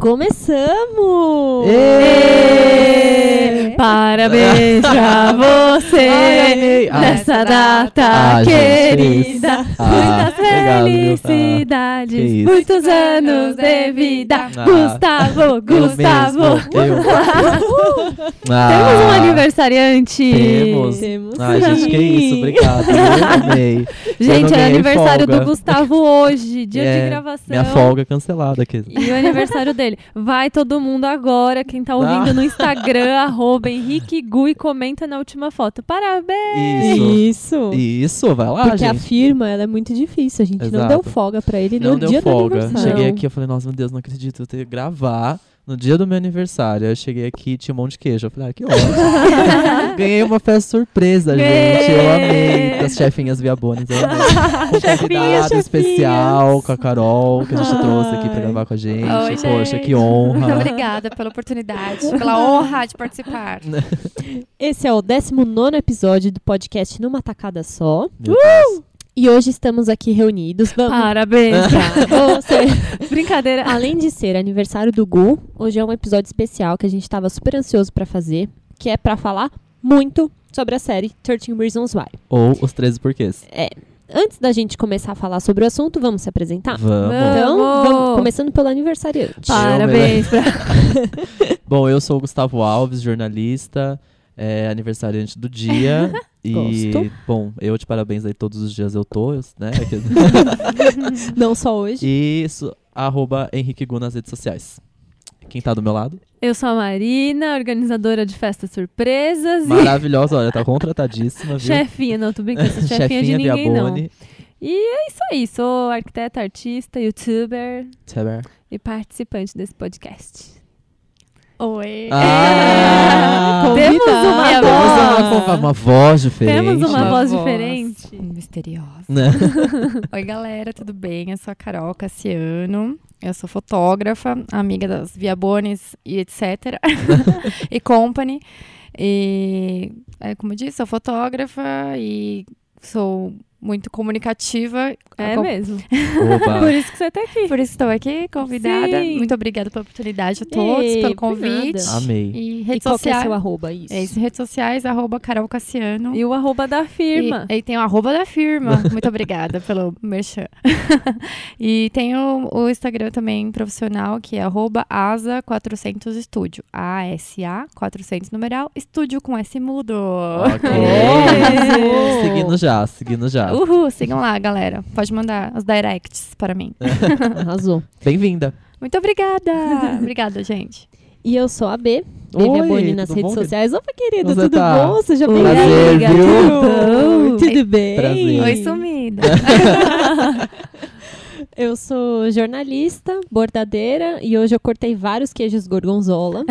Começamos! Ê! Parabéns pra você Nessa data Ah, querida. Ah, Muitas? Ah, felicidades, muitos anos de vida. Ah, Gustavo, Eu Gustavo. mesmo, eu. Temos um aniversariante. Temos. Temos. Ai, gente, que isso, obrigado. Eu amei. Gente, é aniversário folga. do Gustavo hoje, dia É, de gravação. Minha folga cancelada aqui. E o aniversário dele. Vai todo mundo agora, quem tá ouvindo no Instagram, arroba Henrique Gu e comenta na última foto. Parabéns! Isso. Isso. Isso, vai lá, Porque a gente. firma ela é muito difícil. A gente não Exato. deu folga pra ele Não no deu dia folga. Cheguei aqui, eu falei, nossa, meu Deus, não acredito, eu tenho que gravar no dia do meu aniversário. Eu cheguei aqui, tinha um monte de queijo. Eu falei, ah, que ótimo. Ganhei uma festa surpresa, gente. Eu amei. Das chefinhas Viabones. Eu amei. Com um convidado especial com a Carol, que a gente trouxe aqui pra gravar com a gente. Oi, Poxa, gente. que Muito honra. obrigada pela oportunidade, pela honra de participar. Esse é o 19 episódio do podcast Numa Tacada Só. Meu Deus. E hoje estamos aqui reunidos. Vamos. Parabéns pra você. Brincadeira. Além de ser aniversário do Gu, hoje é um episódio especial que a gente estava super ansioso pra fazer, que é pra falar muito sobre a série 13 Reasons Why. Ou os 13 porquês. Antes da gente começar a falar sobre o assunto, vamos se apresentar? Vamos. Então, vamos, começando pelo aniversariante. Parabéns pra Bom, eu sou o Gustavo Alves, jornalista, é, aniversariante do dia. E, Gosto. bom, eu de parabéns aí todos os dias eu tô, né? Não só hoje. e isso, arroba Henrique Gu nas redes sociais. Quem tá do meu lado? Eu sou a Marina, organizadora de festas surpresas Maravilhosa, olha, tá contratadíssima, e viu? chefinha. Não, tô brincando, sou chefinha, de ninguém, não. E é isso aí, sou arquiteta, artista, youtuber e participante desse podcast. Oi. Ah! Temos Convidada. uma Temos uma, voz. uma, uma voz diferente. Temos uma Uma voz voz. diferente. Misteriosa. Né? Oi, galera, tudo bem? Eu sou a Carol Cassiano. Eu sou fotógrafa, amiga das Viabones e etc. e company. E, é, como eu disse, sou fotógrafa e sou muito comunicativa. É Com- mesmo. Por isso que você tá aqui. Por isso estou aqui, convidada. Sim. Muito obrigada pela oportunidade a todos, Ei, pelo convite. nada. Amei. E E redes qual que é sociais. seu arroba? Isso. É isso, redes sociais, arroba Carol Cassiano. E o arroba da firma. E, e tem o arroba da firma. Muito obrigada pelo merchan. e tem o, o Instagram também profissional, que é arroba asa400 estúdio. A-S-A 400 numeral, estúdio com S mudo. Ok. Oh. seguindo já, seguindo já. Uhul, sigam lá, galera. Pode mandar os directs para mim. Arrasou. Bem-vinda. Muito obrigada. obrigada, gente. E eu sou a B, Oi, Boni nas redes bom, sociais. Opa, querida, tudo tá? bom? Seja bem-vinda. Tudo bom? Tudo bem? Prazer. Oi, sumida. Eu sou jornalista, bordadeira e hoje eu cortei vários queijos gorgonzola,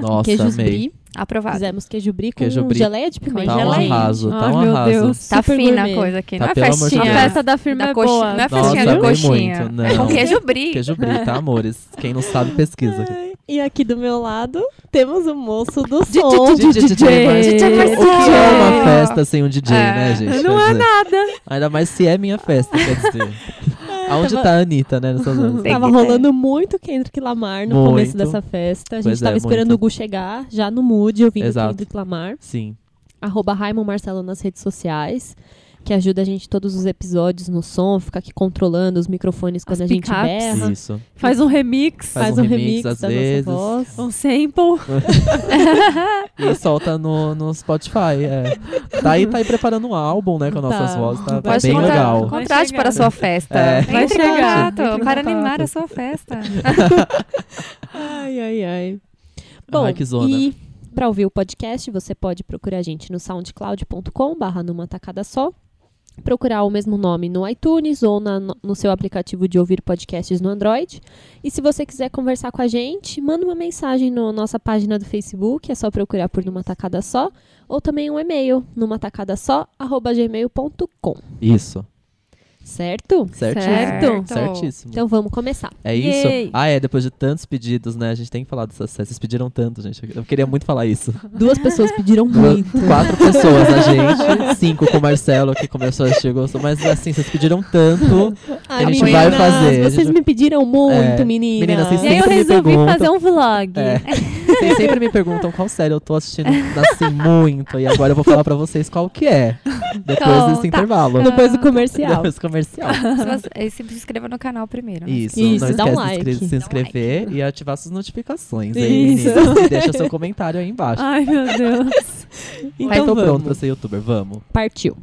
Nossa, queijos amei. brie. Aprovado. Fizemos queijo brie com Queijo brie. geleia de pimenta. Tá um arraso, tá um meu arraso. Deus. Tá Super fina a coisa aqui. Tá, não é festinha. A festa da firma da é coxinha. boa. Não é Nossa, festinha da bem coxinha. muito, É com não. queijo brie. Queijo brie, tá, amores? Quem não sabe, pesquisa. E aqui do meu lado temos o moço do som. DJ. DJ o que é Marcelo. uma festa sem um DJ, É. né, gente? Não é nada. Ainda mais se é minha festa, quer dizer. Aonde tava- tá a Anitta, né, nessas horas? Tava rolando muito Kendrick Lamar no Muito. começo dessa festa. A gente Pois tava é, esperando muito. o Gu chegar, já no mood, ouvindo Exato. Kendrick Lamar. Sim. Arroba Raimon Marcelo nas redes sociais, que ajuda a gente todos os episódios no som, fica aqui controlando os microfones quando As a gente berra. Isso. Faz um remix. Faz Faz, um um remix, remix, às da vezes. nossa voz. Um sample. E solta no, no Spotify. É. Tá aí, tá aí preparando um álbum, né, com nossas Tá. vozes. Tá, tá bem contra- legal. Contrate para a sua festa. É. Entre Vai em chegar. contato Entre para contato. animar a sua festa. Ai, ai, ai. Bom, Ai, que zona. e para ouvir o podcast, você pode procurar a gente no soundcloud.com barra numa tacada só. Procurar o mesmo nome no iTunes ou na- no, no seu aplicativo de ouvir podcasts no Android. E se você quiser conversar com a gente, manda uma mensagem na nossa página do Facebook, é só procurar por Numa Tacada Só, ou também um e-mail, numa tacada só, arroba gmail.com. Isso. Certo? Certíssimo. Certo. Certíssimo. Então vamos começar. É isso? Yay. Ah, é, depois de tantos pedidos, né? A gente tem que falar dessa série. Vocês pediram tanto, gente. Eu queria muito falar isso. Duas pessoas pediram muito. quatro pessoas, a gente. Cinco com o Marcelo, que começou a gostou. Mas assim, vocês pediram tanto. Ai, a gente meninas, vai fazer. Vocês gente- me pediram muito, É. meninas. Meninas, vocês E aí eu resolvi perguntam- fazer um vlog. É. Vocês sempre me perguntam qual série eu tô assistindo assim muito. E agora eu vou falar pra vocês qual que é. Depois Então, desse tá. intervalo. Depois do comercial. Depois do comercial. Se você, e se inscreva no canal primeiro. né? Isso, Isso, não dá um esquece like. de se um inscrever e ativar suas notificações. Hein, Isso. meninas? E deixa seu comentário aí embaixo. Ai, meu Deus. Então Aí tô vamos. pronto pra ser youtuber, vamos. Partiu.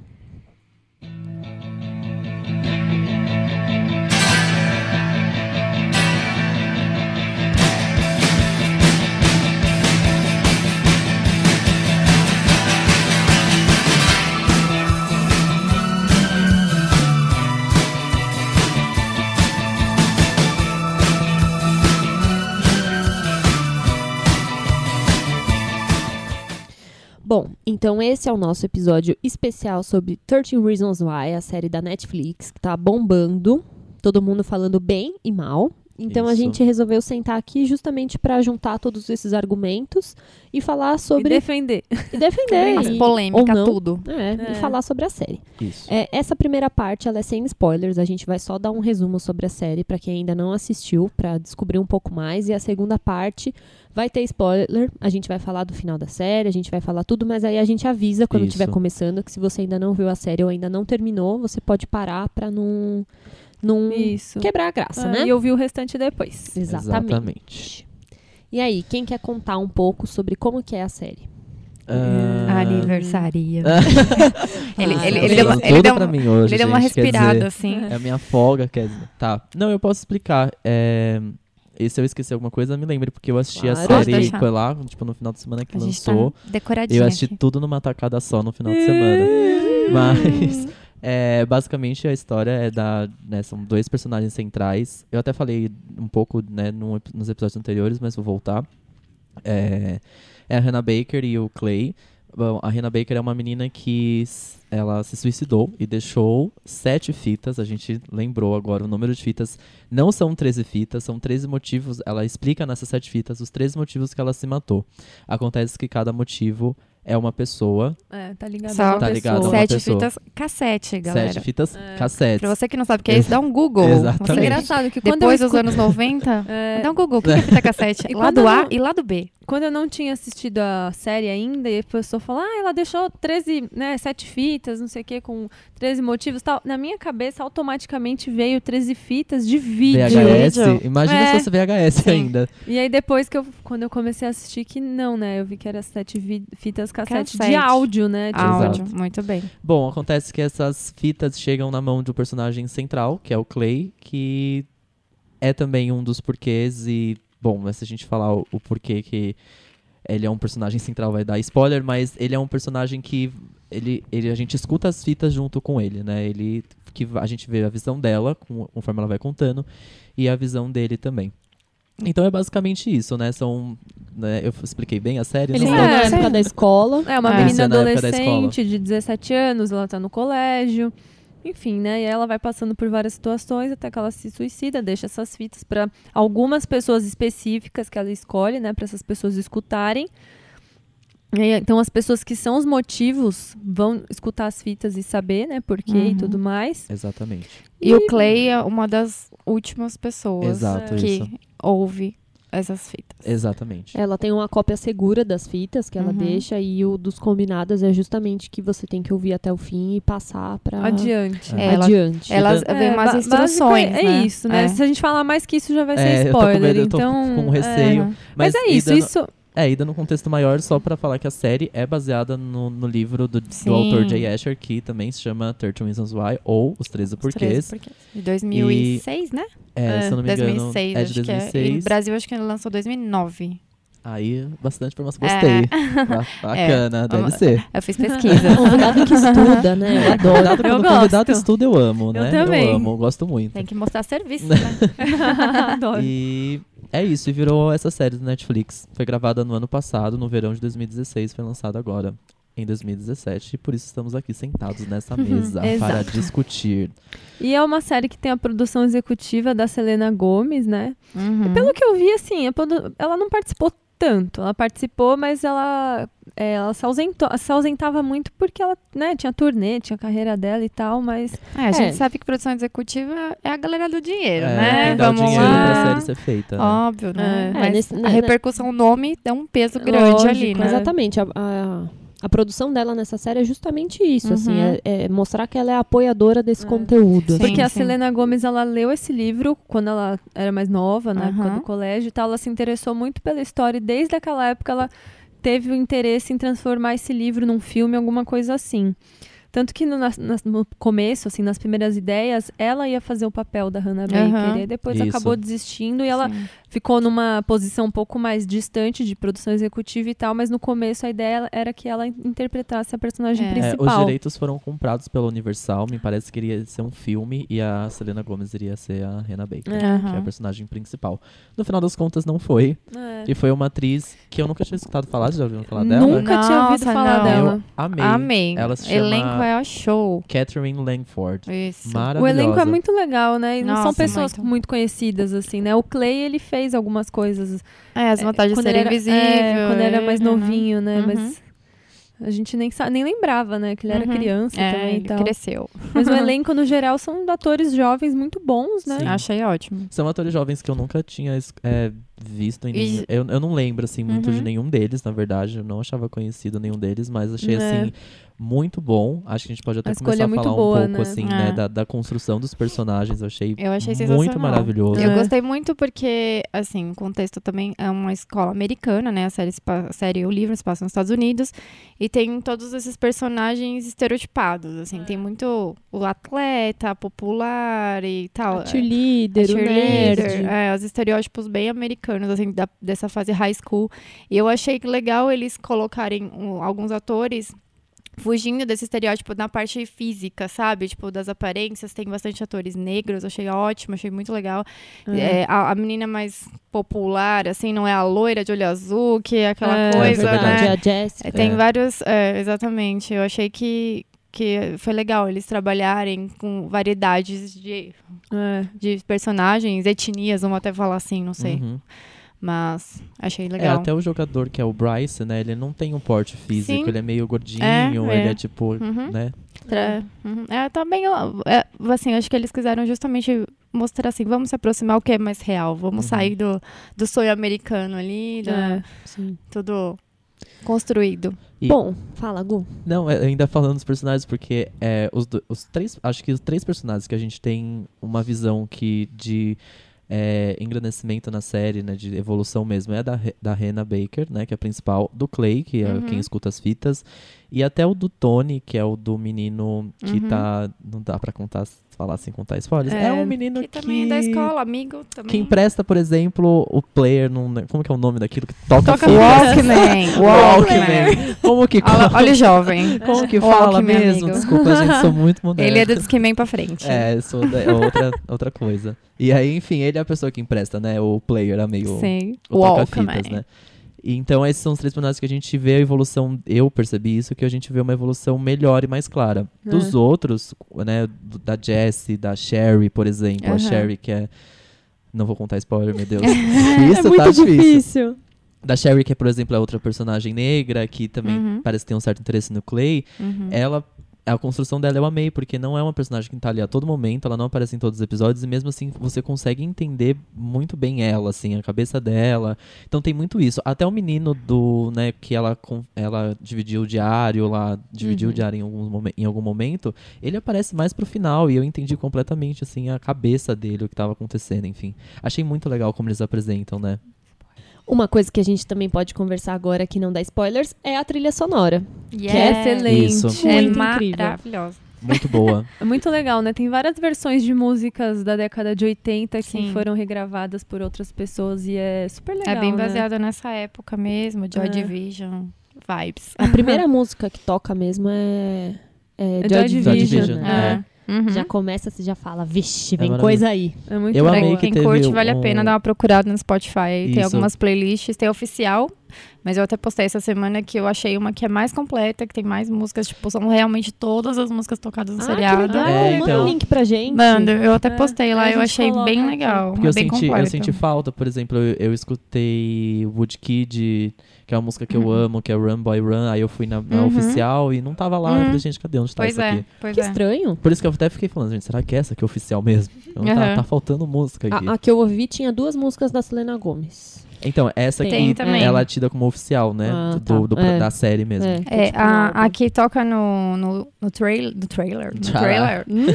Bom, então esse é o nosso episódio especial sobre 13 Reasons Why, a série da Netflix, que tá bombando, todo mundo falando bem e mal. Então a Isso. gente resolveu sentar aqui justamente para juntar todos esses argumentos e falar E sobre defender. e defender As e- polêmicas, tudo. é, É. e falar sobre a série. Isso. É, essa primeira parte ela é sem spoilers, a gente vai só dar um resumo sobre a série para quem ainda não assistiu, para descobrir um pouco mais. E a segunda parte vai ter spoiler, a gente vai falar do final da série, a gente vai falar tudo, mas aí a gente avisa quando estiver começando que se você ainda não viu a série ou ainda não terminou, você pode parar para não, não Isso. quebrar a graça, Ah, né? E ouvir o restante depois. Exatamente. Exatamente. E aí, quem quer contar um pouco sobre como que é a série? Ah, Aniversaria. ele, Ah, ele, tá ele, deu, ele, deu, pra mim hoje, ele deu uma gente, respirada, dizer, assim. É a minha folga, quer dizer. Tá. Não, eu posso explicar. É... E se eu esquecer alguma coisa, me lembre, porque eu assisti Claro. a série foi lá, tipo, no final de semana que A gente tá lançou. decoradinha eu assisti aqui. tudo numa tacada só no final de semana. Mas, é, basicamente, a história é da. Né, são dois personagens centrais. Eu até falei um pouco né, num nos episódios anteriores, mas vou voltar. É, é a Hannah Baker e o Clay. Bom, a Hannah Baker é uma menina que ela se suicidou e deixou sete fitas. A gente lembrou agora o número de fitas. Não são 13 fitas, são 13 motivos. Ela explica nessas sete fitas os 13 motivos que ela se matou. Acontece que cada motivo é uma pessoa. É, tá ligado? Só a uma Tá pessoa. ligado a uma Sete pessoa. fitas cassete, galera. Sete fitas É. cassetes. Pra você que não sabe o que é isso, dá um Google. Exatamente. É Você- engraçado que quando Depois dos anos 90, É, dá um Google. O que é fita cassete? E lado A não- e lado B. Quando eu não tinha assistido a série ainda, e a pessoa fala, ah, ela deixou 13, né, sete fitas, não sei o que, com 13 motivos e tal. Na minha cabeça, automaticamente veio 13 fitas de vídeo. VHS. Vídeo. Imagina É. se fosse VHS Sim. ainda. E aí depois que eu, quando eu comecei a assistir, que não, né, eu vi que era sete fitas cassete, de Cassete. áudio, né. tipo, Áudio. Muito bem. Bom, acontece que essas fitas chegam na mão de um personagem central, que é o Clay, que é também um dos porquês e, bom, mas se a gente falar o, o porquê que ele é um personagem central vai dar spoiler, mas ele é um personagem que ele, ele a gente escuta as fitas junto com ele, né? Ele que a gente vê a visão dela com- conforme ela vai contando e a visão dele também. Então é basicamente isso, né? São, né, eu expliquei bem a série. Eles não estão na É. época da escola. É uma É. menina é na adolescente de 17 anos, ela tá no colégio. Enfim, né? E ela vai passando por várias situações até que ela se suicida, deixa essas fitas para algumas pessoas específicas que ela escolhe, né, para essas pessoas escutarem. E aí, então as pessoas que são os motivos vão escutar as fitas e saber, né, por quê e Uhum. tudo mais. Exatamente. E o Clay é uma das últimas pessoas Exato, que isso. Ouve essas fitas. Exatamente. Ela tem uma cópia segura das fitas que ela Uhum. deixa e o dos combinados é justamente que você tem que ouvir até o fim e passar para Adiante. É, ela- adiante. Elas É, vêm umas ba- instruções, é, né? isso, né? É. Se a gente falar mais que isso já vai É, ser eu tô com spoiler, medo, eu tô então com receio. é. Mas, Mas, é isso, dando- isso É, e dando um contexto maior, só pra falar que a série é baseada no, no livro do, do autor Jay Asher, que também se chama 13 Reasons Why, ou Os 13 Os Porquês. 13 porquês. De 2006, né? É, É, se eu não me engano, 2006, é de acho que é. E 2006. no Brasil, acho que ele lançou 2009. Aí, bastante informação. É. Gostei. Ba- Bacana, deve Vamos- ser. Eu fiz pesquisa. Convidado que estuda, né? Eu adoro. Convidado, Eu quando convidado gosto. estuda, eu amo, Eu né? também. Eu amo, gosto muito. Tem que mostrar serviço, né? Adoro. E é isso, e virou essa série do Netflix. Foi gravada no ano passado, no verão de 2016, foi lançada agora. em 2017 e por isso estamos aqui sentados nessa mesa para discutir. E é uma série que tem a produção executiva da Selena Gomes, né? Uhum. Pelo que eu vi, assim, produ- ela não participou tanto. Ela participou, mas ela, é, ela se, ausentou, se ausentava muito porque ela né, tinha turnê, tinha a carreira dela e tal, mas É, a gente É. sabe que produção executiva é a galera do dinheiro, É, né? quem dá o Vamos dinheiro lá. pra série ser feita. né? Óbvio, né? É. Mas É, nesse- a né, repercussão, o nome dá um peso grande Lógico, ali, né? Exatamente. A, a, a produção dela nessa série é justamente isso, Uhum. assim, é, é mostrar que ela é apoiadora desse É. conteúdo. Sim. Porque a sim. Selena Gomes, ela leu esse livro quando ela era mais nova, na época Aham. do colégio e tal. Ela se interessou muito pela história e desde aquela época ela teve o interesse em transformar esse livro num filme, alguma coisa assim. Tanto que no, nas- no começo, assim, nas primeiras ideias, ela ia fazer o papel da Hannah Baker. Aham. E depois Isso. acabou desistindo e ela Sim. ficou numa posição um pouco mais distante de produção executiva e tal, mas no começo a ideia era que ela interpretasse a personagem É. É, principal. os direitos foram comprados pela Universal, me parece que iria ser um filme e a Selena Gomez iria ser a Hannah Baker, É. que é a personagem principal. No final das contas não foi, É. e foi uma atriz que eu nunca tinha escutado falar, já ouviram falar dela? Nunca tinha ouvido Nossa, falar não. dela. Eu amei. Amei. Ela se chama Elenco é a show. Catherine Langford. Isso. O elenco é muito legal, né? E não são pessoas muito. muito. conhecidas, assim, né? O Clay, ele fez algumas coisas. É, as vantagens de quando ser ele era, invisível. é, quando ele era mais uhum. novinho, né? Uhum. Mas a gente nem, nem lembrava, né? Que ele era Uhum. criança É, também e ele tal. cresceu. Mas o elenco, no geral, são atores jovens muito bons, né? Sim. Achei ótimo. São atores jovens que eu nunca tinha é, visto em E- nenhum... Eu, eu não lembro, assim, muito de Uhum. nenhum deles, na verdade. Eu não achava conhecido nenhum deles, mas achei, É. assim, muito bom. Acho que a gente pode até A começar a é falar boa, um pouco, né? assim, É. né, da, da construção dos personagens. Eu achei, Eu achei muito maravilhoso. Eu É. gostei muito porque, assim, o contexto também é uma escola americana, né? A série, a série o livro se passa nos Estados Unidos. E tem todos esses personagens estereotipados, assim. Tem muito o atleta, popular e tal. A cheerleader, A o cheerleader, nerd. é, os estereótipos bem americanos, assim, da- dessa fase high school. E eu achei que legal eles colocarem um, alguns atores fugindo desse estereótipo na parte física, sabe? Tipo, das aparências. Tem bastante atores negros, achei ótimo, achei muito legal. É, a, a menina mais popular, assim, não é a loira de olho azul, que é aquela É, coisa, é verdade. né? A Jessica. Tem vários. é, exatamente. Eu achei que, que foi legal eles trabalharem com variedades de, É. de personagens, etnias, vamos até falar assim, não sei. Uhum. Mas achei É, legal. até o jogador que é o Bryce, né? Ele não tem um porte físico, Sim. ele é meio gordinho, É, ele é. é tipo, Uhum. né? Tra- uhum. É, também, eu- é, assim, acho que eles quiseram justamente mostrar assim, vamos se aproximar o que é mais real, vamos Uhum. sair do, do sonho americano ali, da- É. Tudo construído. E- Bom, fala, Gu. Não, é, ainda falando dos personagens, porque é, os, os três. Acho que os três personagens que a gente tem uma visão que de é, engrandecimento na série, né? De evolução mesmo, é da, da Hannah Baker, né? Que é a principal, do Clay, que é Uhum. quem escuta as fitas, e até o do Tony, que é o do menino que Uhum. tá. Não dá pra contar, falar sem contar spoilers. É, É, um menino Que que. também é da escola, amigo também. Que empresta, por exemplo, o player num. Como que é o nome daquilo que toca, Toca fitas? Walkman. Walkman. Como que Olha, olha o jovem. Como que fala Walkman, mesmo? amigo. Desculpa, gente, sou muito moderno. Ele é do Discman pra frente. É, sou da- é outra, outra coisa. E aí, enfim, ele é a pessoa que empresta, né? O player, amigo. Sim. O Walkman. né? Então, esses são os três personagens que a gente vê a evolução. Eu percebi isso, que a gente vê uma evolução melhor e mais clara. Dos É. outros, né? Da Jessie, da Sherry, por exemplo. A Aham. Sherry, que é. Não vou contar spoiler, meu Deus. é Isso muito tá difícil. difícil. Da Sherry, que é, por exemplo, é outra personagem negra, que também Uhum. parece que tem um certo interesse no Clay. Uhum. Ela. A construção dela eu amei, porque não é uma personagem que tá ali a todo momento, ela não aparece em todos os episódios, e mesmo assim você consegue entender muito bem ela, assim, a cabeça dela. Então tem muito isso. Até o menino do, né, que ela, ela dividiu o diário lá, dividiu o Uhum. diário em, algum em algum momento, ele aparece mais pro final, e eu entendi completamente, assim, a cabeça dele, o que tava acontecendo, enfim. Achei muito legal como eles apresentam, né? Uma coisa que a gente também pode conversar agora que não dá spoilers é a trilha sonora. Que é excelente. Isso. É Muito incrível. maravilhosa. Muito boa. É muito legal, né? Tem várias versões de músicas da década de 80 que Sim. foram regravadas por outras pessoas e é super legal. é bem né? baseada nessa época mesmo, Joy É. Division vibes. A primeira música que toca mesmo é, é É Joy Joy Division. Division, É. Uhum. Já começa, você já fala, vixe, É vem maravilhoso. coisa aí. É muito Eu amei quem curte, vale a um- pena dar uma procurada no Spotify. Tem Isso. algumas playlists, tem oficial Mas eu até postei essa semana que eu achei uma que é mais completa, que tem mais músicas, tipo, são realmente todas as músicas tocadas no Ah, seriado. que legal. É, Manda então. o link pra gente. Manda, eu até É, postei lá, aí a eu achei bem aqui. legal. Porque eu bem senti, eu senti falta, por exemplo, eu, eu escutei Woodkid, que é uma música que eu Uhum. amo, que é Run Boy Run, aí eu fui na, na Uhum. oficial e não tava lá. Eu Uhum. falei, gente, cadê onde tá Pois isso é, aqui? pois Que é. estranho. Por isso que eu até fiquei falando, gente, será que é essa que é oficial mesmo? Então, tá, tá faltando música aqui. A, a que eu ouvi tinha duas músicas da Selena Gomes. Então, essa Tem aqui também. ela é tida como oficial, né? Ah, do, tá. do- É. Da série mesmo. É, que É, tipo, a, a que toca no, no, no, trail, no trailer, no trailer Hum,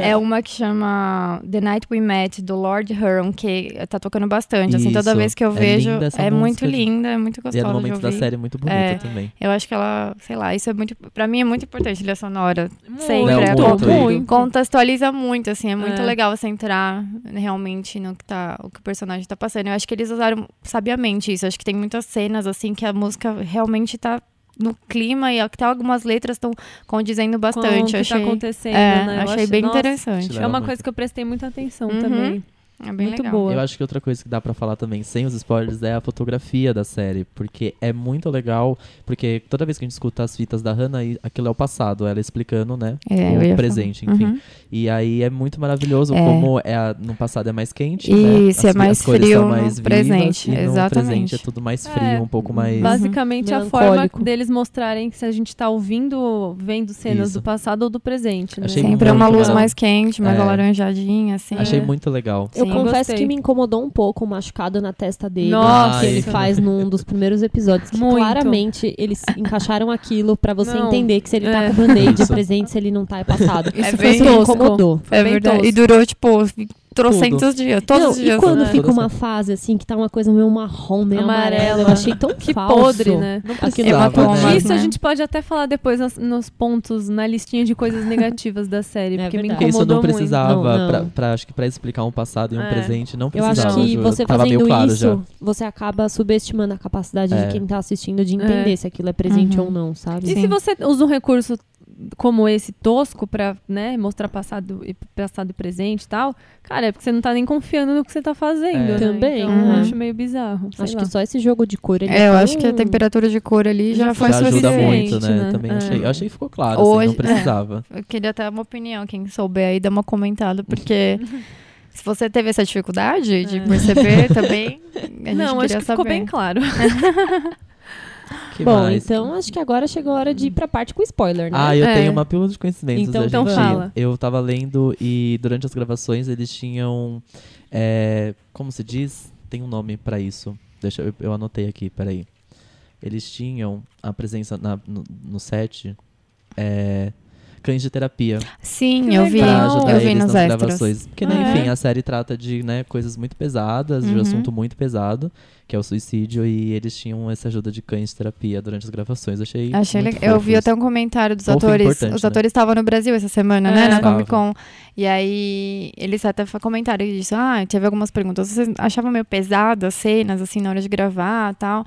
é uma que chama The Night We Met, do Lord Huron, que tá tocando bastante. Assim, toda vez que eu É vejo, linda essa é muito linda, é muito E é gostosa no momento da série muito bonita É. também. Eu acho que ela, sei lá, isso é muito, pra mim é muito importante, trilha sonora. Muito, Sempre, Não, é muito, muito. Contextualiza muito, assim, é muito É. legal você entrar realmente no que tá, o que o personagem tá passando. Eu acho que eles usaram sabiamente isso. Acho que tem muitas cenas, assim, que a música realmente tá no clima e até algumas letras estão condizendo Com o bastante. que Eu achei, tá acontecendo, é, né? Eu achei bem nossa, interessante. Te É uma Muito. coisa que eu prestei muita atenção Uhum. também. É bem Muito legal. boa. Eu acho que outra coisa que dá pra falar também, sem os spoilers, é a fotografia da série. Porque é muito legal. Porque toda vez que a gente escuta as fitas da Hannah, aí aquilo é o passado, ela explicando, né? É, o presente, falar. enfim. Uhum. E aí é muito maravilhoso É. como é a- no passado é mais quente, né? Isso, é As- mais as cores frio são no mais vivas, presente, e no exatamente. presente é tudo mais frio, É, um pouco mais... Basicamente a forma deles mostrarem que se a gente tá ouvindo, vendo cenas Isso. do passado ou do presente, né? Sempre é uma luz legal. mais quente, mais É. alaranjadinha, assim. Achei É. muito legal. Eu Sim, confesso gostei. que me incomodou um pouco o machucado na testa dele. Nossa. que ele faz num dos primeiros episódios. Que Muito. claramente eles encaixaram aquilo pra você Não. entender que se ele tá É. com band-aid é Isso. presente, se ele não tá, é passado. Isso Isso foi tosco. Incomodou. É verdade. E durou, tipo, trocentos dias. Todos Não, os dias. e quando né? fica uma fase assim, que tá uma coisa meio marrom, meio amarela, Amarela. eu achei tão Que falso. podre, né? Não Aquilo precisava, hematomas, né? Isso a né? gente pode até falar depois nas- nos pontos, na listinha de coisas negativas da série, É porque me verdade. Porque isso incomodou não muito. precisava, Não, não. Pra, pra- acho que pra explicar um passado e um É. presente, não Eu precisava. acho que você Tava meio fazendo claro isso, já. você acaba subestimando a capacidade É. de quem tá assistindo de entender É. se aquilo é presente Uhum. ou não, sabe? E Sim. se você usa um recurso como esse tosco pra, né, mostrar passado e passado e presente e tal, cara, é porque você não tá nem confiando no que você tá fazendo, É. né? Também, Então, uhum. eu acho meio bizarro. sei Acho lá. que só esse jogo de cor ele É, eu tão- acho que a temperatura de cor ali já, Já foi Já ajuda suficiente, muito, né? né? Também É. achei. Eu achei que ficou claro, Hoje- assim, não precisava. Eu queria até uma opinião, quem souber aí, dá uma comentada, porque se você teve essa dificuldade de É. perceber também, a gente Não, acho que ficou saber. bem claro. Que Bom, mais? então acho que agora chegou a hora de ir pra parte com spoiler, né? Ah, eu É. tenho uma pílula de conhecimentos. Então- então fala. Eu tava lendo e durante as gravações eles tinham. é, como se diz? Tem um nome pra isso. Deixa eu, eu anotei aqui, peraí. Eles tinham a presença na- no, no set. É, cães de terapia. Sim, eu vi, eu vi nos nas extras. gravações. Porque, né, enfim, é? a série trata de né, coisas muito pesadas, de Uhum. um assunto muito pesado, que é o suicídio, e eles tinham essa ajuda de cães de terapia durante as gravações. Achei. Achei muito legal. Eu vi até um comentário dos atores. Os né? atores estavam no Brasil essa semana, né? É. Na. Comic Con. E aí, eles até comentaram disso. Ah, teve algumas perguntas. Vocês achavam meio pesado as cenas, assim, na hora de gravar e tal?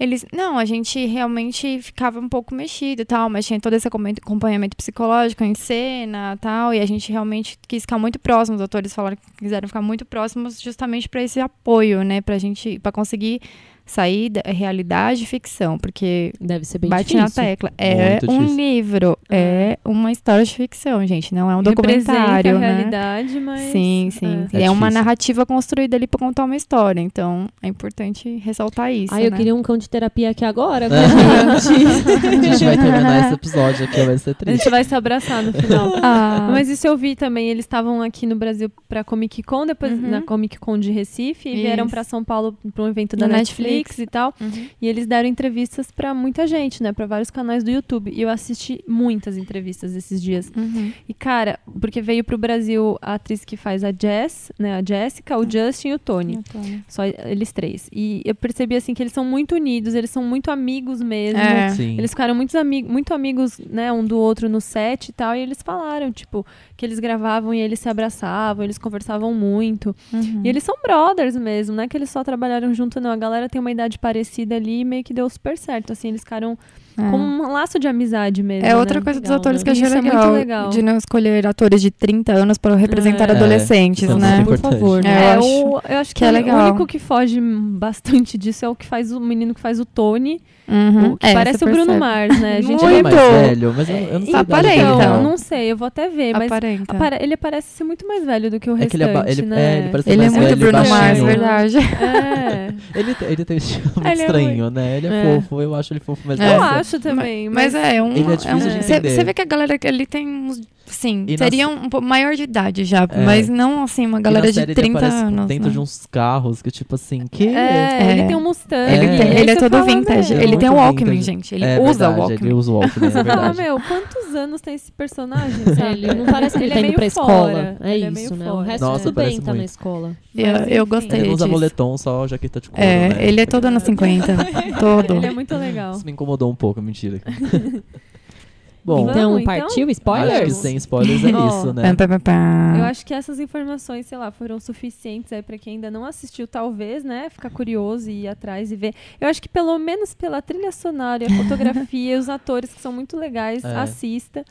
Eles, não, a gente realmente ficava um pouco mexido tal, mas tinha todo esse acompanha- acompanhamento psicológico em cena tal, e a gente realmente quis ficar muito próximo, os atores falaram que quiseram ficar muito próximos justamente para esse apoio, né, pra gente, para conseguir sair da realidade e ficção, porque Deve ser bem bate difícil. na tecla. É Muito um difícil. livro, é uma história de ficção, gente, não é um Representa documentário, a né? realidade, mas... Sim, sim. é. É, É uma narrativa construída ali pra contar uma história. Então, é importante ressaltar isso. Ai, eu né? queria um cão de terapia aqui agora, com É. a gente. A gente vai terminar esse episódio aqui, vai ser A triste. gente vai se abraçar no final. Ah, Mas isso eu vi também. Eles estavam aqui no Brasil pra Comic Con, depois Uhum. na Comic Con de Recife, e vieram pra São Paulo pra um evento da Na Netflix, Netflix. e tal. uhum. E eles deram entrevistas pra muita gente, né? Pra vários canais do YouTube. E eu assisti muitas entrevistas esses dias. Uhum. E, cara, porque veio pro Brasil a atriz que faz a Jess, né? A Jessica, o Justin e o Tony. Só eles três. E eu percebi, assim, que eles são muito unidos, eles são muito amigos mesmo. É. Sim. Eles ficaram muito, ami muito amigos, né, um do outro no set e tal, e eles falaram, tipo, que eles gravavam e eles se abraçavam, eles conversavam muito. Uhum. E eles são brothers mesmo, não é que eles só trabalharam junto, não. A galera tem uma uma idade parecida ali e meio que deu super certo. Assim, eles ficaram É. com um laço de amizade mesmo. É outra né? coisa dos Legal, atores né? que eu achei é muito legal, legal. De não escolher atores de 30 anos para representar É. adolescentes, é né? muito Por favor, né? É, É, eu o, eu acho que, que é o legal. único que foge bastante disso é o que faz o menino que faz o Tony, Uhum. o que É, parece o Bruno. Mars, né? A gente Ele é mais Muito. velho, mas eu, eu não sei Aparenta. Então, não. não sei, eu vou até ver, mas Aparenta. apare- ele parece ser muito mais velho do que o É que restante, ele é, ele, né? é, ele parece Ele é mais muito velho, Bruno baixinho. Mars, verdade. É, Ele, tem- ele tem um estilo muito é estranho, né? Ele é, É. fofo, eu acho ele fofo, mas eu acho também. Mas, Mas, é, um, Ele é difícil um- de Você entender. você vê que a galera ele tem uns. Sim, E na seria um, pouco maior de idade já, É. mas não assim, uma galera na de série 30 ele aparece anos. dentro né? de uns carros que, tipo assim, que... é, É. ele tem um Mustang. Ele, É. tem- ele é todo fala, vintage. Ele tem um muito Walkman, vintage. gente. Ele é usa verdade, o Walkman. Ele usa o Walkman, é Você fala, verdade. meu, quantos anos tem esse personagem, sabe? Ele não parece que ele, Ele tá é indo meio pra fora, escola. É ele é isso, meio né? O resto Nossa, tudo bem tá na escola. Eu, gostei Ele usa moletom, só jaqueta de couro, É, né? ele é todo anos 50. todo. Ele é muito legal. Isso me incomodou um pouco, mentira. Bom, Então, então? partiu? acho que Spoilers? sem spoilers é isso, né? Eu acho que essas informações, sei lá, foram suficientes aí pra quem ainda não assistiu, talvez, né? Ficar curioso e ir atrás e ver. Eu acho que pelo menos pela trilha sonora, e a fotografia, os atores que são muito legais, É. assista.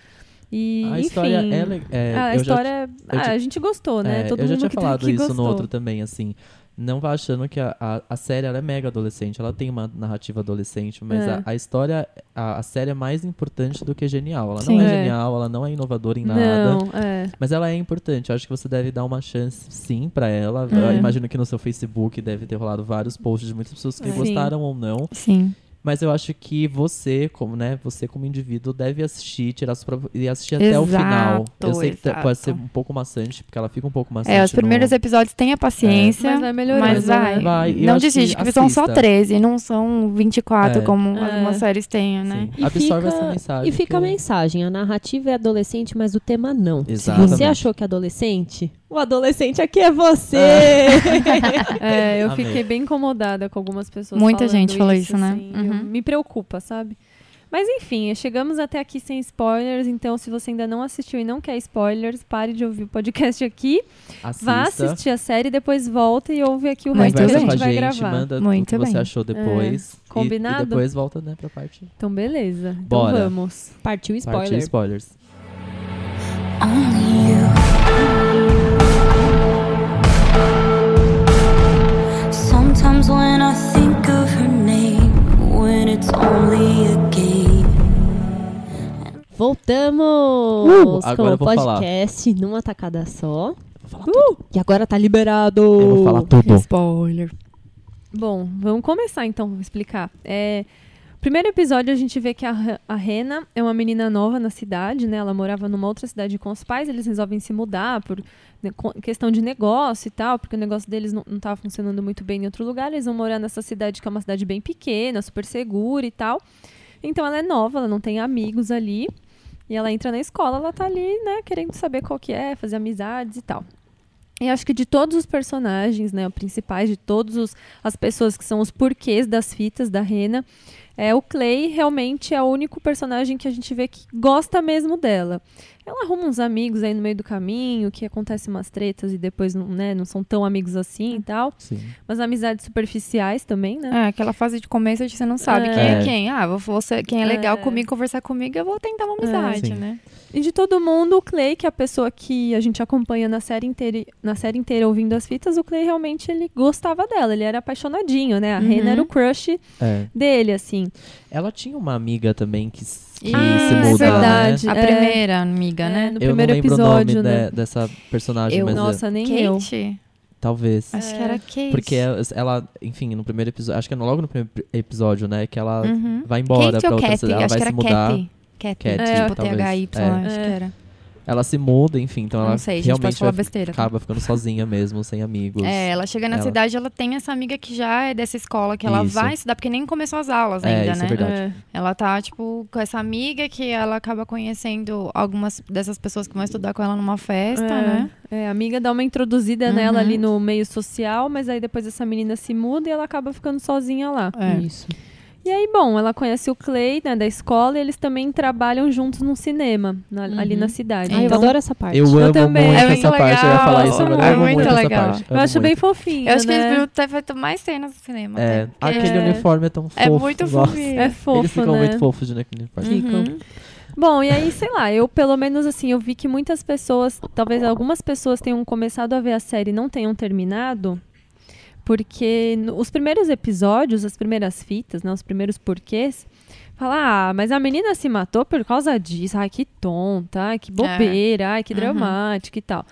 E, A enfim, história é, le- é, a eu já história, eu ah, já- a gente gostou, né? É, Todo eu já mundo tinha que tá falado aqui isso gostou. no outro também, assim. Não vá achando que a, a, a série é mega adolescente, ela tem uma narrativa adolescente, mas É. a, a história, a, a série é mais importante do que genial. Ela Sim. não é, É. genial, ela não é inovadora em nada, Não, é. mas ela é importante. Eu acho que você deve dar uma chance sim pra ela. É. Imagino que no seu Facebook deve ter rolado vários posts de muitas pessoas que gostaram ou não. Sim. Mas eu acho que você, como, né, você como indivíduo, deve assistir, tirar sua própria- e assistir até o final. Eu sei que tá- exato. pode ser um pouco maçante, porque ela fica um pouco maçante. É, os primeiros no... episódios tenha paciência. Mas vai melhorando, Mas vai. né? Vai, e eu não que desiste, porque são só assista. 13, não são 24 É. como É. algumas séries têm, né? Sim. Absorve fica- essa mensagem. E fica a que- mensagem: a narrativa é adolescente, mas o tema não. Exatamente. Você achou que é adolescente? O adolescente aqui é você! É, eu Amei. fiquei bem incomodada com algumas pessoas. Muita gente falou isso, né? assim, Uhum. me preocupa, sabe? Mas enfim, chegamos até aqui sem spoilers, então se você ainda não assistiu e não quer spoilers, pare de ouvir o podcast aqui, vá Assista, assistir a série, depois volta e ouve aqui o Muito resto que a gente vai gente, gravar. manda Muito o que você bem. achou depois. e- Combinado? E, depois volta, né, pra parte. Então beleza, então Bora. vamos. Partiu Parte spoiler. spoilers. Only you. When I think of her name, when it's only a game. Voltamos Uh, com agora o vou falar. podcast numa tacada só. Tudo. E agora tá liberado! Eu vou falar tudo. Spoiler. Bom, vamos começar então, vou explicar. É, primeiro episódio a gente vê que a, a Rena é uma menina nova na cidade, né? Ela morava numa outra cidade com os pais, eles resolvem se mudar por né, questão de negócio e tal, porque o negócio deles não, não tava funcionando muito bem em outro lugar. Eles vão morar nessa cidade que é uma cidade bem pequena, super segura e tal. Então ela é nova, ela não tem amigos ali. E ela entra na escola, ela tá ali, né, querendo saber qual que é, fazer amizades e tal. E acho que de todos os personagens, né, principais, de todas as pessoas que são os porquês das fitas da Rena, é, o Clay realmente é o único personagem que a gente vê que gosta mesmo dela. Ela arruma uns amigos aí no meio do caminho, que acontecem umas tretas e depois não, né, não são tão amigos assim e tal. Sim. Mas amizades superficiais também, né? É, aquela fase de começo de você não sabe É. quem é É. quem. Ah, vou- você, quem é legal É. comigo, conversar comigo, eu vou tentar uma amizade, Sim. né? E de todo mundo, o Clay, que é a pessoa que a gente acompanha na série inteira, na série inteira ouvindo as fitas, o Clay realmente ele gostava dela, ele era apaixonadinho, né? A Uhum. Rena era o crush É. dele, assim. Ela tinha uma amiga também que, que Ah, se é muda, verdade. né? A É. primeira amiga, É, né? no Eu não primeiro lembro episódio, o nome né? de- dessa personagem, Eu- mas é- Nossa, nem eu. Kate? talvez. Acho que É. era Kate. Porque ela- enfim, no primeiro episódio, acho que é logo no primeiro episódio, né, que ela Uhum. vai embora Kate pra ou outra Kate? cidade, ela Acho vai que se mudar. Katy. Cat, Cat, tipo talvez. THY, É. acho É. que era. Ela se muda, enfim, então ela não sei, a gente realmente pode falar vai- besteira. tá? acaba ficando sozinha mesmo, sem amigos. É, ela chega na Ela- cidade, ela tem essa amiga que já é dessa escola, que ela Isso. vai estudar, porque nem começou as aulas É, ainda, isso né? é verdade. É. Ela tá, tipo, com essa amiga que ela acaba conhecendo algumas dessas pessoas que vão estudar com ela numa festa, É, né? é, a amiga dá uma introduzida Uhum. nela ali no meio social, mas aí depois essa menina se muda e ela acaba ficando sozinha lá. É. Isso. E aí, bom, ela conhece o Clay, né, da escola, e eles também trabalham juntos num cinema, na- ali Uhum. na cidade. Ah, eu então, adoro essa parte. Eu amo também. muito É muito essa parte. Eu ia falar isso agora. legal. Eu É amo muito muito essa legal. parte. eu acho bem muito. fofinho, Eu acho que né? eles deviam ter feito mais cenas no cinema. É, até, aquele É. uniforme é tão fofo. É muito nossa. fofinho. É fofo, Eles ficam né? muito fofos de naquele uniforme. Ficam. Uhum. Bom, e aí, sei lá, eu pelo menos assim, eu vi que muitas pessoas, talvez algumas pessoas tenham começado a ver a série e não tenham terminado, porque os primeiros episódios, as primeiras fitas, né, os primeiros porquês, fala, ah, mas a menina se matou por causa disso, ai que tonta, ai que bobeira, ai que Uhum. dramática e tal.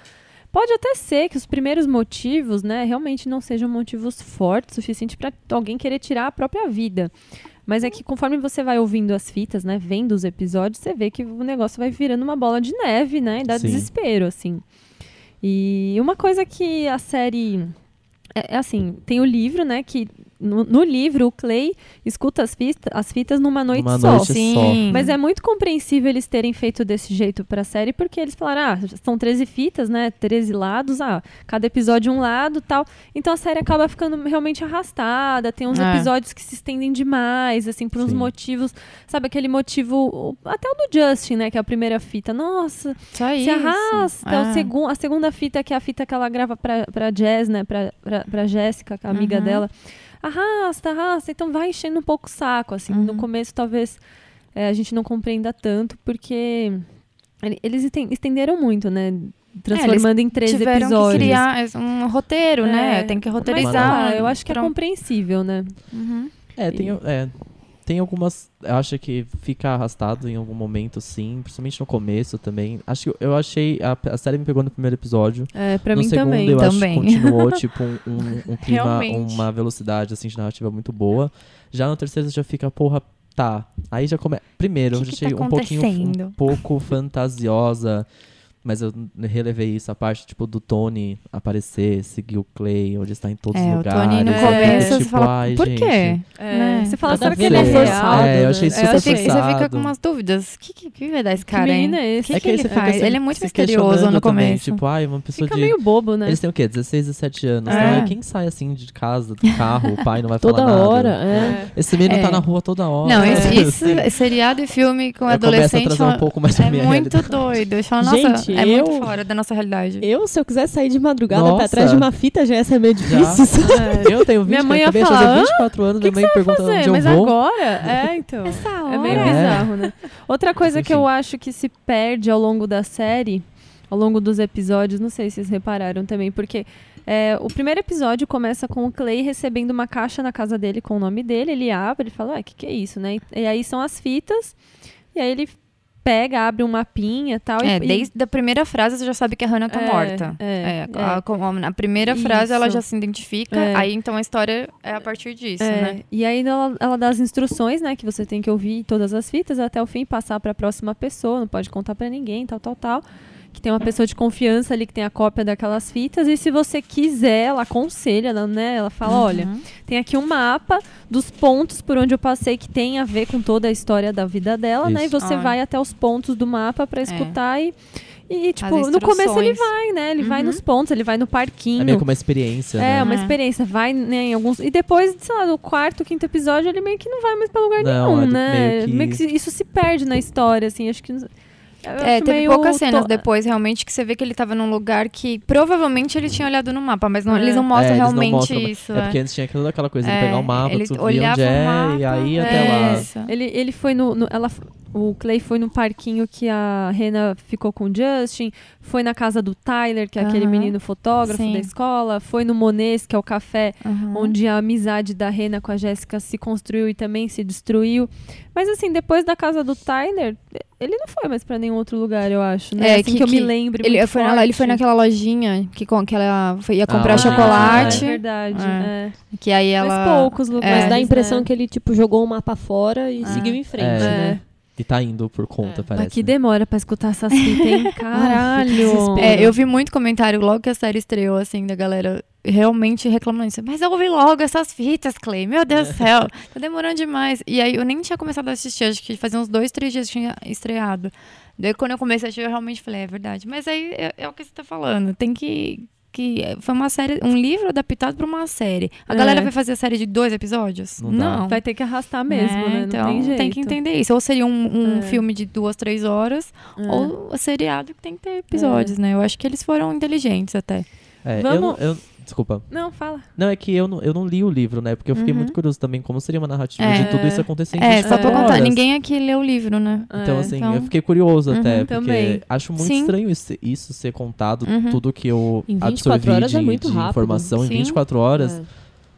Pode até ser que os primeiros motivos, né, realmente não sejam motivos fortes o suficiente para alguém querer tirar a própria vida. Mas é que conforme você vai ouvindo as fitas, né, vendo os episódios, você vê que o negócio vai virando uma bola de neve, né, e dá Sim. desespero, assim. E uma coisa que a série é, é assim, tem o livro, né, que no, no livro o Clay escuta as, fita, as fitas numa noite Numa só. noite Sim. Mas é muito compreensível eles terem feito desse jeito pra série, porque eles falaram, ah, são 13 fitas, né? 13 lados, ah, cada episódio um lado tal. Então a série acaba ficando realmente arrastada, tem uns É. episódios que se estendem demais, assim, por uns Sim. motivos. Sabe aquele motivo, até o do Justin, né? Que é a primeira fita. Nossa, Só se isso. arrasta. É. O segun, a segunda fita, que é a fita que ela grava pra, pra Jazz, né? Pra, pra, pra Jéssica, é a amiga Uhum. dela. Arrasta, arrasta. Então vai enchendo um pouco o saco, assim. No Uhum. começo, talvez, é, a gente não compreenda tanto, porque ele- eles esten- estenderam muito, né? Transformando em três Tiveram episódios. que criar um roteiro, né? É. Tem que Mas, roteirizar. ah, eu acho que é compreensível, né? Uhum. É, tem, é, tem algumas. Eu acho que fica arrastado em algum momento, sim. Principalmente no começo também. Acho que eu achei. A, a série me pegou no primeiro episódio. É, pra no mim segundo, também. eu acho Também. que continuou, tipo, um, um, um clima, Realmente. uma velocidade, assim, de narrativa muito boa. Já no terceiro, já fica, porra, tá. Aí já começa. Primeiro, Que já que achei tá um pouquinho. Um pouco fantasiosa. Mas eu relevei isso, a parte, tipo, do Tony aparecer, seguir o Clay, onde está em todos É, os o lugares. Tony no É, começo tipo, você fala, ai, por gente. quê? É, Né? Você fala, será que ele é forçado? É, eu achei né? super Você fica, você fica forçado. com umas dúvidas. O que, que, que vai dar esse Que cara, hein? é esse? Que É que ele fica faz? se- Ele é muito misterioso no também, começo. Tipo, ai, uma pessoa Fica de... meio bobo, né? Eles têm o quê? 16, 17 anos. É. Então, ai, quem sai assim de casa, do carro, o pai não vai Toda falar nada. hora, é. Esse menino É. tá na rua toda hora. Não, É. isso, seriado e filme com Eu começo a adolescente trazer um pouco mais é muito doido. Eu falo, nossa, É muito eu- fora da nossa realidade. Eu, se eu quiser sair de madrugada Nossa. pra trás de uma fita, já ia ser meio difícil. sabe? Eu tenho 20, Minha mãe ia falar, fazer "Hã? 24 anos, minha mãe pergunta fazer, onde eu mas vou. agora? É, então. Essa É meio É. bizarro, né? Outra coisa Mas, que eu enfim. acho que se perde ao longo da série, ao longo dos episódios, não sei se vocês repararam também, porque é, o primeiro episódio começa com o Clay recebendo uma caixa na casa dele com o nome dele, ele abre e fala, ué, o que, que é isso, né? E, e aí são as fitas, e aí ele pega, abre um mapinha e tal. É, e, desde a primeira frase você já sabe que a Hannah tá É, morta. é, É, a- com- na primeira frase ela Isso. já se identifica, É. aí então a história é a partir disso, É, né? E aí ela, ela dá as instruções, né? Que você tem que ouvir todas as fitas até o fim, passar para a próxima pessoa, não pode contar para ninguém, tal, tal, tal. Que tem uma pessoa de confiança ali que tem a cópia daquelas fitas. E se você quiser, ela aconselha, ela, né? Ela fala, olha, Uhum. tem aqui um mapa dos pontos por onde eu passei que tem a ver com toda a história da vida dela, né? E Isso. você Ah. vai até os pontos do mapa para escutar e, e, tipo, no começo ele vai, né? Ele vai Uhum. nos pontos, ele vai no parquinho. É meio que uma experiência, É, né? uma É. experiência. Vai né, em alguns. E depois, sei lá, no quarto, quinto episódio, ele meio que não vai mais pra lugar Não, nenhum, ele né? meio que- se- isso se perde na história, assim. Acho que. É, teve meio poucas cenas to- depois, realmente, que você vê que ele tava num lugar que provavelmente ele tinha olhado no mapa, mas não- É. eles não É, mostram não realmente mostram, isso. É porque antes tinha aquela, aquela coisa de É, pegar o mapa, ele tu via onde o é, mapa, e aí até é, lá. Isso. Ele, ele foi no. no- ela, o Clay foi no parquinho que a Rena ficou com o Justin, foi na casa do Tyler, que é aquele Aham. menino fotógrafo Sim. da escola, foi no Monês, que é o café Uhum. onde a amizade da Rena com a Jéssica se construiu e também se destruiu. Mas assim, depois da casa do Tyler, ele não foi mais pra nenhum outro lugar, eu acho, né? É, assim que- que, eu me lembro. Ele muito foi, na- ele foi naquela lojinha que, com, que ela foi- ia comprar Ah, chocolate. É verdade. É. É. Que aí ela. Mas poucos lugares. Mas dá a impressão né? que ele, tipo, jogou o mapa fora e Ah. seguiu em frente, É. né? E tá indo por conta, É. parece. Mas que né? demora pra escutar essas fitas, hein? Caralho! É, eu vi muito comentário logo que a série estreou, assim, da galera realmente reclamando isso. Mas ouve logo essas fitas, Clay. Meu Deus do céu, tá demorando demais. E aí eu nem tinha começado a assistir, acho que fazia uns dois, três dias que tinha estreado. Daí quando eu comecei a assistir, eu realmente falei, é verdade. Mas aí é, é o que você tá falando. Tem que que foi uma série, um livro adaptado pra uma série. A É. galera vai fazer a série de dois episódios? Não dá. Vai ter que arrastar mesmo, É, né? Então não tem jeito. que entender isso. Ou seria um, um É. filme de duas, três horas, É. ou o seriado que tem que ter episódios, né? Eu acho que eles foram inteligentes até. É, eu Vamos- não- eu- desculpa. Não, fala. Não, é que eu não, eu não li o livro, né? Porque eu fiquei Uhum. muito curioso também como seria uma narrativa É. de tudo isso acontecendo em É, só pra 24 contar, ninguém aqui leu o livro, né? Então, É, assim, então- eu fiquei curioso Uhum, até, porque também. acho muito Sim. estranho isso, isso ser contado, Uhum. tudo que eu Em 24 absorvi horas é de, muito de rápido. informação em Sim. 24 horas, É.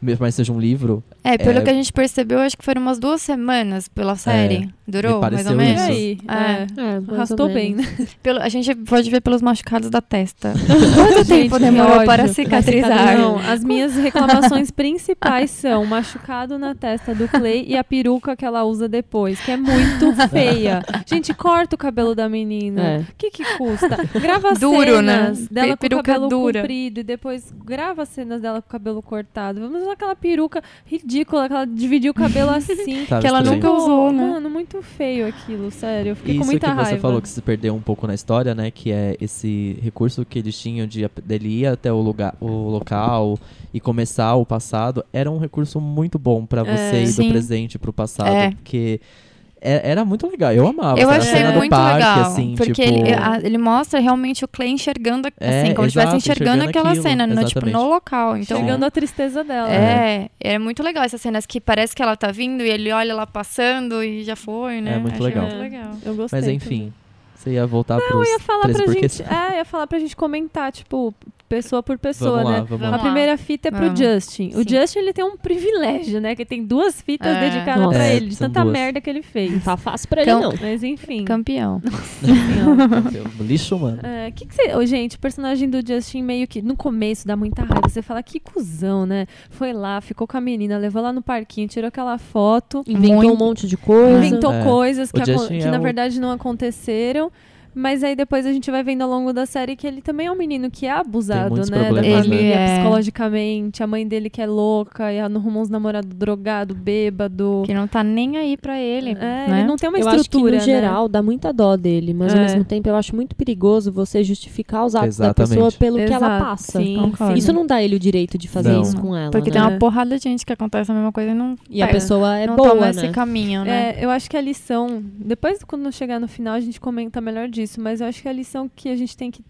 mesmo mais seja um livro. É, pelo É. que a gente percebeu, acho que foram umas duas semanas pela série. Durou, mais pareceu ou menos? isso. aí? É. É. É, Arrastou bem, né? Pelo- a gente pode ver pelos machucados da testa. Quanto tempo demorou para cicatrizar? Não, as minhas reclamações principais são o machucado na testa do Clay e a peruca que ela usa depois, que é muito feia. Gente, corta o cabelo da menina. É. O que que custa? Grava Duro, né? cenas dela com o cabelo dura. comprido e depois grava cenas dela com o cabelo cortado. Vamos usar aquela peruca ridícula que ela dividiu o cabelo assim. Que ela nunca usou, né? Mano, muito feio aquilo, sério. Eu fiquei com Isso muita que você raiva. falou que se perdeu um pouco na história, né? Que é esse recurso que eles tinham de dele ir até o, lugar, o local e começar o passado, era um recurso muito bom pra você É, ir sim. do presente pro passado. É. Porque é- era muito legal, eu amava. Eu achei cena do muito parque, legal. assim, porque tipo... ele, a- ele mostra realmente o Clay enxergando, assim, É, como se estivesse enxergando, enxergando aquela aquilo, cena, no, tipo, no local. Então, Chegando a tristeza dela. é, é muito legal essas cenas que parece que ela tá vindo e ele olha lá passando e já foi, né? É muito Achei legal. muito legal. Eu gostei. Mas enfim, você ia voltar Não, pros eu ia falar 13 pra gente. É, ia falar pra gente comentar, tipo, pessoa por pessoa, Vamos lá, né? vamos Vamos lá. A primeira fita é pro Vamos. Justin. O Sim. Justin, ele tem um privilégio, né? Que tem duas fitas É. dedicadas Nossa. pra É, ele, de tanta duas. merda que ele Não fez. tá fácil pra ele, Então- não. Mas enfim. Campeão. Não. Lixo, mano. É, que que você, ô, gente, o personagem do Justin meio que no começo dá muita raiva. Você fala que cuzão, né? Foi lá, ficou com a menina, levou lá no parquinho, tirou aquela foto, Inventou Muito. um monte de coisa. inventou É. coisas que, é na o- verdade não aconteceram. Mas aí depois a gente vai vendo ao longo da série que ele também é um menino que é abusado, né? Da família, né? Ele é. psicologicamente, a mãe dele que é louca, e arruma uns namorados drogado, bêbado. Que não tá nem aí pra ele. É, né? ele não tem uma eu acho que, estrutura, no né? geral, dá muita dó dele, mas ao É. mesmo tempo eu acho muito perigoso você justificar os atos da Exatamente. pessoa pelo que ela Exato, passa. Sim. Isso não dá ele o direito de fazer Não. isso com ela. Porque né? tem É. uma porrada de gente que acontece a mesma coisa e não, E a pessoa é não boa, toma né? esse caminho, né? É, eu acho que a lição, depois quando chegar no final a gente comenta melhor disso, mas eu acho que a lição que a gente tem que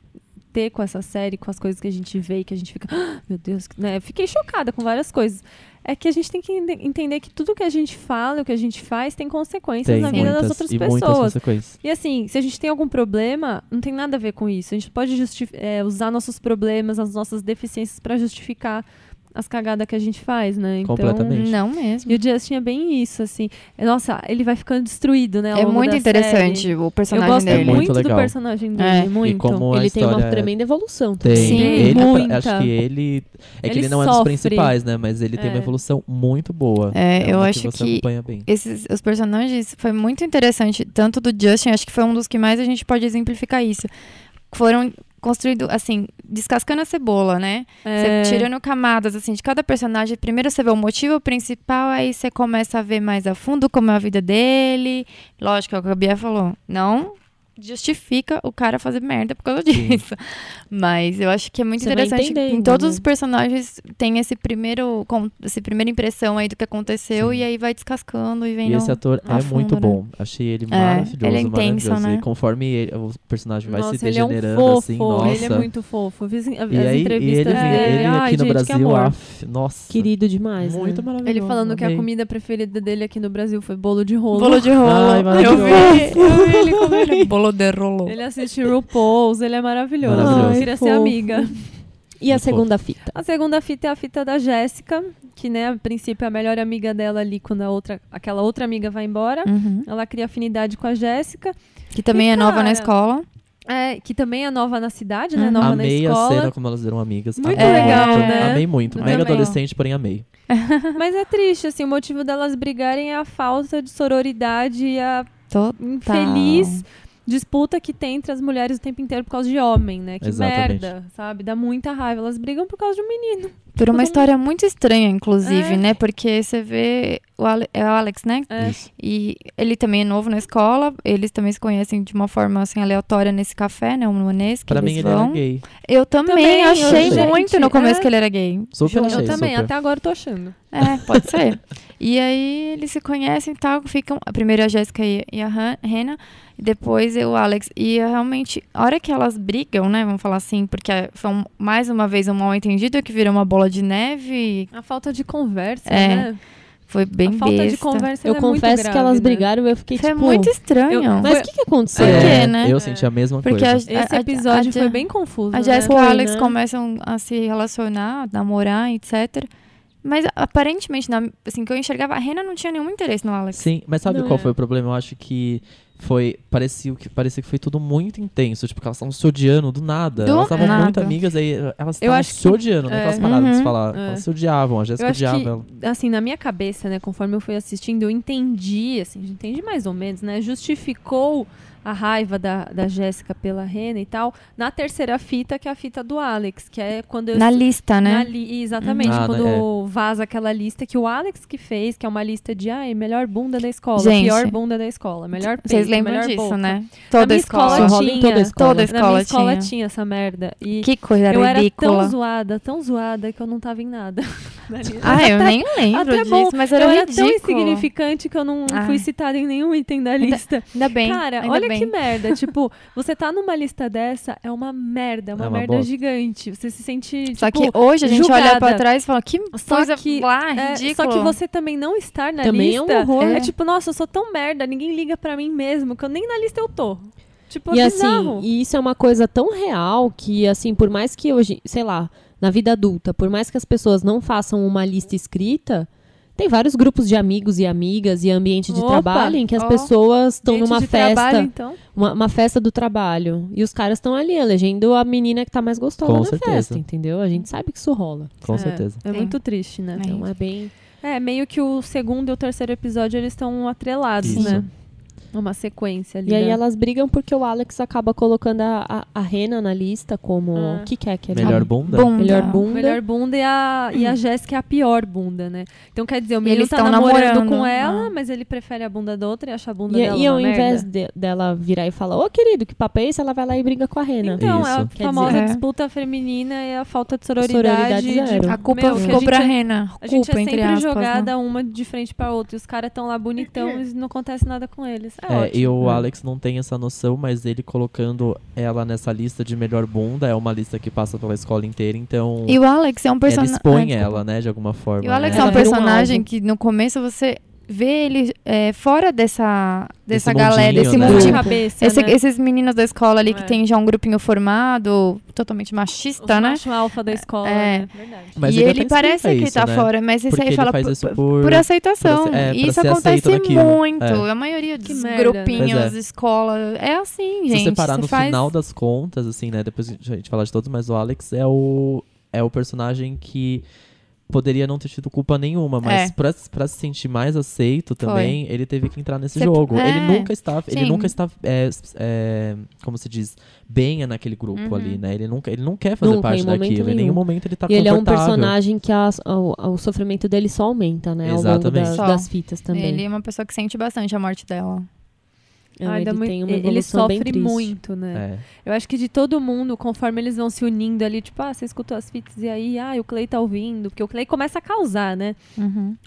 ter com essa série, com as coisas que a gente vê e que a gente fica, "Ah, meu Deus, né? Fiquei chocada com várias coisas. É que a gente tem que ente- entender que tudo que a gente fala, o que a gente faz, tem consequências Tem na vida muitas, das outras e pessoas. E assim, se a gente tem algum problema, não tem nada a ver com isso. A gente pode é, usar nossos problemas, as nossas deficiências pra justificar as cagadas que a gente faz, né? Então, Completamente. Não mesmo. e o Justin é bem isso, assim. É, Nossa, ele vai ficando destruído, né? É muito interessante série. o Eu personagem gosto dele. É muito muito do legal. personagem dele, É. muito. E Ele tem uma história- tremenda evolução. Tem. também. Sim, ele, muita. acho que ele. É que Ele ele não é dos sofre. principais, né? Mas ele tem É. uma evolução muito boa. É, eu uma acho você que acompanha bem. Esses, os personagens foi muito interessante, tanto do Justin, acho que foi um dos que mais a gente pode exemplificar isso. Foram construídos, assim, descascando a cebola, né? É, Você tirando camadas, assim, de cada personagem. Primeiro você vê o motivo principal, aí você começa a ver mais a fundo como é a vida dele. Lógico, é o que a Bia falou. Não justifica o cara fazer merda por causa Sim. disso. Mas eu acho que é muito Você interessante. Em todos né? os personagens tem esse primeiro, com, essa primeira impressão aí do que aconteceu Sim. e aí vai descascando e vem E esse ator é fundo, muito né? bom. Achei ele É, maravilhoso, ele é intenso, maravilhoso. né? E conforme ele- o personagem vai nossa, se ele é um degenerando, fofo, assim, nossa. ele é muito fofo. As E aí, e entrevistas ele, dele. ele Ai, aqui no gente, Brasil, af, nossa. Querido demais. Muito né? maravilhoso. Ele falando que a comida preferida dele aqui no Brasil foi bolo de rolo. Bolo de rolo. Ai, eu vi, eu vi ele comendo bolo de rolo. Ele assiste RuPaul's, ele é maravilhoso. Maravilhoso. Eu queria ser Fofo. amiga. E a segunda fita? A segunda fita é a fita da Jéssica, que, né, a princípio é a melhor amiga dela ali quando a outra, aquela outra amiga vai embora. Uhum. Ela cria afinidade com a Jéssica, Que também E, é nova cara, na escola. é, que também é nova na cidade, né? Uhum. Nova Amei na a escola. cena como elas eram amigas. Muito Amei legal, muito. né? Amei muito. Eu Mega adolescente, porém amei. Mas é triste, assim, o motivo delas brigarem é a falta de sororidade e a Tô infeliz disputa que tem entre as mulheres o tempo inteiro por causa de homem, né? Que Exatamente. merda, sabe? Dá muita raiva. Elas brigam por causa de um menino. Por uma história muito estranha, inclusive, É. né? Porque você vê o Ale- é o Alex, né? É. E ele também é novo na escola. Eles também se conhecem de uma forma assim aleatória nesse café, né? O Nuanês, que Pra mim eles ele era vão. gay. Eu também, Também, achei eu- muito gente, no começo é. que ele era gay. Super Juro. achei, eu também, super. até agora eu tô achando. É, pode ser. E aí eles se conhecem e tal, ficam. A primeira a Jéssica e, e a Han- Rena, e depois o Alex. E é realmente, a hora que elas brigam, né? Vamos falar assim, porque foi um- mais uma vez um mal entendido que vira uma bola de neve. A falta de conversa, É, né? Foi bem a falta de besta. conversa Eu é muito confesso que grave, elas né? brigaram e eu fiquei Foi tipo. muito estranho. Eu- Mas o que, que aconteceu? Por É, quê, né? Eu senti a mesma Porque coisa. Esse a- a- episódio a- foi bem confuso. A né? Jéssica e o Foi, Alex né? começam a se relacionar, namorar, etc. Mas aparentemente, na, assim, que eu enxergava, a Rena não tinha nenhum interesse no Alex. Sim, mas sabe Não qual é. foi o problema? Eu acho que foi. Parecia que, parecia que foi tudo muito intenso. Tipo, que elas estavam se odiando do nada. Do elas estavam nada. muito amigas, aí elas estavam se que- odiando, né? é. Que elas pararam de se Uhum. falar. É. Elas se odiavam, a Jéssica odiava que, ela. assim, na minha cabeça, né, conforme eu fui assistindo, eu entendi, assim, entendi mais ou menos, né, justificou a raiva da, da Jéssica pela Rena e tal, na terceira fita, que é a fita do Alex, que é quando eu... Na lista, né? na li- exatamente, Ah, quando né, vaza aquela lista que o Alex que fez, que é uma lista de, ai, melhor bunda da escola, Gente, pior bunda da escola, melhor peito, Vocês lembram melhor disso, boca. né? Toda minha escola. escola tinha. toda a escola. Toda Na minha escola escola tinha. tinha essa merda. E Que coisa eu era ridícula. tão zoada, tão zoada, que eu não tava em nada. Ah, eu nem lembro até disso, bom. mas eu era era ridículo. tão insignificante que eu não Ai. fui citada em nenhum item da lista. Ainda bem. Cara, ainda olha bem. Que merda. tipo, você tá numa lista dessa, é uma merda, é uma, É uma merda bosta. gigante. Você se sente, Só tipo, que hoje a gente olha julgada. pra trás e fala, que Só coisa que, lá, é, ridículo. só que você também não estar na Também é um lista horror. é tipo, nossa, eu sou tão merda, ninguém liga pra mim mesmo, que eu nem na lista eu tô. Tipo, E é assim, bizarro. e isso é uma coisa tão real que, assim, por mais que hoje, sei lá, na vida adulta, por mais que as pessoas não façam uma lista escrita, tem vários grupos de amigos e amigas e ambiente de Opa, trabalho em que as ó, pessoas estão numa de festa, trabalho, então. uma, uma festa do trabalho, e os caras estão ali elegendo a menina que tá mais gostosa Com na certeza. festa, entendeu? A gente sabe que isso rola. Com É, certeza. É Sim. muito triste, né? É. Então é bem. É, meio que o segundo e o terceiro episódio eles estão atrelados, Isso. né? Uma sequência ali. E aí né? elas brigam porque o Alex acaba colocando a, a, a Rena na lista como. Ah. O que, que é que ele Melhor bunda? Bunda. Melhor bunda. Melhor bunda e a, e a Jéssica é a pior bunda, né? Então quer dizer, o menino tá namorando, namorando. com ela, Ah. mas ele prefere a bunda da outra e acha a bunda E, dela e ao uma invés merda. de- dela virar e falar, ô querido, que papo é esse? Ela vai lá e briga com a Rena. Então, é a Isso. Quer famosa dizer- disputa feminina e a falta de sororidade. Sororidade zero. de- A culpa meu, ficou a pra gente é- Rena. A gente culpa, é entre sempre aspas, jogada né? uma de frente pra outra. E os caras estão lá bonitão e não acontece nada com eles. É, É, ótimo. e o É. Alex não tem essa noção, mas ele colocando ela nessa lista de melhor bunda, é uma lista que passa pela escola inteira, então E o Alex é um ele personagem. expõe ela, né, de alguma forma. E o Alex né? é um um personagem que no começo você vê ele é, fora dessa, dessa Desse galera, desse né? Mundinho. cabeça, Esse- né? Esses meninos da escola ali que É. tem já um grupinho formado, totalmente machista, Os né? macho alfa da escola, É. né? Verdade. Mas e ele parece que isso, tá né? fora, mas esse aí fala por, isso por- por- por aceitação. ser- é, e isso acontece naquilo. muito. É. A maioria Que dos merda. grupinhos, é. escola, é assim, gente. Se você parar no faz... final das contas, assim, né? Depois a gente fala de todos, mas o Alex é o, é o personagem que poderia não ter tido culpa nenhuma, mas É. pra, pra se sentir mais aceito também, ele teve que entrar nesse Cê- jogo. é. Ele nunca está, ele Sim. nunca está, é, é, como se diz, bem naquele grupo Uhum. ali, né? Ele nunca, ele não quer fazer Nunca, parte daquilo. Em nenhum. nenhum momento ele tá e ele é um personagem que a- o, o sofrimento dele só aumenta, né? Ao longo Exatamente. das, das fitas também. Ele é uma pessoa que sente bastante a morte dela. É, Ai, dá ele tem uma ele sofre muito, né? É. Eu acho que de todo mundo, conforme eles vão se unindo ali, tipo, ah, você escutou as fitas e aí, ah, o Clay tá ouvindo, porque o Clay começa a causar, né?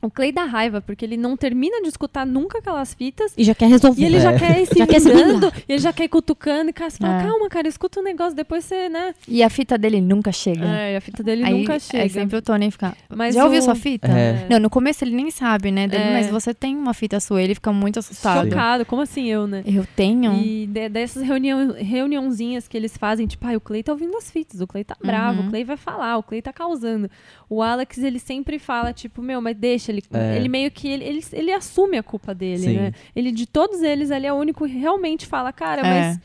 O Clay dá raiva, porque ele não termina de escutar nunca aquelas fitas E já quer resolver. e ele já É. quer ir se Já quer se vingando, e ele já quer ir cutucando, e cara, você fala, É. calma, cara, escuta um negócio, depois você, né? E a fita dele nunca chega. É, a fita dele Aí, nunca chega. Aí sempre o Tony fica. Mas Já ouviu o- sua fita? É. Não, no começo ele nem sabe, né? Dele, É. Mas você tem uma fita sua, ele fica muito assustado. Chocado, como assim eu, né? Eu tenho. E de- dessas reunião, reuniãozinhas que eles fazem, tipo, ah, o Clay tá ouvindo as fitas, o Clay tá bravo, Uhum. o Clay vai falar, o Clay tá causando. O Alex, ele sempre fala, tipo, meu, mas deixa, ele, É. ele meio que, ele, ele, ele assume a culpa dele, Sim. né? Ele, de todos eles, ali é o único que realmente fala, cara, É. mas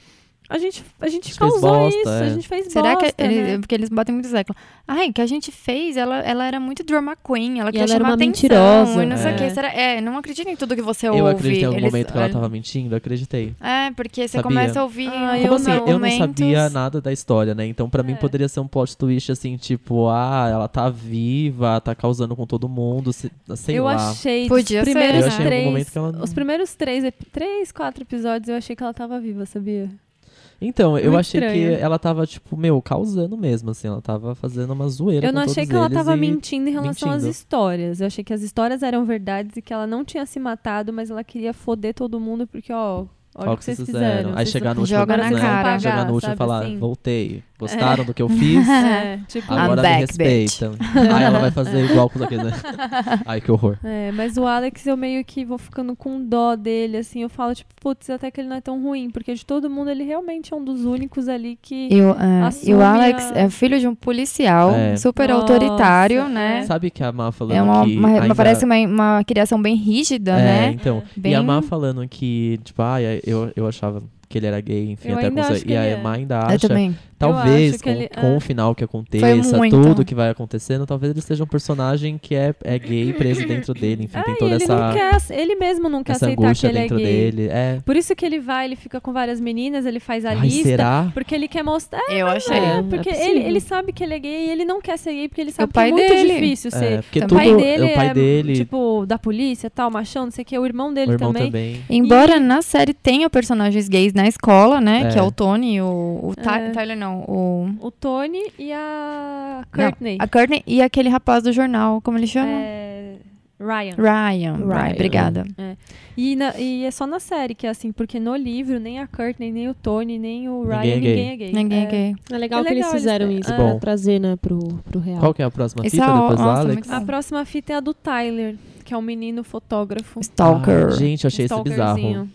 A gente, a gente causou bosta, isso, a é. gente fez Será bosta, que ele- né? porque eles batem muito século. Ai, que a gente fez, ela, ela era muito drama queen, ela queria ela era chamar uma atenção, mentirosa. e não sei o É. que. Será, é, não acredita em tudo que você ouve. Eu acreditei em algum Eles- momento que ela tava mentindo, eu acreditei. É, porque você Sabia. começa a ouvir Ah, Como eu assim? não. Eu não sabia nada da história, né? Então, pra mim, É. poderia ser um plot twist assim, tipo, ah, ela tá viva, tá causando com todo mundo, se- sei eu lá. achei Podia os ser, primeiros né? Eu achei três, momento que ela os primeiros três, três, quatro episódios eu achei que ela tava viva, sabia? Então, eu Muito achei que estranho. ela tava, tipo, meu, causando mesmo, assim. Ela tava fazendo uma zoeira Eu não achei que ela tava mentindo em relação às mentindo. histórias. Eu achei que as histórias eram verdades e que ela não tinha se matado, mas ela queria foder todo mundo porque, ó, olha o que vocês fizeram. Aí Vocês chegar no último Joga na cara. chegar no último e falar, assim? voltei. Gostaram do que eu fiz? É, tipo, Agora me back, bitch. respeitam. Aí ela vai fazer igual com aquele, né? Ai, que horror. É, mas o Alex eu meio que vou ficando com dó dele, assim, eu falo, tipo, putz, até que ele não é tão ruim, porque de todo mundo ele realmente é um dos únicos ali que. E o, é, e o Alex a- é filho de um policial É. super Nossa, autoritário, é. né? Sabe que a Má falando É uma, que uma- ainda... parece uma, uma criação bem rígida, É, né? então. Bem- E a Má falando que, tipo, ah, eu, eu achava que ele era gay, enfim, Eu até ainda com acho que E a é. Má ainda Eu acha, também. talvez, acho que com, ele- com é. o final que aconteça, tudo que vai acontecendo, talvez ele seja um personagem que é, é gay preso dentro dele, enfim, É, tem e toda ele essa, não quer, ele mesmo não quer essa aceitar que angústia ele é dentro gay. dele. É. Por isso que ele vai, ele fica com várias meninas, ele faz a Ai, lista. será? Porque ele quer mostrar. Eu achei. É, É, porque é ele, ele sabe que ele é gay e ele não quer ser gay porque ele o sabe que é muito dele. difícil É, ser. porque O O tudo, pai dele o pai é, dele, tipo, da polícia, tal, machão, não sei o que, o irmão dele o irmão também. também. Embora na série tenha personagens gays na escola, né? É. Que é o Tony e o, o Ty- É. Tyler, não, o... O Tony e a não, Courtney. a Courtney e aquele rapaz do jornal, como ele chama? É, Ryan. Ryan. Ryan. Ryan. Obrigada. E, na- e é só na série que é assim, porque no livro nem a Courtney, nem o Tony, nem o Ryan, Ninguém é gay. ninguém é gay. Ninguém é É. gay. É legal É que eles legal, eles- fizeram é, isso é. pra Bom. trazer, né, pro, pro real. Qual que é a próxima Esse fita é o- depois do nossa, Alex? A próxima fita é a do Tyler, que é um menino fotógrafo. Stalker. Ah, gente, eu achei isso bizarro.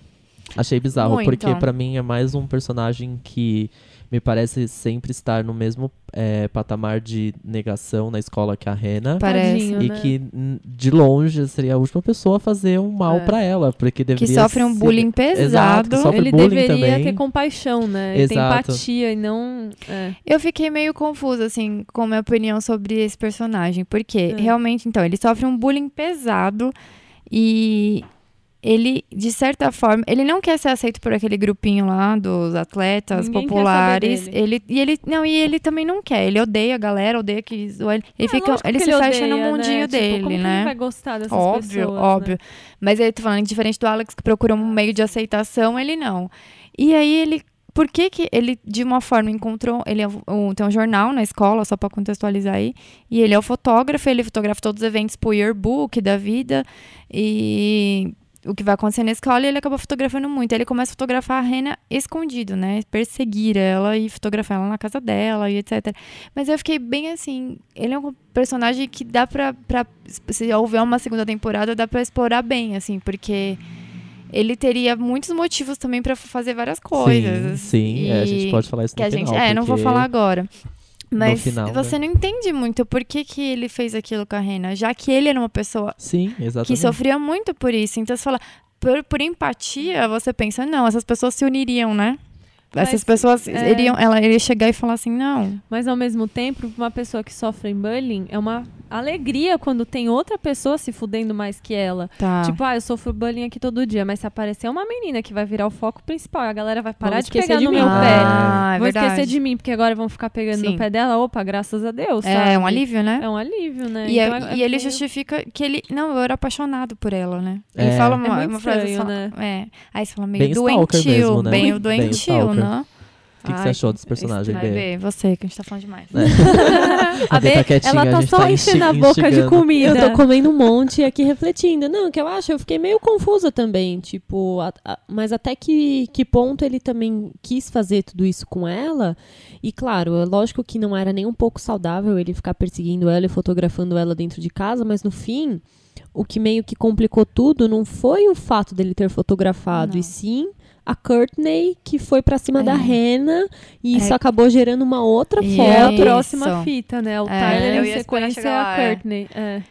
Achei bizarro, Muito. porque pra mim é mais um personagem que me parece sempre estar no mesmo é, patamar de negação na escola que a Rena. Parece. E né? que, de longe, seria a última pessoa a fazer um mal É. pra ela. Porque Que deveria sofre um ser- bullying Exato, pesado. que sofre Ele bullying deveria também. ter compaixão, né? Ele Ter Exato. empatia e não. é. Eu fiquei meio confusa, assim, com a minha opinião sobre esse personagem. Porque, É. realmente, então, ele sofre um bullying pesado e ele, de certa forma, ele não quer ser aceito por aquele grupinho lá dos atletas Ninguém populares. Ele, e ele, não, e ele também não quer. Ele odeia a galera, odeia que ele. É, fica, ele se fecha no mundinho né? Tipo, dele, como que né? ele vai gostar dessas Óbvio, pessoas, óbvio. né? Mas ele, tô falando, diferente do Alex, que procura um meio de aceitação, ele não. E aí ele. Por que, que ele, de uma forma, encontrou. Ele é um- tem um jornal na escola, só pra contextualizar aí. E ele é o fotógrafo, ele fotografa todos os eventos pro yearbook da vida. E o que vai acontecer na escola, e ele acaba fotografando muito. Aí ele começa a fotografar a Rena escondido, né? Perseguir ela e fotografar ela na casa dela e etc. Mas eu fiquei bem assim. Ele é um personagem que dá pra. pra se houver uma segunda temporada, dá pra explorar bem, assim, porque ele teria muitos motivos também pra fazer várias coisas. Sim, sim. é, a gente pode falar isso no que a final. gente. É, não vou porque- falar agora. Mas final, né? você não entende muito por que, que ele fez aquilo com a Rena, já que ele era uma pessoa Sim, que sofria muito por isso. Então você fala, por, por empatia, você pensa, não, essas pessoas se uniriam, né? Essas Mas, pessoas é. iriam, ela iria chegar e falar assim, não. Mas ao mesmo tempo, uma pessoa que sofre bullying é uma alegria quando tem outra pessoa se fudendo mais que ela. Tá. Tipo, ah, eu sofro bullying aqui todo dia, mas se aparecer uma menina que vai virar o foco principal, a galera vai parar Vão de pegar de no mim. meu pé. ah, é vão verdade. esquecer de mim, porque agora vão ficar pegando Sim. no pé dela. Opa, graças a Deus. É, sabe? um alívio, né? É um alívio, né? E, Então, é- é- e ele é- justifica que ele. Não, eu era apaixonado por ela, né? Ele É. fala É uma, muito uma frase estranho, só. né? É. Aí você fala meio Bem doentio. mesmo, né? Bem o Bem doentio, stalker. né? O que, que você achou desse personagem, Vai B? ver, você, que a gente tá falando demais. A B B, tá quietinha, ela a tá só tá enchendo a boca de comida. Eu tô comendo um monte e aqui refletindo. Não, o que eu acho, eu fiquei meio confusa também, tipo, a- a- mas até que, que ponto ele também quis fazer tudo isso com ela? E claro, é lógico que não era nem um pouco saudável ele ficar perseguindo ela e fotografando ela dentro de casa, mas no fim, o que meio que complicou tudo não foi o fato dele ter fotografado, Não. e sim a Courtney que foi pra cima É. da Rena e É. isso acabou gerando uma outra E É a foto. Isso. próxima fita, né? O É, Tyler em sequência é a é. Courtney. É.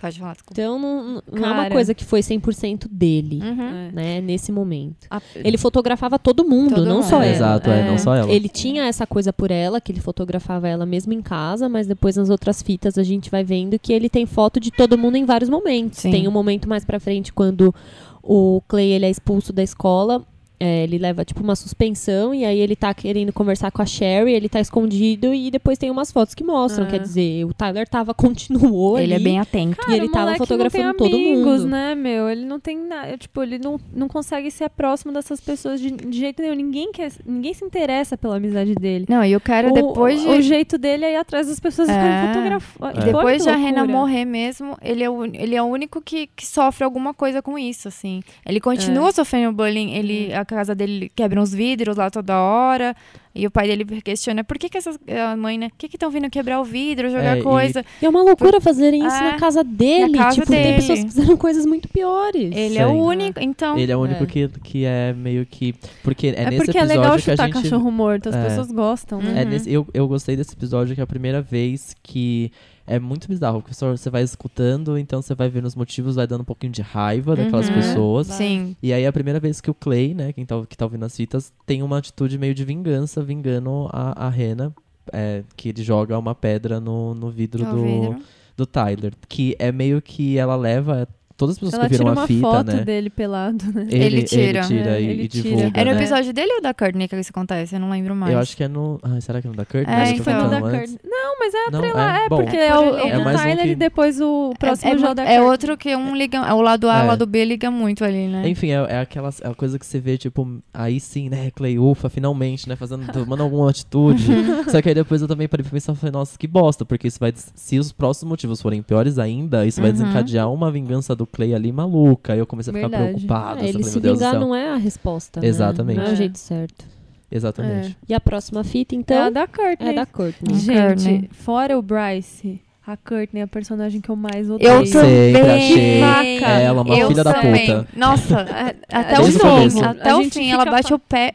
Pode falar, desculpa. Então não, não- é uma coisa que foi 100% dele, Uhum. É. né, nesse momento. A- Ele fotografava todo mundo, Todo não mundo. só ela. Exato, é, É. não só ela. Ele tinha essa coisa por ela, que ele fotografava ela mesmo em casa, mas depois nas outras fitas a gente vai vendo que ele tem foto de todo mundo em vários momentos. Sim. Tem um momento mais pra frente quando o Clay ele é expulso da escola. É, ele leva tipo uma suspensão e aí ele tá querendo conversar com a Sherry, ele tá escondido e depois tem umas fotos que mostram, É. quer dizer, o Tyler tava continuou Ele é ali. bem atento. E ele tava fotografando todo mundo. né, meu? Ele não tem nada. Tipo, ele não, não consegue ser próximo dessas pessoas de, de jeito nenhum. Ninguém, quer, ninguém se interessa pela amizade dele. Não, e o cara, o, depois de. o jeito dele é ir atrás das pessoas É. fotografando. É. Depois de a Rena morrer mesmo, ele é o, ele é o único que, que sofre alguma coisa com isso, assim. Ele continua sofrendo bullying, ele, a casa dele quebra uns vidros lá toda hora, e o pai dele questiona, por que que essas, a mãe, né, por que que estão vindo quebrar o vidro, jogar É, coisa? E é uma loucura fazerem isso É, na casa dele. na casa tipo, tem dele. pessoas que fizeram coisas muito piores. Ele é o Sim. único, então... Ele é o único É. Que, que é meio que. Porque é, É, nesse porque é episódio legal que a chutar gente. cachorro morto, as É. pessoas gostam, né? É Uhum. nesse, eu, eu gostei desse episódio que é a primeira vez que é muito bizarro. Porque você vai escutando, então você vai vendo os motivos, vai dando um pouquinho de raiva daquelas Uhum. pessoas. Sim. E aí é a primeira vez que o Clay, né, quem tá, que tá ouvindo as fitas, tem uma atitude meio de vingança, vingando a, a Rena. é, que ele joga uma pedra no, no vidro No do, vidro. do Tyler. Que é meio que ela leva. Todas as pessoas Ela que viram tira uma a fita, foto né? dele pelado, né? Ele, Ele tira. tira É, e, ele e tira. divulga. É no né? episódio dele ou da Courtney que isso acontece? Eu não lembro mais. Eu acho que é no. Ai, será que é no da Kurt? É, Acho que então. Foi no tô da falando Kurt. antes. Não, mas é Não, atrelado. É, bom, porque É é, o, é É o mais um Tyler que- e depois o próximo é, já é, da é Kurt. outro que um liga. O lado A, É. o lado B liga muito ali, né? Enfim, é, é aquela é a coisa que você vê, tipo, aí sim, né, Clay, ufa, finalmente, né, fazendo, tomando alguma atitude. Só que aí depois eu também parei pra pensar, falei, nossa, que bosta, porque isso vai, se os próximos motivos forem piores ainda, isso vai Uhum. desencadear uma vingança do Clay ali maluca. Aí eu comecei a ficar Verdade. preocupado. É, ele falei, se meu Deus do vingar não é a resposta. né? Exatamente. Não é o É. jeito certo. Exatamente. E a próxima fita, É a então, da Courtney. é da Courtney. Gente, Courtney. fora o Bryce, a Courtney é a personagem que eu mais odeio. Eu Sempre também. achei Vaca. ela uma eu filha da puta. Nossa, é- até o Desde o fim. Até A o fim, ela bate fa- o pé.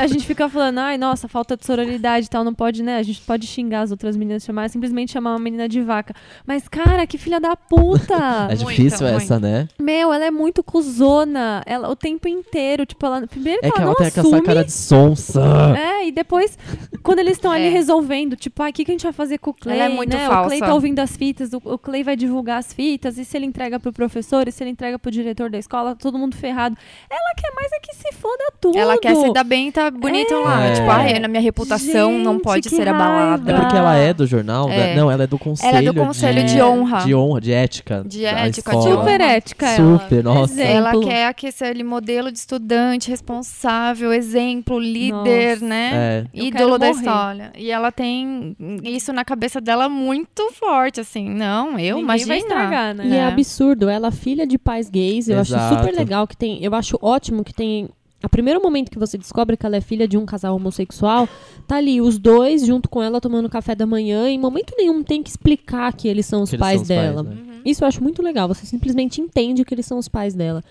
A gente, fica falando, ai, nossa, falta de sororidade e tal, não pode, né? A gente pode xingar as outras meninas, chamar, simplesmente chamar uma menina de vaca. Mas, cara, que filha da puta! É difícil muito. essa, né? Meu, ela é muito cuzona. Ela, o tempo inteiro, tipo, ela. Primeiro É que ela não tem assume. aquela cara de sonsa. É, e depois, quando eles estão ali É. resolvendo, tipo, ah, o que, que a gente vai fazer com o Clay? Ela é muito né? O falsa. Clay tá ouvindo as fitas, o, o Clay vai divulgar as fitas, e se ele entrega pro professor, e se ele entrega pro diretor da escola, todo mundo ferrado. Ela quer mais é que se foda tudo. Ela quer se dar bem e tá bonito lá. É. Tipo, ai, na minha reputação não Gente, pode que ser abalada. É porque ela é do jornal? da- É. não, ela é do conselho. Ela é do conselho de, de honra. De honra, de ética. De ética, de. Super ética, ela. Super, nossa. Exemplo. Ela quer aquecer ali modelo de estudante responsável, exemplo, líder, Nossa. né? É. Ídolo da história. E ela tem isso na cabeça dela muito forte, assim. Não, eu Ninguém imagino. vai estragar, né? E é É. absurdo, ela é filha de pais gays. Eu acho Exato. super legal que tem. Eu acho ótimo que tem. A primeiro momento que você descobre que ela é filha de um casal homossexual, tá ali os dois junto com ela tomando café da manhã. E em momento nenhum tem que explicar que eles são os eles pais são os pais, dela. né? Uhum. Isso eu acho muito legal. Você simplesmente entende que eles são os pais dela.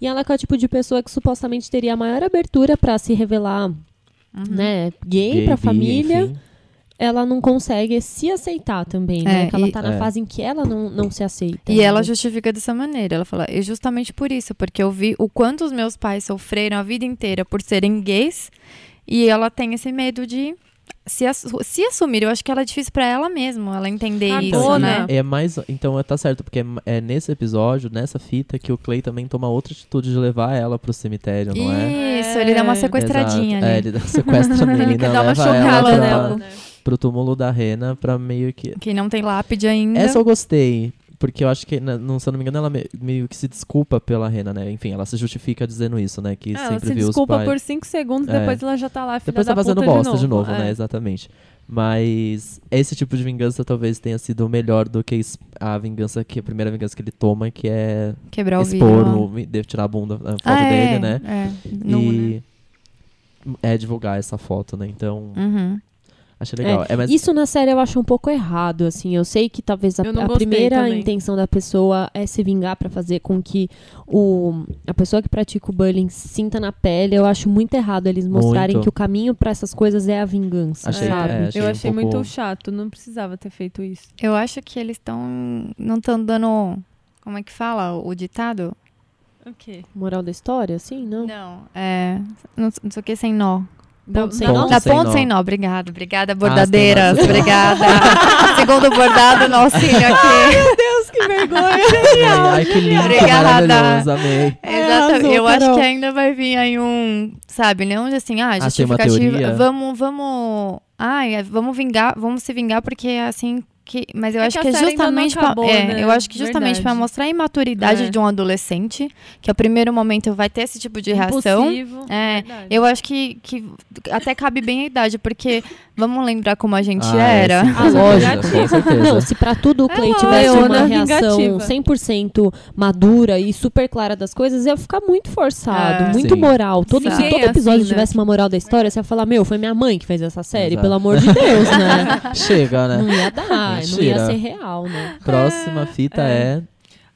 E ela é o tipo de pessoa que supostamente teria a maior abertura pra se revelar, Uhum. né, gay, Gay, pra bi, família. enfim. Ela não consegue se aceitar também, né? É, Que ela e- tá na É. fase em que ela não, não se aceita. E né? ela justifica dessa maneira. Ela fala, é justamente por isso, porque eu vi o quanto os meus pais sofreram a vida inteira por serem gays, e ela tem esse medo de se, assu- se assumir. Eu acho que ela é difícil pra ela mesma, ela entender A isso, dona. né? É mais. Então tá certo, porque é, é nesse episódio, nessa fita, que o Clay também toma outra atitude de levar ela pro cemitério, não é? Isso, ele dá uma sequestradinha Exato. É, ele dá- sequestra a menina, Ele dar uma leva chocada ela pra, nela. Pro túmulo da Rena pra meio que. Que não tem lápide ainda. Essa eu gostei. Porque eu acho que, não, se eu não me engano, ela me- meio que se desculpa pela Rena, né? Enfim, ela se justifica dizendo isso, né? Que Ah, ela sempre se viu os desculpa pais. por 5 segundos, É. depois ela já tá lá, filha Depois tá fazendo bosta de novo, né? É. Exatamente. Mas esse tipo de vingança talvez tenha sido melhor do que a vingança que a primeira vingança que ele toma, que é Quebrar o expor, o, deve tirar a bunda, a foto Ah, é, dele, né? É, nu, né? e é divulgar essa foto, né? Então, Uhum. Achei legal. É, mas Isso na série eu acho um pouco errado, assim. Eu sei que talvez a, a primeira também. intenção da pessoa é se vingar pra fazer com que o, a pessoa que pratica o bullying sinta na pele. Eu acho muito errado eles mostrarem Muito. que o caminho pra essas coisas é a vingança, Achei- sabe? é, achei eu um achei pouco- muito chato, não precisava ter feito isso. Eu acho que eles estão. Não estão dando. Como é que fala o ditado? O quê? Moral da história, assim, não? Não. É. Não, não sei o que sem nó. Ponto sem Ponto nó? Da sem ponto nó. sem nó. Obrigada, obrigada, bordadeiras. mais. obrigada. Segundo bordado, no auxílio aqui. Deus, que vergonha! Ai, que lindo, Obrigada. maravilhoso, amei. Exatamente. arrasou, Eu acho Carol. que ainda vai vir aí um, sabe, não assim, ah, uma justificativa. teoria? vamos, vamos, ai, é, vamos vingar, vamos se vingar porque é assim que, mas eu É acho que que, é justamente pra, é, né? eu acho que justamente para mostrar a imaturidade É. de um adolescente, que ao primeiro momento vai ter esse tipo de reação. Impulsivo, É, verdade. Eu acho que, que até cabe bem a idade, porque vamos lembrar como a gente Ah, era. é, sim, com Ah, lógico. Com certeza. Não, se pra tudo o Clay É tivesse lógico. uma Leona reação vingativa. 100% madura e super clara das coisas, ia ficar muito forçado, É. muito Sim. moral. Todo, se todo é episódio assim, né? tivesse uma moral da história, você ia falar, meu, foi minha mãe que fez essa série, Exato. pelo amor de Deus, né? Chega, né? Não ia dar, não ia ser real, né? Próxima fita É. é.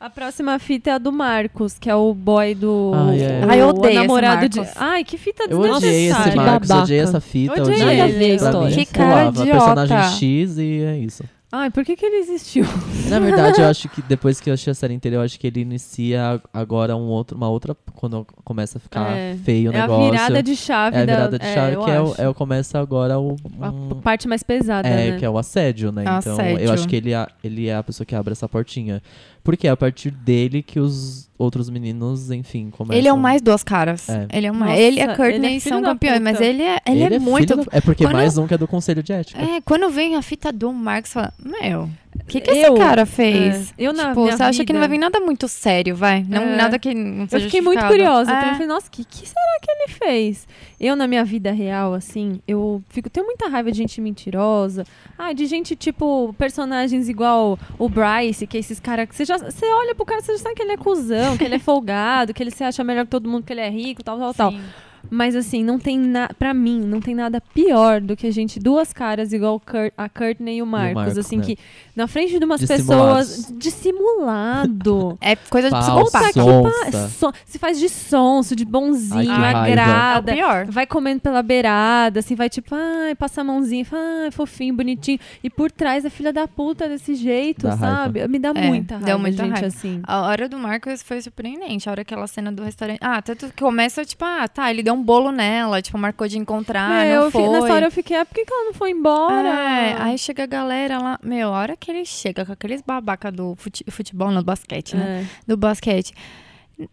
A próxima fita é a do Marcos, que é o boy do. Ai, é. o Ai, eu odeio esse namorado de. Marcos. Ai, que fita Eu odiei esse desnecessária. Marcos, odiei essa fita, Odiei odiei. A Pra mim. Que cara pulava. idiota. Personagem X e é isso. Ai, por que, que ele existiu? Na verdade, eu acho que depois que eu achei a série inteira, eu acho que ele inicia agora um outro, uma outra. Quando começa a ficar É. feio o é negócio. a virada de chave é a da- virada de chave, eu que é o, é começa agora o. a um- p- parte mais pesada, é, né? que é o assédio, né? É o então, assédio. eu acho que ele, é- ele é a pessoa que abre essa portinha. Porque é a partir dele que os outros meninos, enfim, começam... Ele é o mais duas caras. É. Ele é o mais. Nossa, ele e a ele Courtney é são da campeões, mas ele é, ele é, filho muito. da- É porque Quando- mais um que é do conselho de ética. É, quando vem a fita do Marcos, fala, meu, o que, que esse Eu- cara fez? é, eu na tipo, você acha que não vai vida- vir nada muito sério, vai? Não, É. nada que não Eu seja fiquei muito curiosa. É. Então eu falei, nossa, o que, que será que ele fez? Eu, na minha vida real, assim, eu fico, tenho muita raiva de gente mentirosa. Ah, de gente, tipo, personagens igual o Bryce, que é esses caras que você já. Você olha pro cara, você já sabe que ele é cuzão, que ele é folgado, que ele se acha melhor que todo mundo, que ele é rico, tal, tal, tal. Mas assim, não tem nada. Pra mim, não tem nada pior do que a gente, duas caras igual o Kurt- a Courtney e o Marcos. Marcos, assim, né? que na frente de umas pessoas. Dissimulado. É coisa de psicopata. Sonsa. So- se faz de sonso, de bonzinho, Ai, raiva. É o agrada. pior. Vai comendo pela beirada, assim, vai tipo, ai, passa a mãozinha, fala, ai, fofinho, bonitinho. E por trás é filha da puta desse jeito, Dá raiva. sabe? Me dá É, muita deu raiva, muita gente, raiva. assim. A hora do Marcos foi surpreendente. A hora aquela cena do restaurante. Ah, tanto que começa, tipo, ah, tá, ele deu um bolo nela, tipo, marcou de encontrar, É, não foi. nessa hora eu fiquei, ah, por que, que ela não foi embora? É, aí chega a galera lá. Meu, a hora que ele chega com aqueles babaca do fute- futebol no basquete, né? É. Do basquete.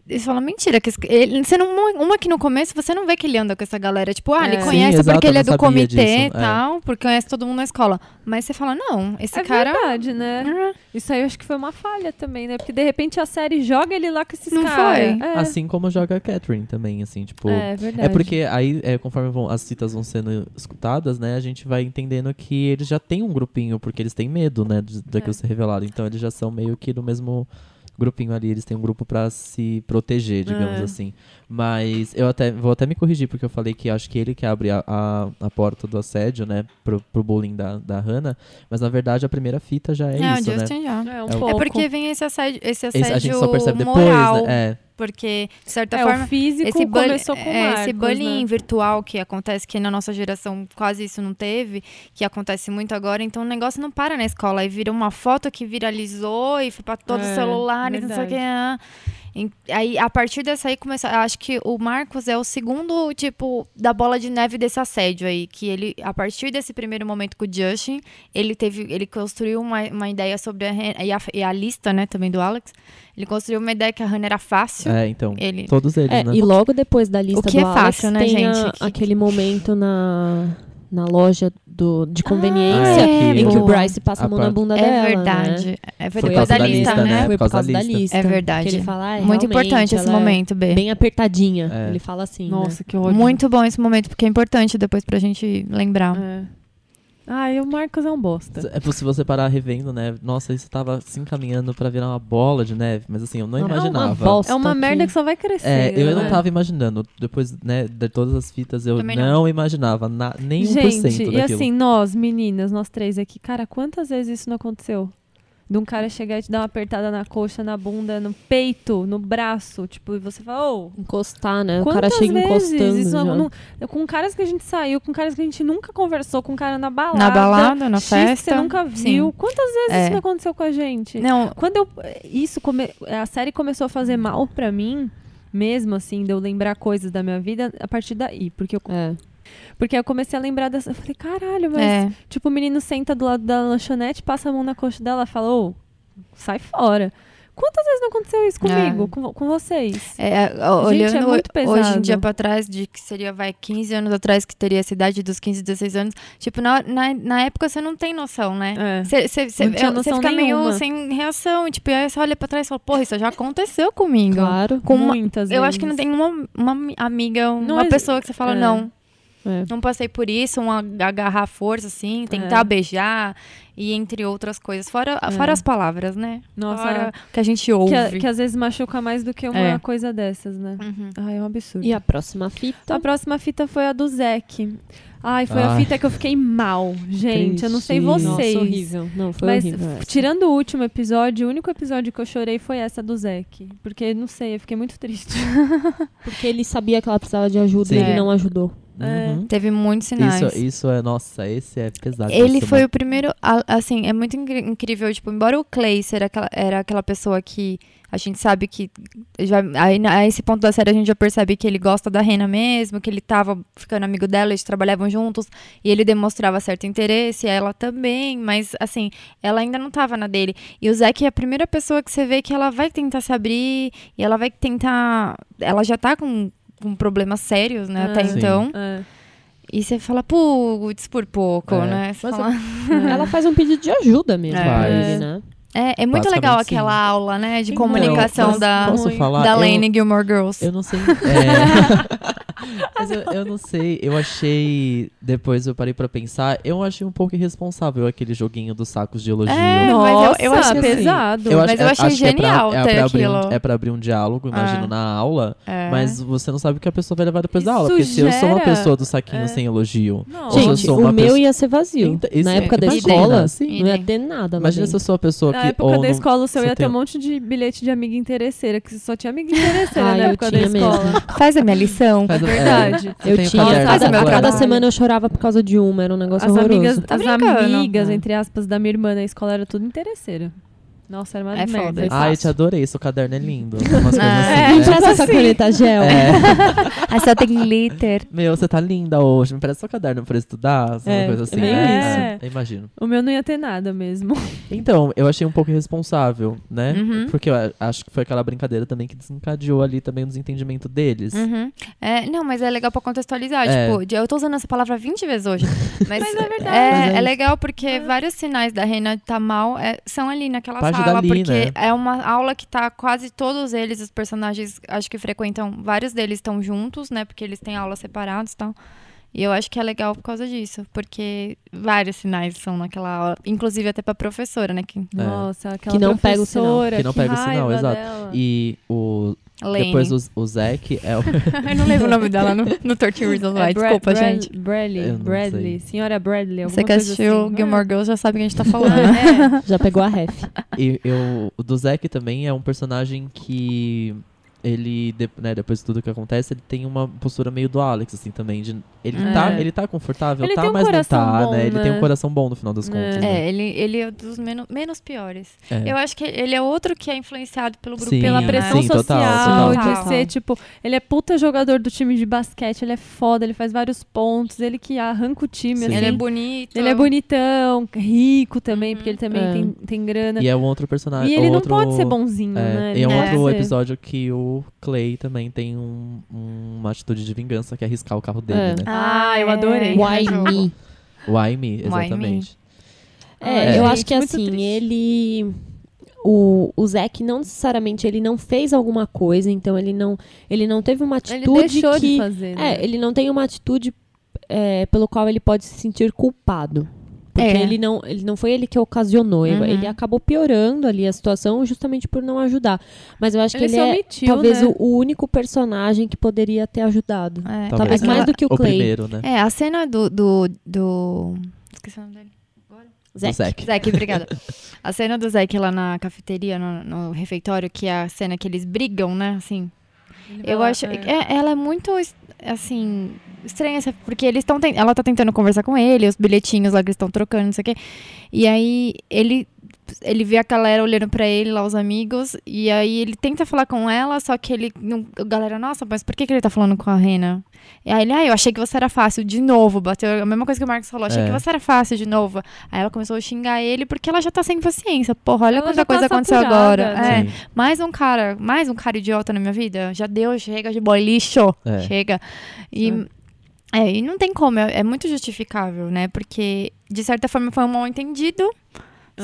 Eles falam, mentira, que ele, você não, uma que no começo você não vê que ele anda com essa galera. Tipo, ah, É. ele Sim, conhece exato, porque ele eu é do comitê e é. tal, porque conhece todo mundo na escola. Mas você fala, não, esse É cara. verdade, né? Ah, Isso aí eu acho que foi uma falha também, né? Porque de repente a série joga ele lá com esses Não caras. foi? É. Assim como joga a Catherine também, assim, tipo... é verdade. É porque aí, é, conforme vão- as citas vão sendo escutadas, né, a gente vai entendendo que eles já têm um grupinho, porque eles têm medo, né, de- daquilo É. ser revelado. Então eles já são meio que do mesmo grupinho ali, eles têm um grupo pra se proteger, digamos É. assim. Mas eu até vou até me corrigir, porque eu falei que acho que ele que abre a, a, a porta do assédio, né, pro, pro bullying da, da Hannah, mas na verdade a primeira fita já é, é, isso, o né? Justin já. É, um É pouco. É porque vem esse assédio, esse Esse assédio a gente só percebe depois, moral. né? É. Porque, de certa É, forma, o físico esse bullying, começou com o é, Marcos, esse bullying né? virtual que acontece, que na nossa geração quase isso não teve, que acontece muito agora, então o negócio não para na escola. Aí vira uma foto que viralizou e foi pra todos os É, celulares, não sei o que. ah. Aí, a partir dessa aí, começa. eu Acho que o Marcos é o segundo, tipo, da bola de neve desse assédio aí. Que ele, a partir desse primeiro momento com o Justin, ele teve. Ele construiu uma, uma ideia sobre a, e a, e a lista, né, também do Alex. Ele construiu uma ideia que a Hannah era fácil. É, então, Ele. todos eles, É, né? e logo depois da lista que do é Alex, fácil, né, tem a- gente? Que- aquele momento na, na loja do, de conveniência Ah, é, em que o. Bryce passa a, mão na bunda É dela. verdade. Né? É Por verdade. causa da da lista, né? né? Foi Por por causa da lista. É verdade. Que ele fala, ah, Muito importante esse é momento, B. Bem apertadinha. É. Ele fala assim. Nossa, né? que ódio. Muito bom esse momento, porque é importante depois pra gente lembrar. É. Ai, o Marcos é um bosta. É se você parar revendo, né? Nossa, isso tava se encaminhando pra virar uma bola de neve, mas assim, eu não É uma imaginava. bosta É uma que- merda que só vai crescer. É, eu não né? tava imaginando. Depois, né, de todas as fitas, eu Também não, não. imaginava na, nem 1% Gente, daquilo. e assim, nós, meninas, nós três aqui, cara, quantas vezes isso não aconteceu? De um cara chegar e te dar uma apertada na coxa, na bunda, no peito, no braço, tipo, e você fala, ô, Encostar, né? o cara chega vezes encostando. isso já. não- com caras que a gente saiu, com caras que a gente nunca conversou, com cara na balada. Na balada, na X que festa. você nunca viu. Sim. Quantas vezes É. isso não aconteceu com a gente? Não, Quando eu. Isso come, a série começou a fazer mal pra mim, mesmo assim, de eu lembrar coisas da minha vida, a partir daí. Porque eu, É. porque eu comecei a lembrar dessa. Eu falei, caralho, mas. é. Tipo, o menino senta do lado da lanchonete, passa a mão na coxa dela e fala, ô, sai fora. Quantas vezes não aconteceu isso comigo, É. com, com vocês? É, olhando é muito hoje em pesado. dia pra trás, de que seria, vai, 15 anos atrás, que teria essa idade dos 15, 16 anos. Tipo, na, na, na época você não tem noção, né? É. Você Não noção fica nenhuma. meio sem reação. Tipo, aí você olha pra trás e fala, porra, isso já aconteceu comigo. Claro. Com uma- Muitas eu vezes. acho que não tem uma, uma ami- amiga, Não uma exi- pessoa que você fala, é. não, É. não passei por isso, um ag- agarrar força, assim, tentar É. beijar, e entre outras coisas. Fora, É. fora as palavras, né? Nossa, Fora o que a gente ouve. que, a- que às vezes machuca mais do que uma É. coisa dessas, né? Uhum. Ai, é um absurdo. E a próxima fita? A próxima fita foi a do Zeke. Ai, foi a Ai. fita que eu fiquei mal. Gente, eu não sei Triste. vocês. Nossa, horrível. Não, foi Mas horrível. essa. tirando o último episódio, o único episódio que eu chorei foi essa do Zeke. Porque, não sei, eu fiquei muito triste. Porque ele sabia que ela precisava de ajuda Sim. e ele É. não ajudou. É. Uhum. Teve muitos sinais. Isso, isso é, nossa, esse é pesado. Ele foi o primeiro, assim, é muito incrível, tipo, embora o Clay era aquela, era aquela pessoa que a gente sabe que já aí, a esse ponto da série a gente já percebe que ele gosta da Rena mesmo, que ele tava ficando amigo dela, eles trabalhavam juntos e ele demonstrava certo interesse, ela também, mas assim, ela ainda não tava na dele. E o Zack é a primeira pessoa que você vê que ela vai tentar se abrir e ela vai tentar, ela já tá com com problemas sérios, né, até Ah. Sim. então. É. E você fala, putz, por pouco, É. né? Você Mas fala, Ela faz um pedido de ajuda mesmo É. pra ele, né? É, é muito legal sim. aquela aula, né, de comunicação mas da, posso da Eu- Lane Gilmore Girls. Eu não sei. É... Mas eu, eu não sei. Eu achei. Depois eu parei pra pensar. Eu achei um pouco irresponsável aquele joguinho dos sacos de elogio. É, mas eu- eu Nossa, acho que assim, pesado. Eu Mas acho, eu achei acho que é pra- genial é ter pra abrir um- é pra abrir um diálogo, imagino, É. na aula. É. Mas você não sabe o que a pessoa vai levar depois da aula. Porque se eu sou uma pessoa do saquinho é. sem elogio. Nossa. Gente, o meu pessoa- ia ser vazio. Então, Na é- época da imagina, escola, sim. não ia ter nada. Imagina se eu sou uma pessoa Na que. época ou da escola, o seu você ia ter um monte de bilhete de amiga interesseira, que só tinha amiga interesseira na época da escola. Faz a minha lição. Faz- é, Verdade. eu tinha, o cada, cada semana eu chorava por causa de uma, era um negócio As horroroso. amigas, Tá as brincando? amigas, É. entre aspas, da minha irmã na escola era tudo interesseira. Nossa, era uma É merda. Ai, eu te adorei. Seu caderno é lindo. Umas coisas É, assim. é, né? Me empresta essa assim. caneta gel. É. A só tem glitter. Meu, você tá linda hoje. Me presta seu caderno pra estudar. Uma É, coisa é assim. isso. Eu imagino. O meu não ia ter nada mesmo. Então, eu achei um pouco irresponsável, né? Uhum. Porque eu acho que foi aquela brincadeira também que desencadeou ali também o desentendimento deles. Uhum. É, não, mas é legal pra contextualizar. É. Tipo, eu tô usando essa palavra 20 vezes hoje. Mas, Mas é verdade. É, é é legal porque vários sinais da Reina tá mal é, são ali naquela sala. Dali, porque né? é uma aula que tá quase todos eles, os personagens, acho que frequentam, vários deles estão juntos, né? Porque eles têm aulas separadas e tal. E eu acho que é legal por causa disso, porque vários sinais são naquela aula, inclusive até pra professora, né? Que Nossa, aquela Que não pega o sinal. professora, Que não pega o sinal, exato. dela. E o, Lane. depois o, o Zack é o. eu não lembro o nome dela no, no 13 Reasons Why, É Bra- desculpa, Bra- gente. Bradley, Bradley, senhora Bradley, alguma Você que assistiu assim. Gilmore Girls já sabe o que a gente tá falando. É. Já pegou a ref. E eu, o do Zack também é um personagem que ele, de- né, depois de tudo que acontece, ele tem uma postura meio do Alex, assim, também. De, ele, É. tá, ele tá confortável, Ele tá, um mas não tá, bom, né? Ele tem né? um coração bom no final das É. contas. né? É, ele, ele é dos menos, menos piores. É. Eu acho que ele é outro que é influenciado pelo grupo. Sim, Pela pressão sim, total, social, total. de ser, tipo, ele é puta jogador do time de basquete, ele é foda, ele faz vários pontos, ele que arranca o time, Sim. assim. Ele é bonito. Ele é bonitão, rico também, Uhum. porque ele também É. tem, tem grana. E é um outro personagem. E ele não outro, pode ser bonzinho, é, né? E é um não outro episódio que o Clay também tem um- uma atitude de vingança, que é arriscar o carro dele, É. né? Ah, eu adorei. Why jogo. me? Why me, me. exatamente. É, É. eu Gente, acho que assim, triste. ele. O, o Zack não necessariamente ele não fez alguma coisa, então ele não, ele não teve uma Ele atitude deixou que. de fazer, né? É, ele não tem uma atitude é, pelo qual ele pode se sentir culpado. Porque É. ele, não, ele não foi ele que ocasionou, ele- Uhum. ele acabou piorando ali a situação justamente por não ajudar. Mas eu acho Ele que ele é omitiu, talvez né? o, único personagem que poderia ter ajudado. É, Talvez Aquela- mais do que o o Clay. primeiro, né? É, a cena do. do, do... Esqueci o nome dele. Zack. Zack. Zack, obrigada. A cena do Zack lá na cafeteria, no, no refeitório, que é a cena que eles brigam, né? Assim. Eu acho. É. é, ela é muito, assim. Estranha, essa- porque eles estão. Ela tá tentando conversar com ele, os bilhetinhos lá que eles estão trocando, não sei o quê. E aí ele. Ele vê a galera olhando pra ele lá, os amigos, e aí ele tenta falar com ela, só que ele. Não, a galera, nossa, mas por que, que ele tá falando com a Rena? E aí ele, ah, eu achei que você era fácil, de novo, bateu a mesma coisa que o Marcos falou, achei É. que você era fácil de novo. Aí ela começou a xingar ele porque ela já tá sem paciência. Porra, olha Ela quanta tá coisa aconteceu saturada, agora. né? É. Sim. Mais um cara, mais um cara idiota na minha vida. Já deu, chega de boy lixo. É. Chega. E, é, e não tem como, é, é muito justificável, né? Porque, de certa forma, foi um mal entendido.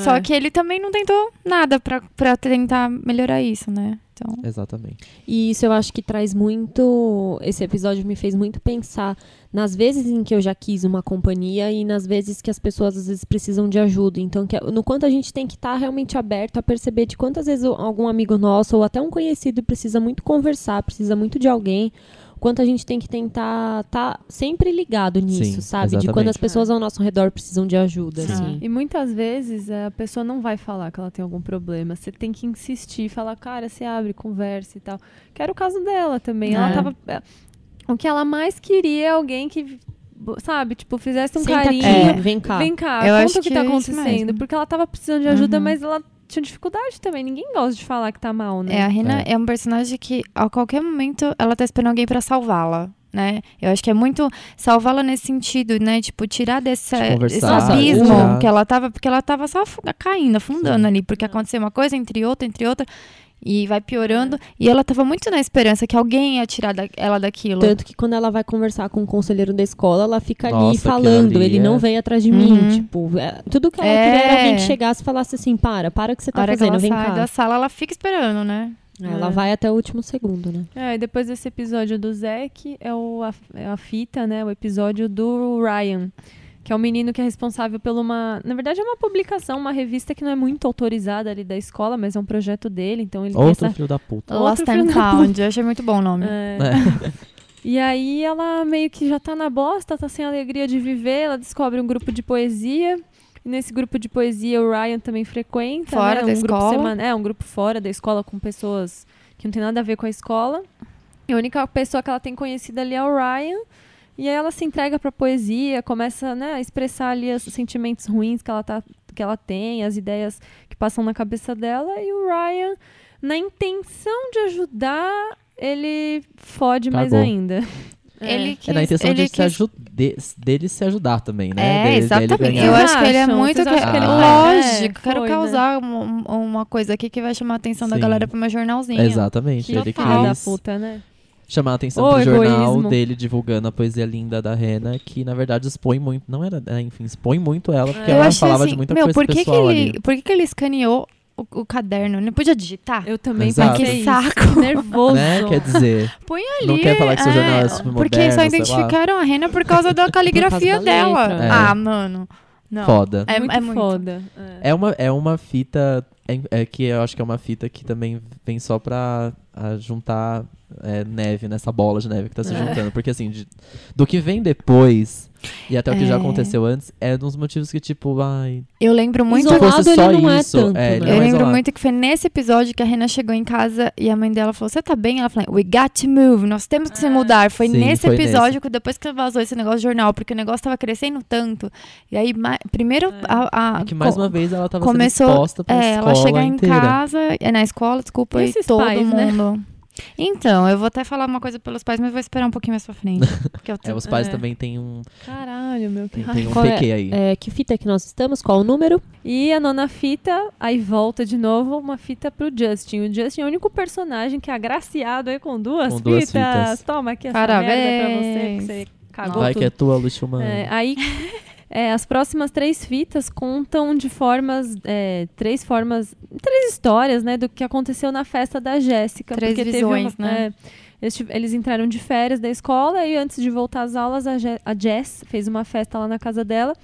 Só É. que ele também não tentou nada pra, pra tentar melhorar isso, né? Então. Exatamente. E isso eu acho que traz muito. Esse episódio me fez muito pensar nas vezes em que eu já quis uma companhia e nas vezes que as pessoas às vezes precisam de ajuda. Então, que, no quanto a gente tem que estar realmente aberto a perceber de quantas vezes algum amigo nosso ou até um conhecido precisa muito conversar, precisa muito de alguém. Quanto a gente tem que tentar estar sempre ligado nisso, Sim, sabe? De quando exatamente. as pessoas ao nosso redor precisam de ajuda, Sim. assim. E muitas vezes eh, a pessoa não vai falar que ela tem algum problema. Você tem que insistir, falar, cara, você abre, conversa e tal. Que era o caso dela também. Ela É. tava. eh, O que ela mais queria é alguém que, sabe, tipo, fizesse um Senta carinho. aqui, vem cá. Vem cá, Eu conta acho o que, que tá é acontecendo. Porque ela tava precisando de ajuda, Uhum. mas ela tinha dificuldade também. Ninguém gosta de falar que tá mal, né? É, a Rena É. é. um personagem que, a qualquer momento, ela tá esperando alguém pra salvá-la. Né? Eu acho que é muito salvá-la nesse sentido, né? Tipo, tirar desse, De desse abismo que ela tava, porque ela tava só caindo, afundando Sim. ali, porque aconteceu uma coisa entre outra, entre outra, e vai piorando. E ela tava muito na esperança que alguém ia tirar da- ela daquilo. Tanto que quando ela vai conversar com o conselheiro da escola, ela fica ali Nossa, falando. ali Ele não é- veio atrás de Uhum. mim. Tipo, é- tudo que ela É. queria era alguém que chegasse e falasse assim: para, para o que você a tá hora que fazendo, ela vem sai cá. da sala, ela fica esperando, né? Ela É. vai até o último segundo, né? É, e depois desse episódio do Zack, é, o, a, é a fita, né? O episódio do Ryan. Que é o menino que é responsável por uma. Na verdade, é uma publicação, uma revista que não é muito autorizada ali da escola, mas é um projeto dele. Então ele Outro essa. filho da puta. Outro Lost and da Found. Eu achei muito bom o nome. É. É. E aí ela meio que já tá na bosta, tá sem alegria de viver, ela descobre um grupo de poesia. E nesse grupo de poesia o Ryan também frequenta. Fora né? da um grupo escola. semana- é, um grupo fora da escola com pessoas que não tem nada a ver com a escola. E a única pessoa que ela tem conhecida ali é o Ryan. E aí ela se entrega pra poesia, começa né, a expressar ali os sentimentos ruins que ela, tá, que ela tem, as ideias que passam na cabeça dela. E o Ryan, na intenção de ajudar, ele fode mais Cagou. ainda. Ele quis, É na intenção ele de se quis- aju- de- dele se ajudar também, né? É, Dele- dele exatamente. ganhar- Eu acho que ele é muito. Que- que ele faz? Lógico, É, quero foi, né? causar um- um- uma coisa aqui que vai chamar a atenção da Sim. galera pro meu jornalzinho. Exatamente. Que ele filho da quis puta, né? Chamar a atenção Ô, pro jornal egoísmo. dele divulgando a poesia linda da Rena, que na verdade expõe muito. Não era, é, enfim, expõe muito ela, porque É. Eu ela falava assim, de muita meu, coisa por que, que pessoal ele, ali. por que, que ele escaneou o, o caderno? Não podia digitar? Eu também Exato. Que isso. saco. Que nervoso. Né? Quer dizer, Põe ali. Não quer falar que seu jornal é super Porque moderno, só identificaram a Rena por causa da caligrafia da dela. É. Ah, mano. Não. foda. É muito é muito. foda. É. É uma, é uma fita é, é que eu acho que é uma fita que também vem só pra juntar é, neve nessa bola de neve que tá se É. juntando. Porque assim, de- do que vem depois e até o que já É. aconteceu antes, é um dos motivos que, tipo, ai. Eu lembro muito. Isolado fosse ele só não é isso, tanto, é, né? Eu é lembro isolado. muito que foi nesse episódio que a Rena chegou em casa e a mãe dela falou: Você tá bem? Ela falou: We got to move, nós temos que se mudar. Foi Sim, nesse foi episódio que depois que vazou esse negócio de jornal, porque o negócio tava crescendo tanto. E aí, primeiro, a, a- É que mais uma vez ela tava começou- sendo exposta pra é, escola ela chegar em inteira. casa, é na escola, desculpa, E e, todo pais, né? Então, eu vou até falar uma coisa pelos pais, mas vou esperar um pouquinho mais pra frente. Porque eu tô... É, os pais É. também têm um, Caralho, meu, que tem, raiva. tem um Qual é? PQ aí. É, que fita é que nós estamos? Qual o número? E a nona fita, aí volta de novo uma fita pro Justin. O Justin é o único personagem que é agraciado aí com duas, Com duas fitas. fitas. Toma aqui essa Parabéns. merda pra você, que você cagou Vai tudo. que é tua, Luxo Mano. É, aí é, as próximas três fitas contam de formas, é, três formas, três histórias, né, do que aconteceu na festa da Jéssica. Três visões, uma- né? é, eles, eles entraram de férias da escola e antes de voltar às aulas, a, Je- a Jess fez uma festa lá na casa dela,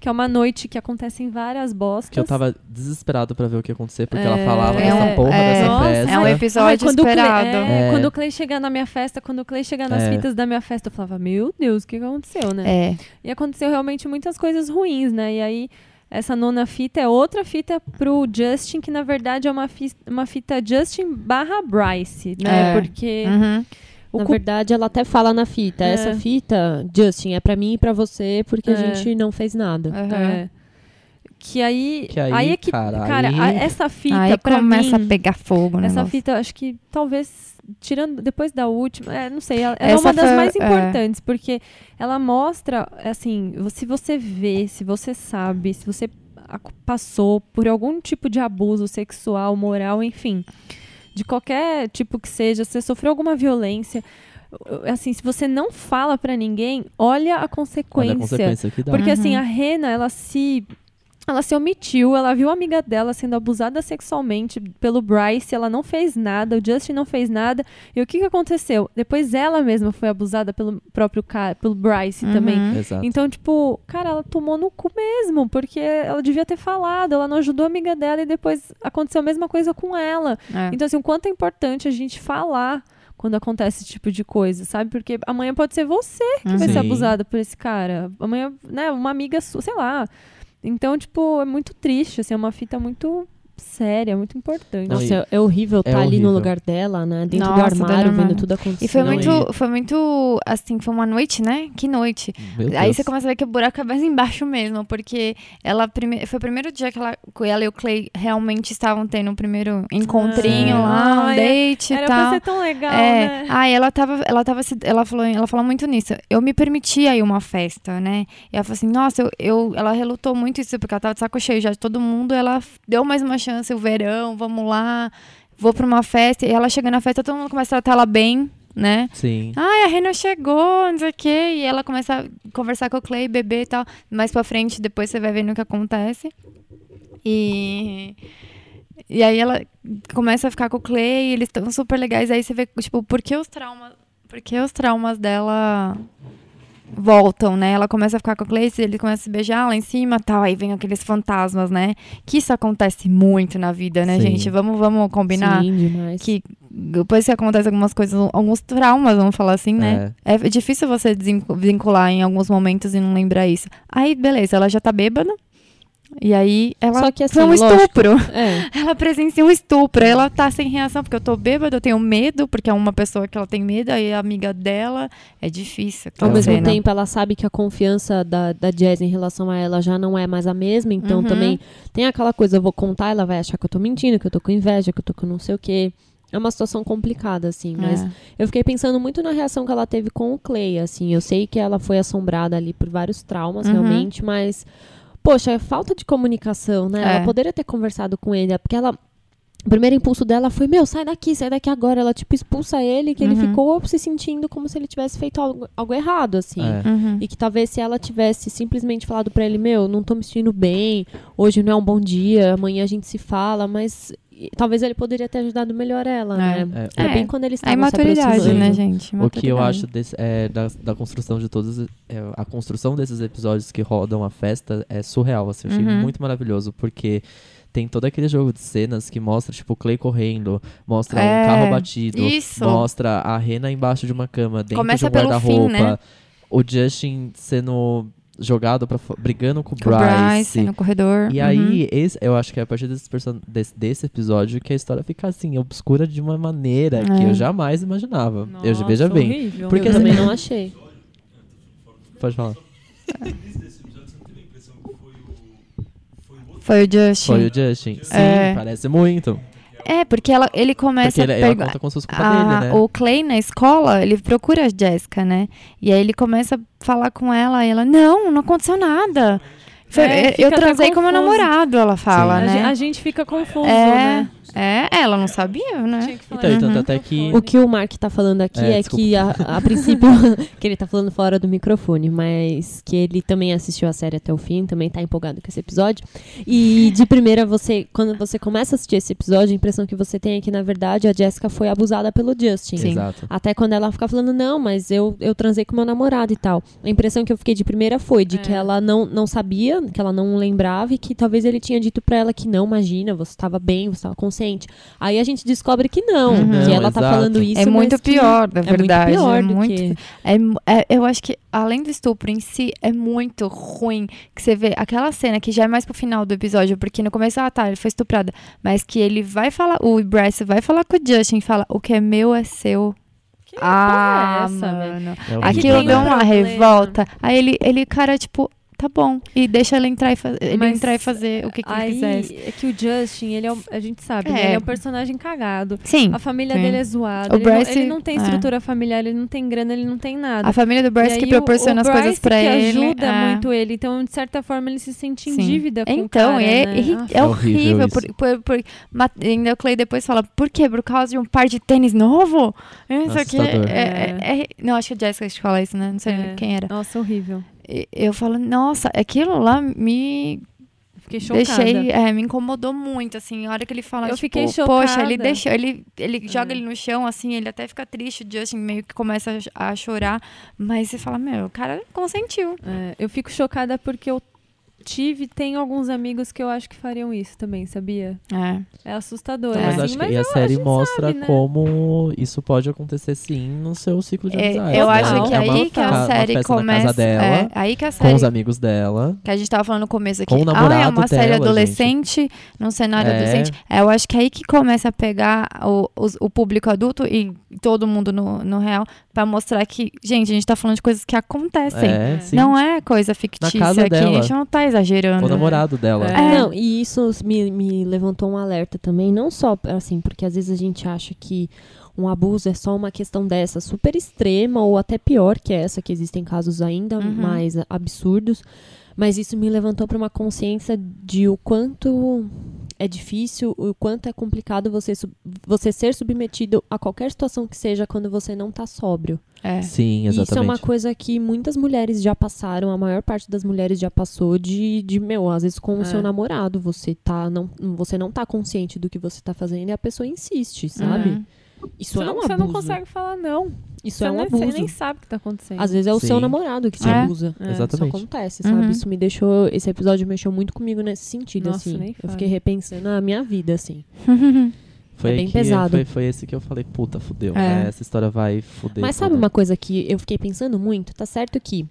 que é uma noite que acontece em várias bostas. Que eu tava desesperado pra ver o que ia acontecer, porque É, ela falava é dessa um- porra é, dessa nossa, festa. É um Ai, episódio quando o Clay- esperado. é, É. Quando o Clay chegar na minha festa, quando o Clay chegar nas É. fitas da minha festa, eu falava, meu Deus, o que que aconteceu, né? É. E aconteceu realmente muitas coisas ruins, né? E aí, essa nona fita é outra fita pro Justin, que na verdade é uma, fi- uma fita Justin barra Bryce, né? É. Porque Uhum. o Na cu- verdade, ela até fala na fita. É. Essa fita, Justin, é pra mim e pra você, porque a É. gente não fez nada. Uhum. é, que aí, Que aí, é que, cara, cara, aí- essa fita Aí pra começa mim, a pegar fogo, né? essa fita, acho que talvez tirando depois da última, é, não sei, ela, ela é uma das foi- mais é. importantes, porque ela mostra, assim, se você vê, se você sabe, se você passou por algum tipo de abuso sexual, moral, enfim, de qualquer tipo que seja, se você sofreu alguma violência, assim, se você não fala pra ninguém, olha a consequência. Olha a consequência que dá. Porque assim, Uhum. a Rena, ela se ela se omitiu, ela viu a amiga dela sendo abusada sexualmente pelo Bryce, ela não fez nada, o Justin não fez nada. E o que, que aconteceu? Depois ela mesma foi abusada pelo próprio cara, pelo Bryce Uhum. também. Exato. Então, tipo, cara, ela tomou no cu mesmo, porque ela devia ter falado, ela não ajudou a amiga dela e depois aconteceu a mesma coisa com ela. É. Então, assim, o quanto é importante a gente falar quando acontece esse tipo de coisa, sabe? Porque amanhã pode ser você que vai Sim. ser abusada por esse cara. Amanhã, né, uma amiga sua, sei lá. Então, tipo, é muito triste, assim, é uma fita muito séria, muito importante. Não, Nossa, é horrível é estar ali no lugar dela, né? Dentro Nossa, do armário, uma- vendo tudo acontecer. E foi Não, muito, foi muito, assim, foi uma noite, né? Que noite. Aí você começa a ver que o buraco é mais embaixo mesmo, porque ela prime... foi o primeiro dia que ela, ela e o Clay realmente estavam tendo um primeiro encontrinho Ah, lá, um date Era e tal. pra ser tão legal, É, né? e ela tava, ela tava, ela falou, ela falou muito nisso. Eu me permiti aí uma festa, né? E ela falou assim, nossa, eu, eu- ela relutou muito isso porque ela tava de saco cheio já de todo mundo. Ela deu mais uma chance, o verão, vamos lá, vou pra uma festa. E ela chega na festa, todo mundo começa a tratar ela bem, né? Sim. Ai, a Rena chegou, não sei o quê. E ela começa a conversar com o Clay, beber e tal. Mais pra frente, depois você vai vendo o que acontece. E. E aí ela começa a ficar com o Clay, e eles estão super legais. Aí você vê, tipo, por que os traumas. Por que os traumas dela voltam, né? Ela começa a ficar com o Clay, ele começa a se beijar lá em cima e tal. Aí vem aqueles fantasmas, né? Que isso acontece muito na vida, né, Sim. gente? Vamos, vamos combinar Sim, demais. que depois que acontece algumas coisas, alguns traumas, vamos falar assim, né? É, difícil você desin- vincular em alguns momentos e não lembrar isso. Aí, beleza, ela já tá bêbada. E aí, ela Só que assim, foi um lógico, estupro. É. Ela presencia um estupro. Ela tá sem reação, porque eu tô bêbada, eu tenho medo, porque é uma pessoa que ela tem medo, aí a amiga dela. É difícil. Ao mesmo cena. tempo, ela sabe que a confiança da, da Jazz em relação a ela já não é mais a mesma. Então, Uhum. também tem aquela coisa, eu vou contar, ela vai achar que eu tô mentindo, que eu tô com inveja, que eu tô com não sei o quê. É uma situação complicada, assim. Mas É. eu fiquei pensando muito na reação que ela teve com o Clay, assim. Eu sei que ela foi assombrada ali por vários traumas, Uhum. realmente, mas... Poxa, é falta de comunicação, né? É. Ela poderia ter conversado com ele, é porque ela... O primeiro impulso dela foi, meu, sai daqui, sai daqui agora. Ela, tipo, expulsa ele, que ele Uhum. ficou se sentindo como se ele tivesse feito algo, algo errado, assim. É. Uhum. E que talvez se ela tivesse simplesmente falado pra ele, meu, não tô me sentindo bem, hoje não é um bom dia, amanhã a gente se fala, mas talvez ele poderia ter ajudado melhor ela, É. né? É, É, É. bem quando eles A estavam se imaturidade, aproximando. né, gente? O que eu acho desse- é, da, da construção de todos os- é, a construção desses episódios que rodam a festa é surreal, assim, eu achei Uhum. muito maravilhoso, porque tem todo aquele jogo de cenas que mostra, tipo, o Clay correndo, mostra É, um carro batido, isso. mostra a Rena embaixo de uma cama, dentro Começa de um fim, guarda-roupa, né? o Justin sendo jogado pra fo- brigando com o Com Bryce no corredor. E Uhum. aí, esse, eu acho que é a partir desse, desse, desse episódio que a história fica assim, obscura de uma maneira que É. eu jamais imaginava. eu Nossa, veja bem. horrível. Porque eu assim- também não achei. Pode falar. Foi o Justin. Foi o Justin. Sim, É. parece muito. É, porque ela, ele começa Porque ele, a ela perguntar. conta com suas culpas dele, né? O Clay na escola, ele procura a Jéssica, né? E aí ele começa a falar com ela e ela, não, não aconteceu nada. Foi- É, eu transei com meu namorado, ela fala, a, né? a gente fica confuso, É, né? É, ela não sabia, né? Tinha que falar Então, e no tanto até que-. O que o Mark tá falando aqui É, é, que, a, a princípio, que ele tá falando fora do microfone, mas que ele também assistiu a série até o fim, também tá empolgado com esse episódio. E de primeira, você, quando você começa a assistir esse episódio, a impressão que você tem é que, na verdade, a Jessica foi abusada pelo Justin. Exato. Até quando ela fica falando, não, mas eu, eu transei com meu namorado e tal. A impressão que eu fiquei de primeira foi de que É. ela não, não sabia, que ela não lembrava e que talvez ele tinha dito pra ela que não, imagina, você estava bem, você estava consciente. Aí a gente descobre que não, Uhum. que ela tá falando isso. é muito pior, na é verdade. muito pior é do muito que... É é- eu acho que, além do estupro em si, é muito ruim que você vê aquela cena que já é mais pro final do episódio, porque no começo, ah, tá, ele foi estuprada, mas que ele vai falar, o Bryce vai falar com o Justin e fala: o que é meu é seu. Que ah, é essa, velho? mano. É. Aquilo tem deu um uma revolta. Aí ele, ele, cara, tipo, tá bom. E deixa ele entrar e, fa ele Mas entrar e fazer o que, que ele Aí quisesse. é que o Justin, ele é, um- a gente sabe, né? É. Ele é um personagem cagado. Sim. A família Sim. dele é zoada. O ele, não, Bryce- ele não tem é. estrutura familiar, ele não tem grana, ele não tem nada. A família do Bryce que o- proporciona o as coisas pra que ele. ajuda é. muito ele. Então, de certa forma, ele se sente em Sim. dívida com o Então, cara, é, né? Ah, é É horrível. horrível por, por, por- ainda o Clay depois fala, por quê? Por causa de um par de tênis novo? Isso aqui é, é- é- é- Não, acho que a Jessica que fala isso, né? Não sei É. quem era. Nossa, horrível. Eu falo, nossa, aquilo lá me Fiquei chocada. deixei, é, me incomodou muito, assim, a hora que ele fala, Eu tipo, fiquei poxa, ele chocada. deixou, ele, ele joga É. ele no chão, assim, ele até fica triste, o Justin meio que começa a, a chorar, mas você fala, meu, o cara consentiu. É, eu fico chocada porque eu tive, tenho alguns amigos que eu acho que fariam isso também, sabia? É. É assustador. É. Mas assim, acho que mas e a série gente mostra sabe, né? como isso pode acontecer sim no seu ciclo de É, amizade. eu Total. acho que É uma aí que a série começa. casa dela, é, aí que a com série. os amigos dela. Que a gente tava falando no começo aqui. Com o ah, é namorado uma série dela, adolescente, num cenário É. adolescente. É, eu acho que aí que começa a pegar o, os- o público adulto e todo mundo no, no real pra mostrar que, gente, a gente tá falando de coisas que acontecem. É. Não é coisa fictícia casa aqui. dela. A gente não tá exagerando. O namorado dela. É. Não, e isso me, me levantou um alerta também, não só assim, porque às vezes a gente acha que um abuso é só uma questão dessa super extrema ou até pior que essa, que existem casos ainda Uhum. mais absurdos, mas isso me levantou para uma consciência de o quanto é difícil, o quanto é complicado você, sub- você ser submetido a qualquer situação que seja quando você não tá sóbrio. É. Sim, E Isso é uma exatamente. coisa que muitas mulheres já passaram, a maior parte das mulheres já passou de, de meu, às vezes com o É. seu namorado, você tá não, você não tá consciente do que você tá fazendo e a pessoa insiste, sabe? Uhum. Isso Você, é não, um você abuso. não consegue falar não. Isso você é um nem, abuso. Você nem sabe o que tá acontecendo. Às vezes é o seu Sim. namorado que te É. abusa. É. Exatamente. Isso acontece, sabe? Uhum. Isso me deixou. Esse episódio mexeu muito comigo nesse sentido, Nossa, assim. nem Eu fiquei repensando a minha vida, assim. Foi é bem que- pesado. Foi, foi esse que eu falei, puta, fudeu. É. né? Essa história vai fuder. Mas sabe tudo. uma coisa que eu fiquei pensando muito? Tá certo que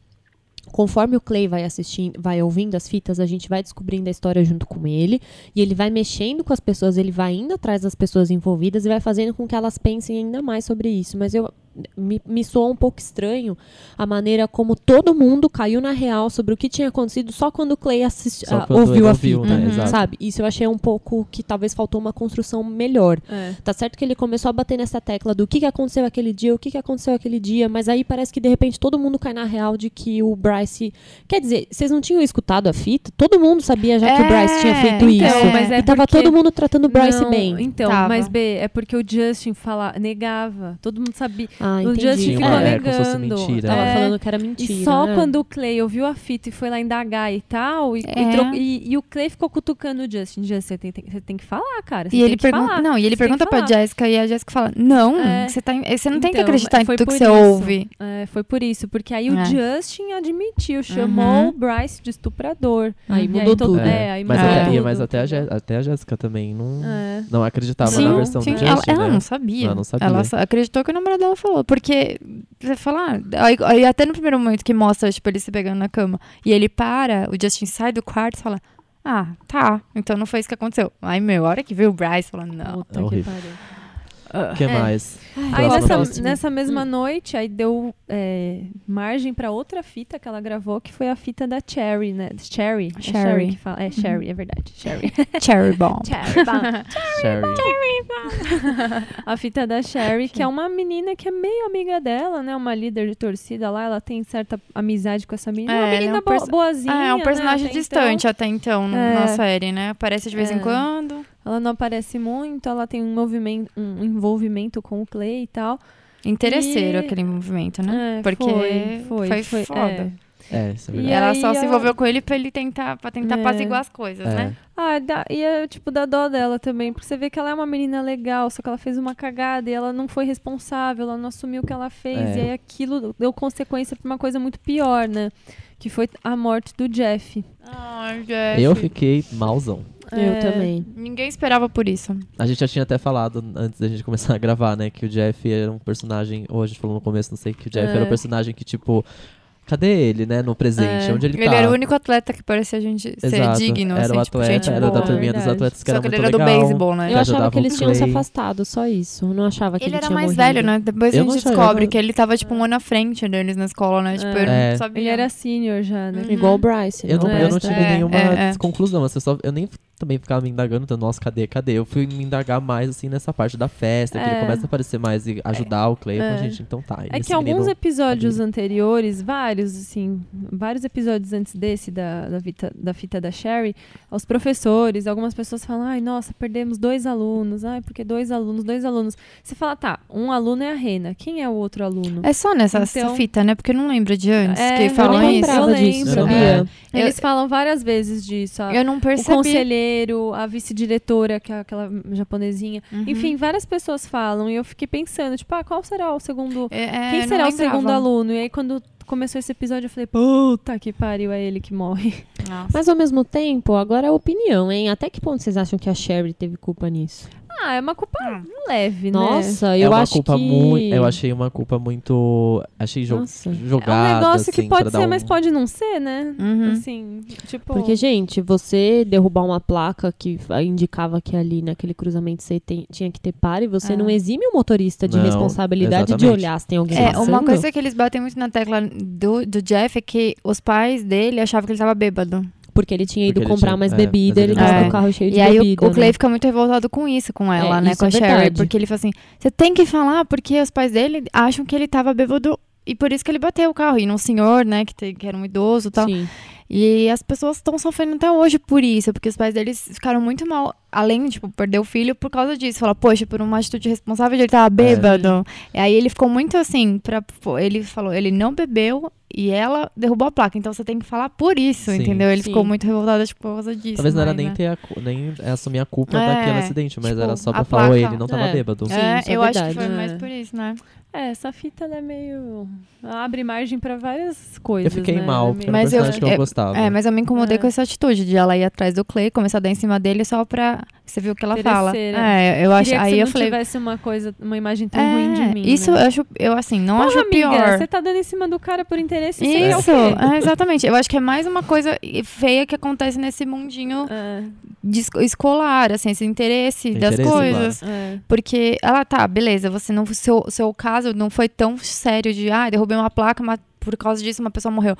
conforme o Clay vai assistindo, vai ouvindo as fitas, a gente vai descobrindo a história junto com ele e ele vai mexendo com as pessoas, ele vai indo atrás das pessoas envolvidas e vai fazendo com que elas pensem ainda mais sobre isso. Mas eu me, me soou um pouco estranho a maneira como todo mundo caiu na real sobre o que tinha acontecido só quando o Clay assist, Só ah, quando ouviu a fita, né? Uhum. Exato. sabe? Isso eu achei um pouco que talvez faltou uma construção melhor. É. Tá certo que ele começou a bater nessa tecla do que, que aconteceu aquele dia, o que, que aconteceu aquele dia, mas aí parece que de repente todo mundo cai na real de que o Bryce. Quer dizer, vocês não tinham escutado a fita? Todo mundo sabia já que o É, Bryce tinha feito então, isso. mas é e tava porque- todo mundo tratando o Bryce Não, bem. Então, Tava. mas B, é porque o Justin fala, negava. Todo mundo sabia. Ah, o. Justin ficou uma- é, negando. mentira. Tava É, falando que era mentira. E só né? quando o Clay ouviu a fita e foi lá indagar e tal, e, e É. tro- e- e o Clay ficou cutucando o Justin. Justin, você tem, tem- você tem que falar, cara. Você E tem ele que pergunta, falar. não, e ele Você pergunta pra falar. Jéssica e a Jéssica fala: "Não, É. você tá, você não tem que Então, acreditar em foi tudo que você isso. ouve". É, foi por isso, porque aí o É. Justin admitiu, chamou Uhum. o Bryce de estuprador. Aí E mudou todo- tudo. É, aí mas, mudou até, tudo. mas até, a Jé- até a Jéssica também não, É. não acreditava Sim, na versão sim, do ela, Justin, ela né? não sabia. Ela não sabia. Ela acreditou que o namorado dela falou. Porque, você fala, ah, aí, aí até no primeiro momento que mostra, tipo, ele se pegando na cama, e ele para, o Justin sai do quarto e fala, ah, tá, então não foi isso que aconteceu. Aí, meu, a hora que vê o Bryce, fala, não. Puta É que horrível. pariu. O que É. mais? Aí nessa, nessa mesma noite, aí deu é, margem pra outra fita que ela gravou, que foi a fita da Cherry, né? Cherry. É Cherry. Cherry que fala. É Cherry, é verdade. Cherry. Cherry bomb. Cherry. bom. Sherry. a fita da Sherry, que é uma menina que é meio amiga dela, né? Uma líder de torcida lá. Ela tem certa amizade com essa menina. É, É, uma é menina um perso- bo- boazinha. Ah, é um né, personagem até distante então. até então É. na série, né? Aparece de vez em É. quando. ela não aparece muito, ela tem um movimento, um envolvimento com o Clay e tal. Interesseiro E- aquele movimento, né? É, Porque foi, foi, foi foi, foda. é. É, isso é E verdade. Ela aí só se envolveu com ele pra ele tentar, pra tentar É. apaziguar as coisas, É. né? Ah, dá, e é tipo da dó dela também, porque você vê que ela é uma menina legal, só que ela fez uma cagada e ela não foi responsável, ela não assumiu o que ela fez, É. e aí aquilo deu consequência pra uma coisa muito pior, né? Que foi a morte do Jeff. Ai, Jeff. Eu fiquei malzão. Eu É, também. Ninguém esperava por isso. A gente já tinha até falado antes da gente começar a gravar, né? Que o Jeff era um personagem. Ou a gente falou no começo, não sei, que o Jeff É. era um personagem que, tipo. Cadê ele, né? No presente? É. Onde ele, Ele tá? era o único atleta que parecia a gente ser Exato. digno, Era assim, o tipo, atleta, gente era da boa. turminha dos atletas que Só era que ele muito era do beisebol, né? Eu que achava que eles tinham se afastado, só isso. Eu não achava que Ele ele, era mais morrido. velho, né? Depois Eu a não gente descobre eu- que ele tava, tipo, um ano à frente deles na escola, né? Tipo, eu É. não sabia. Ele era senior já, né? Uhum. Igual o Bryce. Eu não, né? eu não tive é, nenhuma é, é. conclusão. Assim, eu, só- eu nem também ficava me indagando, então, nossa, cadê, cadê? Eu fui me indagar mais, assim, nessa parte da festa, que ele É. começa a aparecer mais e ajudar o Clay. Eu É. gente, então tá. É que alguns episódios anteriores, vários, assim, vários episódios antes desse, da, da, fita, da fita da Sherry, os professores, algumas pessoas falam, ai, nossa, perdemos dois alunos, ai, porque dois alunos, dois alunos. Você fala, tá, um aluno é a Rena, quem é o outro aluno? É só nessa Então- essa fita, né? Porque eu não lembro de antes É, que eu falam isso. Eu disso, lembro. sabia? É. Eles falam várias vezes disso. a- Eu não o percebi. Conselheiro, a vice-diretora, que é aquela japonesinha. Uhum. Enfim, várias pessoas falam. E eu fiquei pensando, tipo, ah, qual será o segundo. É, é, Quem será o segundo aluno? E aí, quando começou esse episódio, eu falei, puta que pariu, é ele que morre. Nossa. Mas ao mesmo tempo, agora é opinião, hein? Até que ponto vocês acham que a Sherry teve culpa nisso? Ah, é uma culpa Ah. leve, né? Nossa, É eu uma acho culpa que... muito. Eu achei uma culpa muito. Achei jo Nossa. jogada. É um negócio que assim, pode pra ser, dar mas um- pode não ser, né? Uhum. Assim, tipo. Porque, gente, você derrubar uma placa que indicava que ali naquele cruzamento você tem- tinha que ter pare, você Ah. não exime o motorista de Não, responsabilidade de exatamente. olhar se tem alguém É, passando. uma coisa que eles batem muito na tecla do, do Jeff é que os pais dele achavam que ele tava bêbado. Porque ele tinha ido Porque comprar tinha- mais é, bebida, mas ele tava com o carro cheio de E aí bebida. o, o Clay né? fica muito revoltado com isso, com ela, É, né? Com a é Sherry. verdade. Porque ele fala assim: você tem que falar porque os pais dele acham que ele tava bêbado. E por isso que ele bateu o carro. E num senhor, né, que, te- que era um idoso e tal. Sim. E as pessoas estão sofrendo até hoje por isso, porque os pais deles ficaram muito mal, além de tipo, perder o filho por causa disso. Fala, poxa, por uma atitude responsável de ele tava bêbado. E aí ele ficou muito assim, pra, pô, ele falou, ele não bebeu e ela derrubou a placa. Então você tem que falar por isso, Sim. entendeu? Ele Sim. ficou muito revoltado tipo, por causa disso. Talvez não era nem né? ter a, nem assumir a culpa É, daquele acidente, mas tipo, era só pra falar, "Oi, placa- ele não tava É. bêbado. Sim, É, isso é eu acho que foi mais É. por isso, né? É, essa fita ela é meio. ela abre margem pra várias coisas. Eu fiquei né? mal, é porque um Mas eu- que eu é- gostava. É, mas eu me incomodei É. com essa atitude de ela ir atrás do Clay, começar a dar em cima dele só pra. Você viu o que ela fala. É, eu acho. Aí você eu não falei. tivesse uma coisa, uma imagem tão É, ruim de mim. Isso né? eu acho, eu assim, não Porra, acho amiga, pior. Você tá dando em cima do cara por interesse o Isso, é, exatamente. Eu acho que é mais uma coisa feia que acontece nesse mundinho É, escolar, assim, esse interesse das Interesse, coisas. é. Porque ela tá, beleza, você não. Seu, seu caso não foi tão sério de ah, derrubei uma placa, mas por causa disso uma pessoa morreu.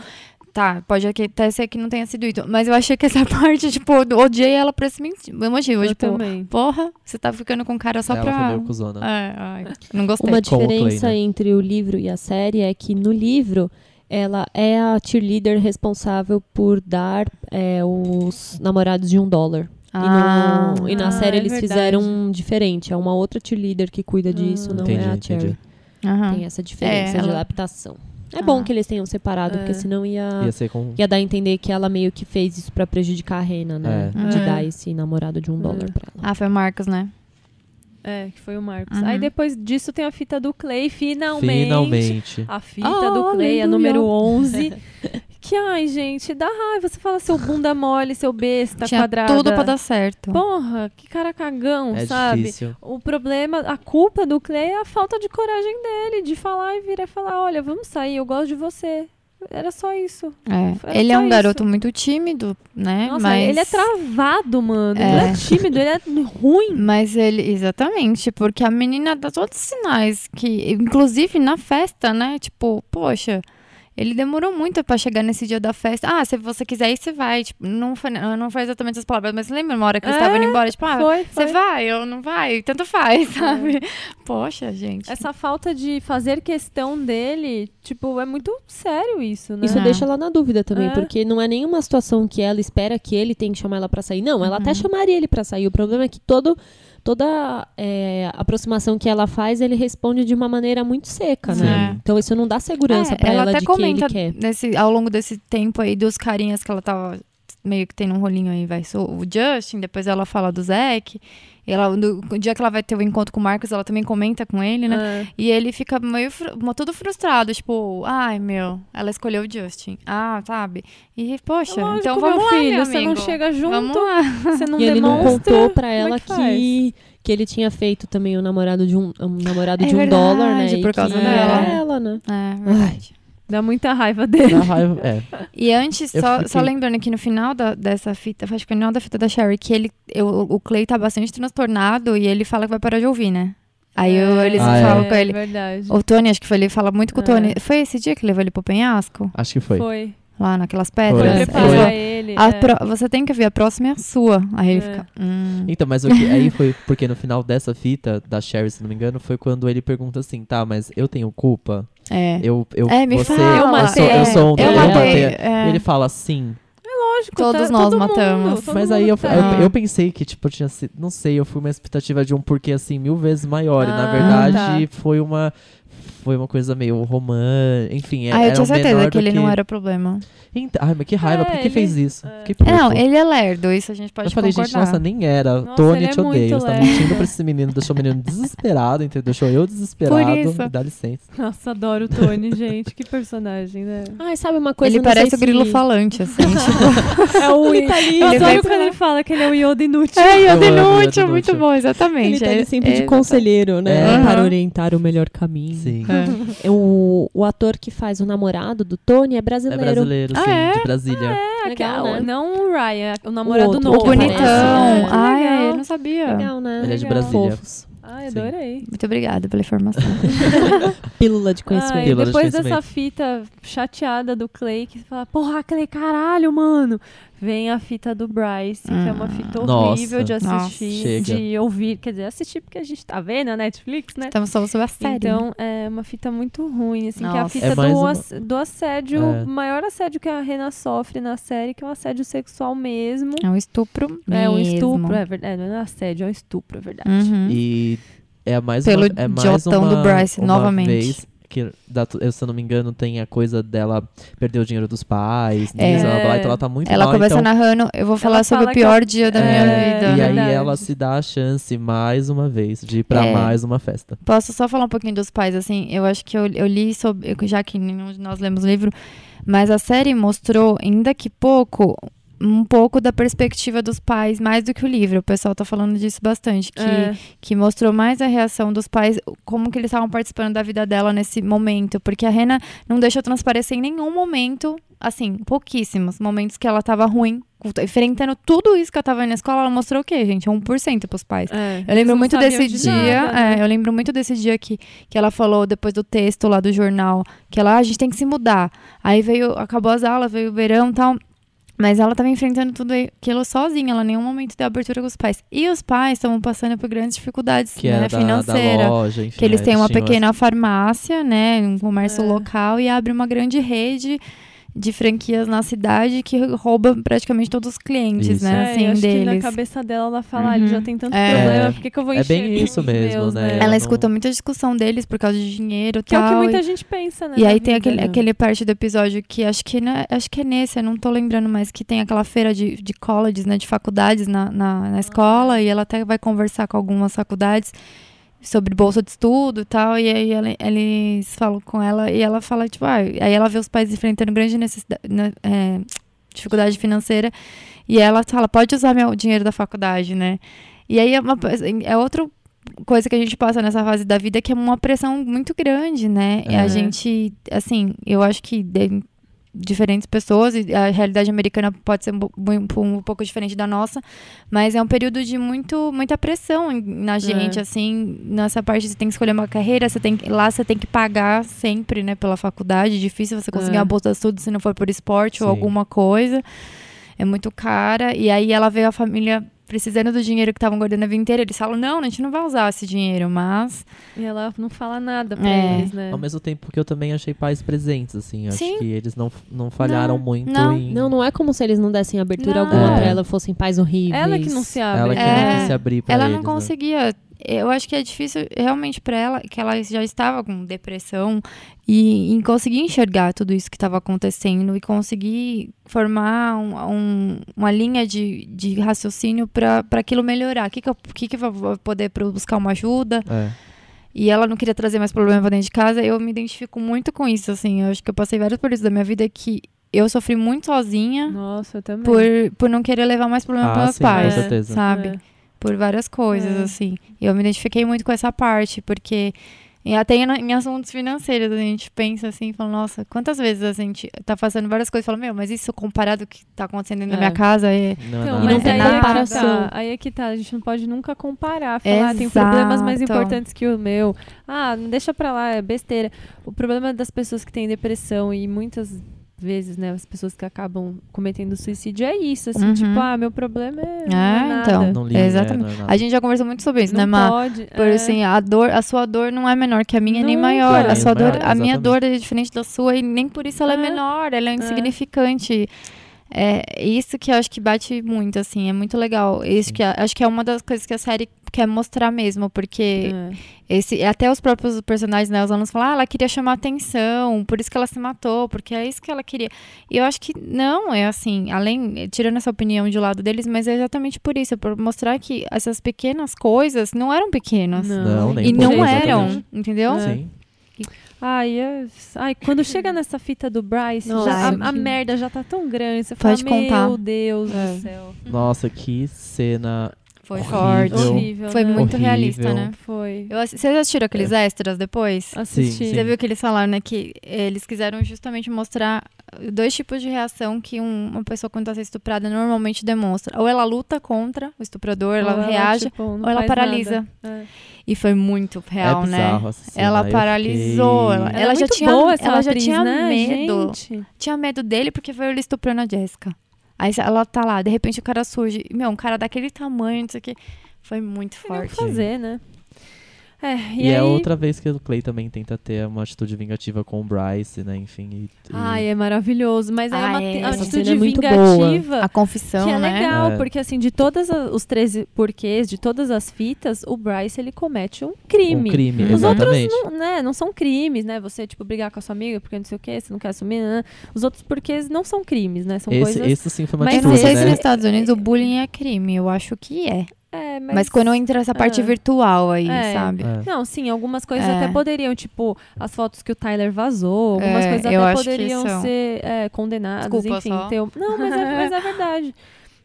Tá, pode até ser que não tenha sido isso. Mas eu achei que essa parte, tipo, eu odiei ela por esse motivo. Eu tipo, também. porra, você tá ficando com o cara só Ela pra. foi meio cuzona. É, ai, não gostei. Uma diferença né? entre o livro e a série é que no livro ela é a cheerleader responsável por dar é, os namorados de um dólar. Ah. e, no- e na Ah, série é eles verdade. fizeram diferente. É uma outra cheerleader que cuida disso, Ah. não Entendi, é a. Cherry. Tem essa diferença É, de ela- adaptação. É Ah. bom que eles tenham separado, É. porque senão ia, Ia ser com. ia dar a entender que ela meio que fez isso pra prejudicar a Rena, né? É. De É. dar esse namorado de um dólar pra ela. Ah, foi o Marcos, né? É, que foi o Marcos. Uhum. Aí depois disso tem a fita do Clay, finalmente. Finalmente. A fita Ah, do Clay, a número 11. que, ai, gente, dá raiva. Você fala seu bunda mole, seu besta Tinha quadrada. tudo pra dar certo. Porra, que cara cagão, É sabe? difícil. O problema, a culpa do Clay é a falta de coragem dele, de falar e virar e falar, olha, vamos sair, eu gosto de você. Era só isso. É. Era Ele é só um isso. garoto muito tímido, né? Nossa, Mas... ele é travado, mano. É. Ele é tímido, ele é ruim. Mas ele, exatamente, porque a menina dá todos os sinais que, inclusive na festa, né? Tipo, poxa, Ele demorou muito pra chegar nesse dia da festa. Ah, se você quiser ir, você vai. Tipo, não foi, não foi exatamente essas palavras, mas lembra uma hora que eles É, estavam indo embora? Tipo, ah, Foi, você foi. vai ou não vai? Tanto faz, sabe? Poxa, gente. Essa falta de fazer questão dele, tipo, é muito sério isso, né? Isso É. deixa ela na dúvida também, É. porque não é nenhuma situação que ela espera que ele tem que chamar ela pra sair. Não, ela Uhum. até chamaria ele pra sair. O problema é que todo, toda é, aproximação que ela faz, ele responde de uma maneira muito seca, né? Então isso não dá segurança É, pra ela, até de que ele comenta quer. nesse, ao longo desse tempo aí dos carinhas que ela tava meio que tendo um rolinho aí, vai. So, o Justin, depois ela fala do Zack. Ela, no, o dia que ela vai ter o encontro com o Marcos, ela também comenta com ele, né? É. E ele fica meio fru- todo frustrado, tipo, ai meu, ela escolheu o Justin. Ah, sabe? E, poxa, Lógico, então meu vamos lá, filho, meu você não chega junto, Vamos lá. você não E ele não contou pra é ela que que, faz? que, ele tinha feito também o namorado de um, um namorado É de um verdade, dólar, né? por e causa que dela. era ela, né? É, verdade. Dá muita raiva dele. Dá raiva, é. E antes, Eu só, fiquei- só lembrando que no final da- dessa fita, acho que no final da fita da Sherry, que ele, eu, o Clay tá bastante transtornado e ele fala que vai parar de ouvir, né? Aí eu- eles Ah, é. falam com ele. verdade. O Tony, acho que foi, ele fala muito com o É. Tony. Foi esse dia que levou ele pro penhasco? Acho que foi. Foi. Lá naquelas Foi pedras? Foi. Ele preparar falou, ele. "A é. pro- você tem que ver, a próxima é a sua. Aí ele É. fica. Hum. Então, mas o que, aí foi porque no final dessa fita, da Sherry, se não me engano, foi quando ele pergunta assim, tá, mas eu tenho culpa? É. Eu, eu, É, me você, fala. Eu eu, matei. sou, eu sou um Eu eu matei. é. Ele fala sim. Lógico, Todos tá- nós todo mundo, matamos. todo Mas mundo aí eu, tá. eu, eu pensei que, tipo, tinha sido. Não sei, eu fui uma expectativa de um porquê assim mil vezes maior. e na Ah, verdade tá. foi uma. Foi uma coisa meio romântica. Enfim, é, Ah, eu tinha certeza que ele não era problema. Então, ai, mas que raiva, É, por que ele- fez isso? é. É, não, ele é lerdo, isso a gente pode eu falei, concordar. gente, nossa, nem era. Nossa, Tony, é te odeio. muito Você tá mentindo pra esse menino, deixou o menino desesperado, entendeu? Deixou eu desesperado. isso. Me dá licença. Nossa, adoro o Tony, gente. Que personagem, né? Ai, sabe uma coisa Ele parece o grilo se- falante, assim. tipo, É o Ele tá ali, Eu adoro vai- quando ele fala que ele é o Yoda inútil. é, Yoda muito inútil. bom, exatamente. Ele tá É- sempre de é- conselheiro, né? É. Para orientar o melhor caminho. Sim. É. O, o ator que faz o namorado do Tony é É brasileiro. brasileiro, Ah, sim, é? de Brasília. É, Legal, né? não o Ryan, o namorado outro, novo. o bonitão. Bonitão. É. Ai, Legal. eu não sabia. Legal, né? Ele é de Legal. Brasília. Fofos. Ai, Sim. adorei. Muito obrigada pela informação. Pílula de Ai, conhecimento. De depois conhecimento. dessa fita chateada do Clay, que fala, porra, Clay, caralho, mano. Vem a fita do Bryce, que é uma Hum. fita Nossa. horrível de Nossa. assistir, Chega. de ouvir. Quer dizer, assistir porque a gente tá vendo a Netflix, né? Estamos falando sobre a série. Então, é uma fita muito ruim, assim, que é a Nossa. fita É do, uma- do assédio, É. o maior assédio que a Rena sofre na série, que é um assédio sexual mesmo. é um estupro É um mesmo. estupro, é verdade. Não é assédio, é um estupro, é verdade. Uhum. E é mais Pelo uma, é mais uma, do Bryce, uma novamente. vez que, da- eu, se eu não me engano, tem a coisa dela perder o dinheiro dos pais, É. nisso, ela, então ela tá muito Ela mal, começa então, narrando, eu vou falar sobre fala o pior dia da É, minha é, vida. E aí Verdade. ela se dá a chance, mais uma vez, de ir pra É. mais uma festa. Posso só falar um pouquinho dos pais, assim, eu acho que eu, eu li sobre, já que nenhum de nós lemos o livro, mas a série mostrou, ainda que pouco, um pouco da perspectiva dos pais, mais do que o livro. O pessoal tá falando disso bastante, que, É. que mostrou mais a reação dos pais, como que eles estavam participando da vida dela nesse momento, porque a Rena não deixou transparecer em nenhum momento, assim, pouquíssimos momentos que ela tava ruim, enfrentando tudo isso que ela tava na escola, ela mostrou o quê, gente? 1% pros pais. É, Eu lembro muito desse de dia, nada, né? é, eu lembro muito desse dia que, que ela falou depois do texto lá do jornal, que ela, ah, a gente tem que se mudar. Aí veio, acabou as aulas, veio o verão e tal. Mas ela tava enfrentando tudo aquilo sozinha, ela em nenhum momento deu abertura com os pais. E os pais estavam passando por grandes dificuldades Que né, era da, da financeira. loja, enfim. que eles aí têm uma pequena farmácia, né, um comércio É. local e abre uma grande rede de franquias na cidade que rouba praticamente todos os clientes, Isso. né, É, assim, eu acho que na deles. cabeça dela ela fala, ah, ele Uhum. já tem tanto É. problema, por que, que eu vou É encher bem com isso mesmo, meus, né? Ela Ela não- escuta muita discussão deles por causa de dinheiro e Que é o tal. que e- muita gente pensa, né? E aí tem aquele, aquele parte do episódio que acho que, né, acho que é nesse, eu não tô lembrando mais, que tem aquela feira de, de colleges, né, de faculdades na, na, na escola, e ela até vai conversar com algumas faculdades sobre bolsa de estudo e tal, e aí ela- eles falam com ela, e ela fala, tipo, ah, aí ela vê os pais enfrentando grande necessidade, né, é, dificuldade financeira, e ela fala, pode usar meu dinheiro da faculdade, né, e aí é, uma, é outro coisa que a gente passa nessa fase da vida que é uma pressão muito grande, né? E É. a gente, assim, eu acho que diferentes pessoas e a realidade americana pode ser um, um- um pouco diferente da nossa, mas é um período de muito, muita pressão na gente, assim, nessa parte você tem que escolher uma carreira, você tem que, lá você tem que pagar sempre, né, pela faculdade, difícil você conseguir É. uma bolsa de estudo se não for por esporte ou Sim. alguma coisa, é muito cara, e aí ela veio a família precisando do dinheiro que estavam guardando a vida inteira, eles falam, não, a gente não vai usar esse dinheiro, mas... E ela não fala nada pra É. eles, né? Ao mesmo tempo que eu também achei pais presentes, assim. Acho Sim. que eles não, não falharam Não, muito não. em. Não, não é como se eles não dessem abertura Não. alguma É. pra ela, fossem pais horríveis. Ela que não se abre. Ela que É. não quis se abrir pra ela eles, não né? Eu acho que é difícil realmente pra ela, que ela já estava com depressão, e em conseguir enxergar tudo isso que estava acontecendo e conseguir formar um- um- uma linha de, de raciocínio para aquilo melhorar. O que, que, eu, que, que eu vou poder buscar uma ajuda? É. E ela não queria trazer mais problema pra dentro de casa. Eu me identifico muito com isso, assim. Eu acho que eu passei vários períodos da minha vida que eu sofri muito sozinha Nossa, eu também. por, por não querer levar mais problema Ah, para meus sim, pais, com certeza. sabe? É. por várias coisas, É. assim. E eu me identifiquei muito com essa parte, porque e até em, em assuntos financeiros a gente pensa assim, fala, nossa, quantas vezes a gente tá fazendo várias coisas e fala, meu, mas isso comparado ao que tá acontecendo na É. minha casa é. Não, Então, não, não mas tem aí, é que comparação. tá, aí é que tá, a gente não pode nunca comparar, falar, tem problemas mais Exato. importantes que o meu. Ah, não deixa pra lá, é besteira. O problema das pessoas que têm depressão e muitas vezes, né, as pessoas que acabam cometendo suicídio é isso, assim, Uhum. tipo, ah, meu problema é, não é Ah, nada. então. Não liga, Exatamente. é, não é nada. A gente já conversou muito sobre isso, não né, Má? pode. Por é. assim, a dor, a sua dor não é menor que a minha, nem Nunca. maior. A Nem sua dor, maior, a minha dor é diferente da sua e nem por isso ela é, É. menor, ela é insignificante. É isso que eu acho que bate muito, assim, é muito legal. Isso que a- acho que é uma das coisas que a série quer mostrar mesmo, porque É. esse, até os próprios personagens, né, os alunos falam, ah, ela queria chamar atenção, por isso que ela se matou, porque é isso que ela queria. E eu acho que não, é assim, além, tirando essa opinião de lado deles, mas é exatamente por isso, é por mostrar que essas pequenas coisas não eram pequenas. Não, nem E não eram, exatamente. entendeu? É. Sim. Ai, é- ai, quando chega nessa fita do Bryce, Nossa, já- a, a merda já tá tão grande. Você Pode fala, contar. meu Deus É. do céu. Nossa, que cena. Foi Horrível. forte. Horrível, Foi né? muito Horrível. realista, né? Foi. Eu, vocês assistiram aqueles extras depois? Assisti. Sim. Você viu que eles falaram, né, que eles quiseram justamente mostrar dois tipos de reação que um- uma pessoa quando está sendo estuprada normalmente demonstra. Ou ela luta contra o estuprador, ela Ou reage, tipo, não ou ela faz paralisa. nada. É. E foi muito real, é bizarro né? essa cena. Ela Eu paralisou, fiquei- ela- Ela, Ela é já muito tinha- boa essa ela já atriz, tinha né, medo. gente? Tinha medo dele porque foi ele estuprando a Jéssica. Aí ela tá lá, de repente o cara surge. Meu, um cara daquele tamanho, não sei o que. Foi muito forte. fazer, né? É, e, E, aí... é outra vez que o Clay também tenta ter uma atitude vingativa com o Bryce, né? Enfim. E, e- Ai, é maravilhoso. Mas é Ah, uma é, uma essa atitude cena é muito vingativa. A confissão, Que é né? legal, É. porque assim, de todos os 13 porquês, de todas as fitas, o Bryce, ele comete um crime. Um crime, Os outros exatamente. não, né, não são crimes, né? Você, tipo, brigar com a sua amiga porque não sei o quê, você não quer assumir, né? Os outros porquês não são crimes, né? São Esse, coisas... esse sim foi uma Mas eu não atitude, sei se né? nos Estados Unidos o bullying é crime. Eu acho que é. É, Mas, quando entra essa parte Ah. virtual aí, É. sabe? É. Não, sim, algumas coisas É. até poderiam, tipo, as fotos que o Tyler vazou, algumas É, coisas eu até poderiam ser é, condenadas, Desculpa enfim. só. ter- Não, mas é, mas é verdade.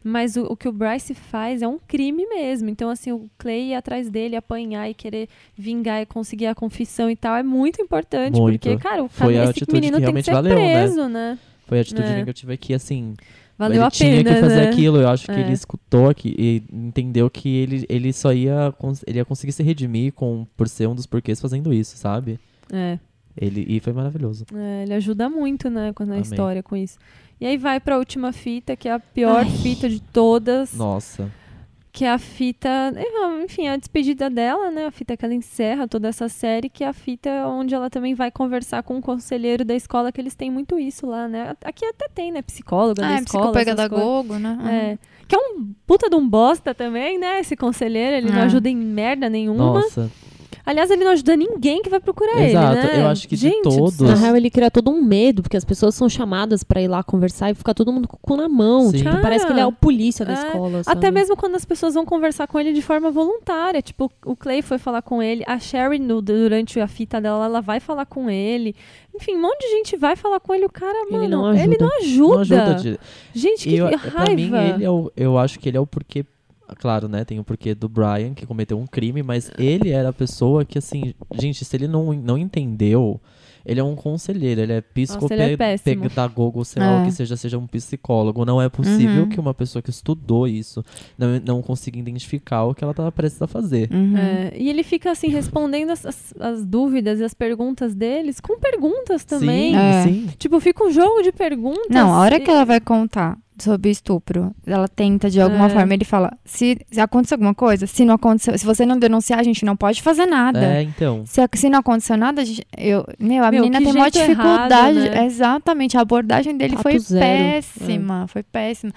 Mas o, o que o Bryce faz é um crime mesmo. Então, assim, o Clay ir atrás dele, apanhar e querer vingar e conseguir a confissão e tal é muito importante. Muito. Porque, cara, o cara, esse menino tem que ser valeu, né? preso, né? Foi a atitude É. que, assim, Valeu ele a tinha pena, que fazer né? aquilo. Eu acho que É. ele escutou aqui e entendeu que ele, ele só ia, ele ia conseguir se redimir com, por ser um dos porquês fazendo isso, sabe? É. Ele, e foi maravilhoso. É, ele ajuda muito, né, com- na Amei. história com isso. E aí vai pra última fita, que é a pior fita de todas. Nossa. Que é a fita, enfim, a despedida dela, né? A fita que ela encerra toda essa série, que é a fita onde ela também vai conversar com o conselheiro da escola, que eles têm muito isso lá, né? Aqui até tem, né? Psicóloga Ah, da é escola. psicopega essas da coisas. Gogo, né? É. Que é um puta de um bosta também, né? Esse conselheiro, ele não É. ajuda em merda nenhuma. Nossa. Aliás, ele não ajuda ninguém que vai procurar Exato, ele, né? eu acho que de Gente do todos-. Na real, ele cria todo um medo, porque as pessoas são chamadas pra ir lá conversar e fica todo mundo com o cu na mão. Sim. Tipo, parece que ele é o polícia da É, escola. Até sabe? mesmo quando as pessoas vão conversar com ele de forma voluntária. Tipo, o Clay foi falar com ele, a Sherry, no- durante a fita dela, ela vai falar com ele. Enfim, um monte de gente vai falar com ele. O cara, Ele mano, não ele não ajuda. Não ajuda de, Gente, que eu, raiva. pra mim, ele é o, eu acho que ele é o porquê. Claro, né? Tem o porquê do Brian, que cometeu um crime, mas ele era a pessoa que, assim, gente, se ele não, não entendeu. Ele é um conselheiro, ele é ele é psicopedagogo, sei lá É. que seja, seja um psicólogo. Não é possível Uhum. que uma pessoa que estudou isso não, não consiga identificar o que ela tá prestes a fazer. Uhum. É, e ele fica assim respondendo as, as- as dúvidas e as perguntas deles com perguntas também. Sim, É. sim. Tipo, fica um jogo de perguntas. Não, a hora e- que ela vai contar sobre estupro, ela tenta de alguma É. forma, ele fala, se, se acontecer alguma coisa, se não aconteceu, se você não denunciar, a gente não pode fazer nada. É, então. Se, a- se não aconteceu nada, a gente- eu, meu, a Meu, menina tem uma dificuldade. errado, né? Exatamente, a abordagem dele Tato foi zero. péssima, foi péssima.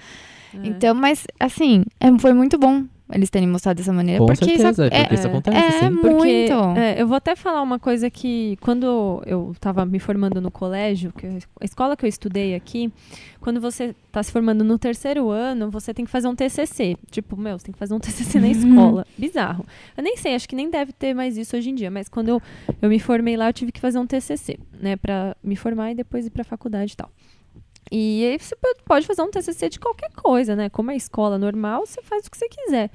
É. Então, mas assim, é, foi muito bom eles terem mostrado dessa maneira. Com porque certeza, isso, é porque isso é- acontece, é sim. muito. Porque, é, eu vou até falar uma coisa que quando eu estava me formando no colégio, que a escola que eu estudei aqui, quando você está se formando no terceiro ano, você tem que fazer um TCC. Tipo, meu, você tem que fazer um TCC na escola. Bizarro. Eu nem sei, acho que nem deve ter mais isso hoje em dia, mas quando eu, eu me formei lá, eu tive que fazer um TCC, né, para me formar e depois ir para faculdade e tal. E aí você po- pode fazer um TCC de qualquer coisa, né? Como é escola normal, você faz o que você quiser.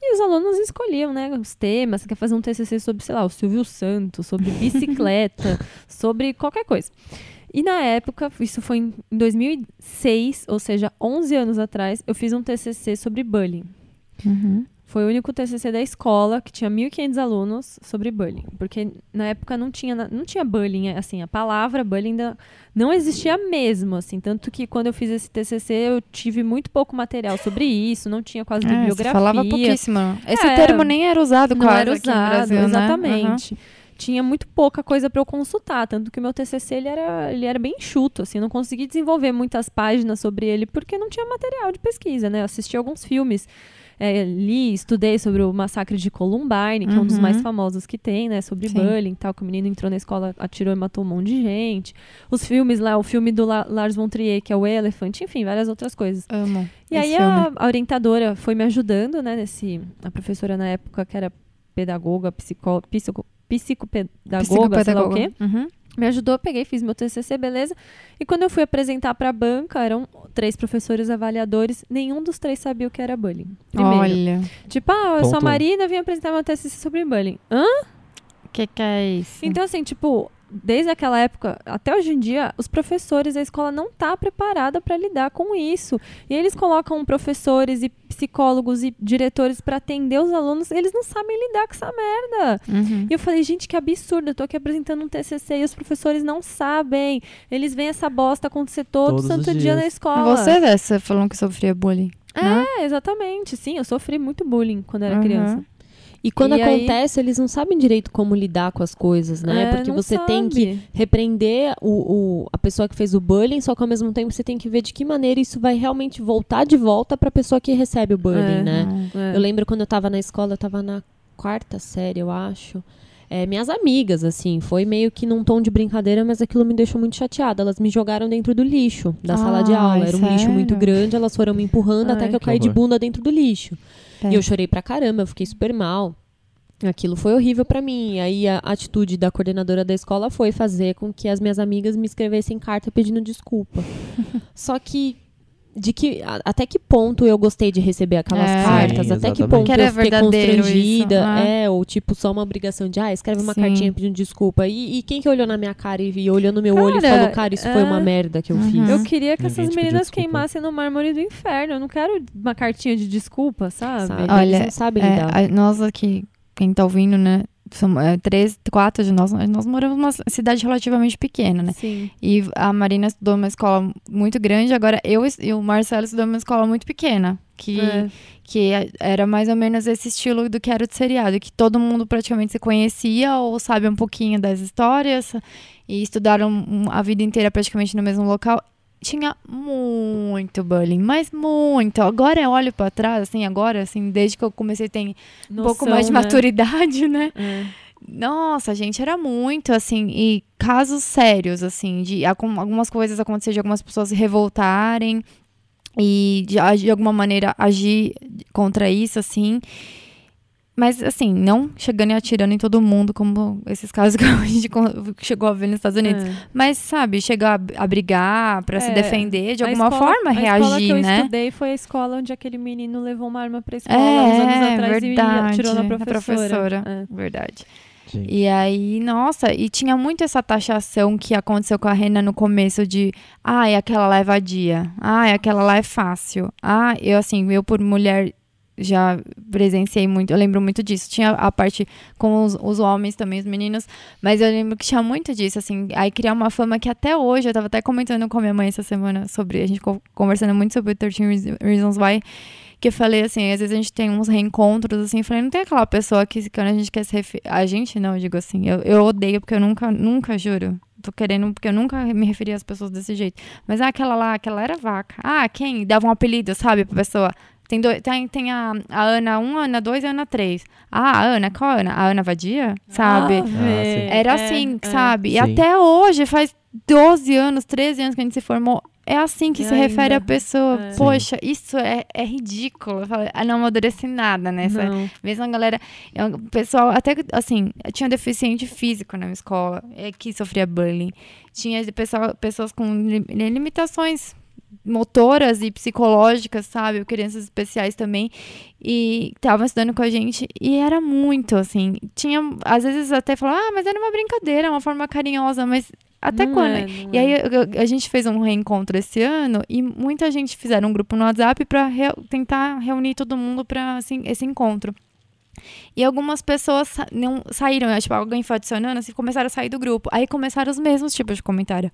E os alunos escolhiam, né, os temas. Você quer fazer um TCC sobre, sei lá, o Silvio Santos, sobre bicicleta, sobre qualquer coisa. E na época, isso foi em 2006, ou seja, 11 anos atrás, eu fiz um TCC sobre bullying. Uhum. Foi o único TCC da escola que tinha 1.500 alunos sobre bullying. Porque na época não tinha, não tinha bullying, assim, a palavra bullying ainda não existia mesmo, assim. Tanto que quando eu fiz esse TCC, eu tive muito pouco material sobre isso, não tinha quase É, bibliografia. falava pouquíssimo. Esse É, termo nem era usado não quase era aqui no usado, Brasil, né? exatamente. Tinha muito pouca coisa para eu consultar, tanto que o meu TCC ele era, ele era bem enxuto, assim, não consegui desenvolver muitas páginas sobre ele porque não tinha material de pesquisa, né? Eu assisti alguns filmes, é, li, estudei sobre o massacre de Columbine, que é um dos Uhum. mais famosos que tem, né? Sobre Sim. bullying tal, que o menino entrou na escola, atirou e matou um monte de gente. Os filmes lá, o filme do La- Lars von Trier, que é o Elephant, enfim, várias outras coisas. Amo. E aí a, a orientadora foi me ajudando, né, nesse a professora na época que era pedagoga, psicó, psico, psicopedagoga, sei lá o quê. Uhum. Me ajudou, peguei, fiz meu TCC, beleza. E quando eu fui apresentar pra banca, eram três professores avaliadores, nenhum dos três sabia o que era bullying. Primeiro. Olha, Tipo, ah, eu sou a. Marina, vim apresentar meu TCC sobre bullying. Hã? o que, que é isso? Então, assim, tipo, desde aquela época até hoje em dia, os professores, a escola não tá preparada para lidar com isso. E eles colocam professores e psicólogos e diretores para atender os alunos, eles não sabem lidar com essa merda. Uhum. E eu falei, gente, que absurdo, eu tô aqui apresentando um TCC e os professores não sabem. Eles veem essa bosta acontecer todo Todos os santo dia na escola. Você, né, você falou que sofria bullying. né? É, exatamente. Sim, eu sofri muito bullying quando era Uhum. criança. E quando E aí- acontece, eles não sabem direito como lidar com as coisas, né? É, Porque você tem que sabe. repreender o, o- a pessoa que fez o bullying, só que ao mesmo tempo você tem que ver de que maneira isso vai realmente voltar de volta pra pessoa que recebe o bullying, É. né? É. Eu lembro quando eu tava na escola, eu tava na quarta série, eu acho. É, minhas amigas, assim, foi meio que num tom de brincadeira, mas aquilo me deixou muito chateada. Elas me jogaram dentro do lixo da sala de aula. Era um lixo muito grande, elas foram me empurrando Ai, até que eu caí de bunda dentro do lixo. É. E eu chorei pra caramba, eu fiquei super mal. Aquilo foi horrível pra mim. Aí a atitude da coordenadora da escola foi fazer com que as minhas amigas me escrevessem carta pedindo desculpa. Só que de que a- até que ponto eu gostei de receber aquelas É. cartas? Sim, até que ponto Que era eu fiquei constrangida? isso, ah. É, ou tipo só uma obrigação de ah, escreve uma Sim. cartinha pedindo desculpa. E, e quem que olhou na minha cara e, e olhou no meu olho e Cara, falou, cara, isso foi é. uma merda que eu Uhum. fiz. Eu queria que Ninguém essas meninas queimassem no mármore do inferno. Eu não quero uma cartinha de desculpa, sabe? Sabe? Olha, Eles não sabem É, lidar. a- nós aqui, quem tá ouvindo, né? Somos, é, três, quatro de nós, nós moramos numa cidade relativamente pequena, né? Sim. E a Marina estudou numa escola muito grande, agora eu e o Marcelo estudou numa escola muito pequena. Que, É. que é- era mais ou menos esse estilo do que era o seriado, que todo mundo praticamente se conhecia ou sabe um pouquinho das histórias e estudaram a vida inteira praticamente no mesmo local. Tinha muito bullying, mas muito. Agora eu olho pra trás, assim, agora, assim, desde que eu comecei a ter um pouco Noção, mais de né? maturidade, né? É. Nossa, gente, era muito, assim, e casos sérios, assim, de algumas coisas acontecer de algumas pessoas se revoltarem e de, de alguma maneira agir contra isso, assim. Mas, assim, não chegando e atirando em todo mundo, como esses casos que a gente chegou a ver nos Estados Unidos. É. Mas, sabe, chegar a, a brigar pra se É, defender, de A alguma escola- forma A escola que reagir, eu né? estudei foi a escola onde aquele menino levou uma arma pra escola É, uns anos atrás verdade, e atirou na na professora. professora. É. Verdade. Gente. E aí, nossa, e tinha muito essa taxação que aconteceu com a Rena no começo de, ai, aquela lá é vadia, ai, aquela lá é fácil. Ah, eu assim, eu por mulher já presenciei muito, eu lembro muito disso. Tinha a parte com os, os homens também, os meninos, mas eu lembro que tinha muito disso, assim, aí criar uma fama que até hoje, eu tava até comentando com a minha mãe essa semana sobre, a gente co- conversando muito sobre o 13 Reas- Reasons Why, que eu falei assim, às vezes a gente tem uns reencontros, assim, falei, não tem aquela pessoa que quando a gente quer se referir, a gente não, eu digo assim, eu, eu odeio porque eu nunca, nunca, juro, tô querendo, porque eu nunca me referi às pessoas desse jeito, mas ah, aquela lá, aquela era vaca, ah, quem? Dava um apelido, sabe, pra pessoa, tem, dois, tem, tem a, a Ana 1, a Ana 2 e a Ana 3. Ah, a Ana, qual a Ana? A Ana Vadia? Sabe? Ah, vê. Era É, assim, é. sabe? E Sim. até hoje, faz 12 anos, 13 anos que a gente se formou. É assim que E se refere ainda. a pessoa. É. Poxa, isso é, é ridículo. Eu falei, ah, não amadureci nada nessa. Não. Mesmo a galera. eu- O pessoal, até assim, tinha deficiente físico na minha escola, é, que sofria bullying. Tinha pessoal, pessoas com li- limitações motoras e psicológicas, sabe? Crianças especiais também. E estavam estudando com a gente. E era muito, assim. Tinha, às vezes até falava, ah, mas era uma brincadeira, uma forma carinhosa, mas até Não quando? é, E aí é. eu- eu- a gente fez um reencontro esse ano e muita gente fizeram um grupo no WhatsApp para tentar reunir todo mundo para assim, esse encontro. E algumas pessoas não saíram, né? tipo, alguém foi adicionando, assim, começaram a sair do grupo. Aí começaram os mesmos tipos de comentário.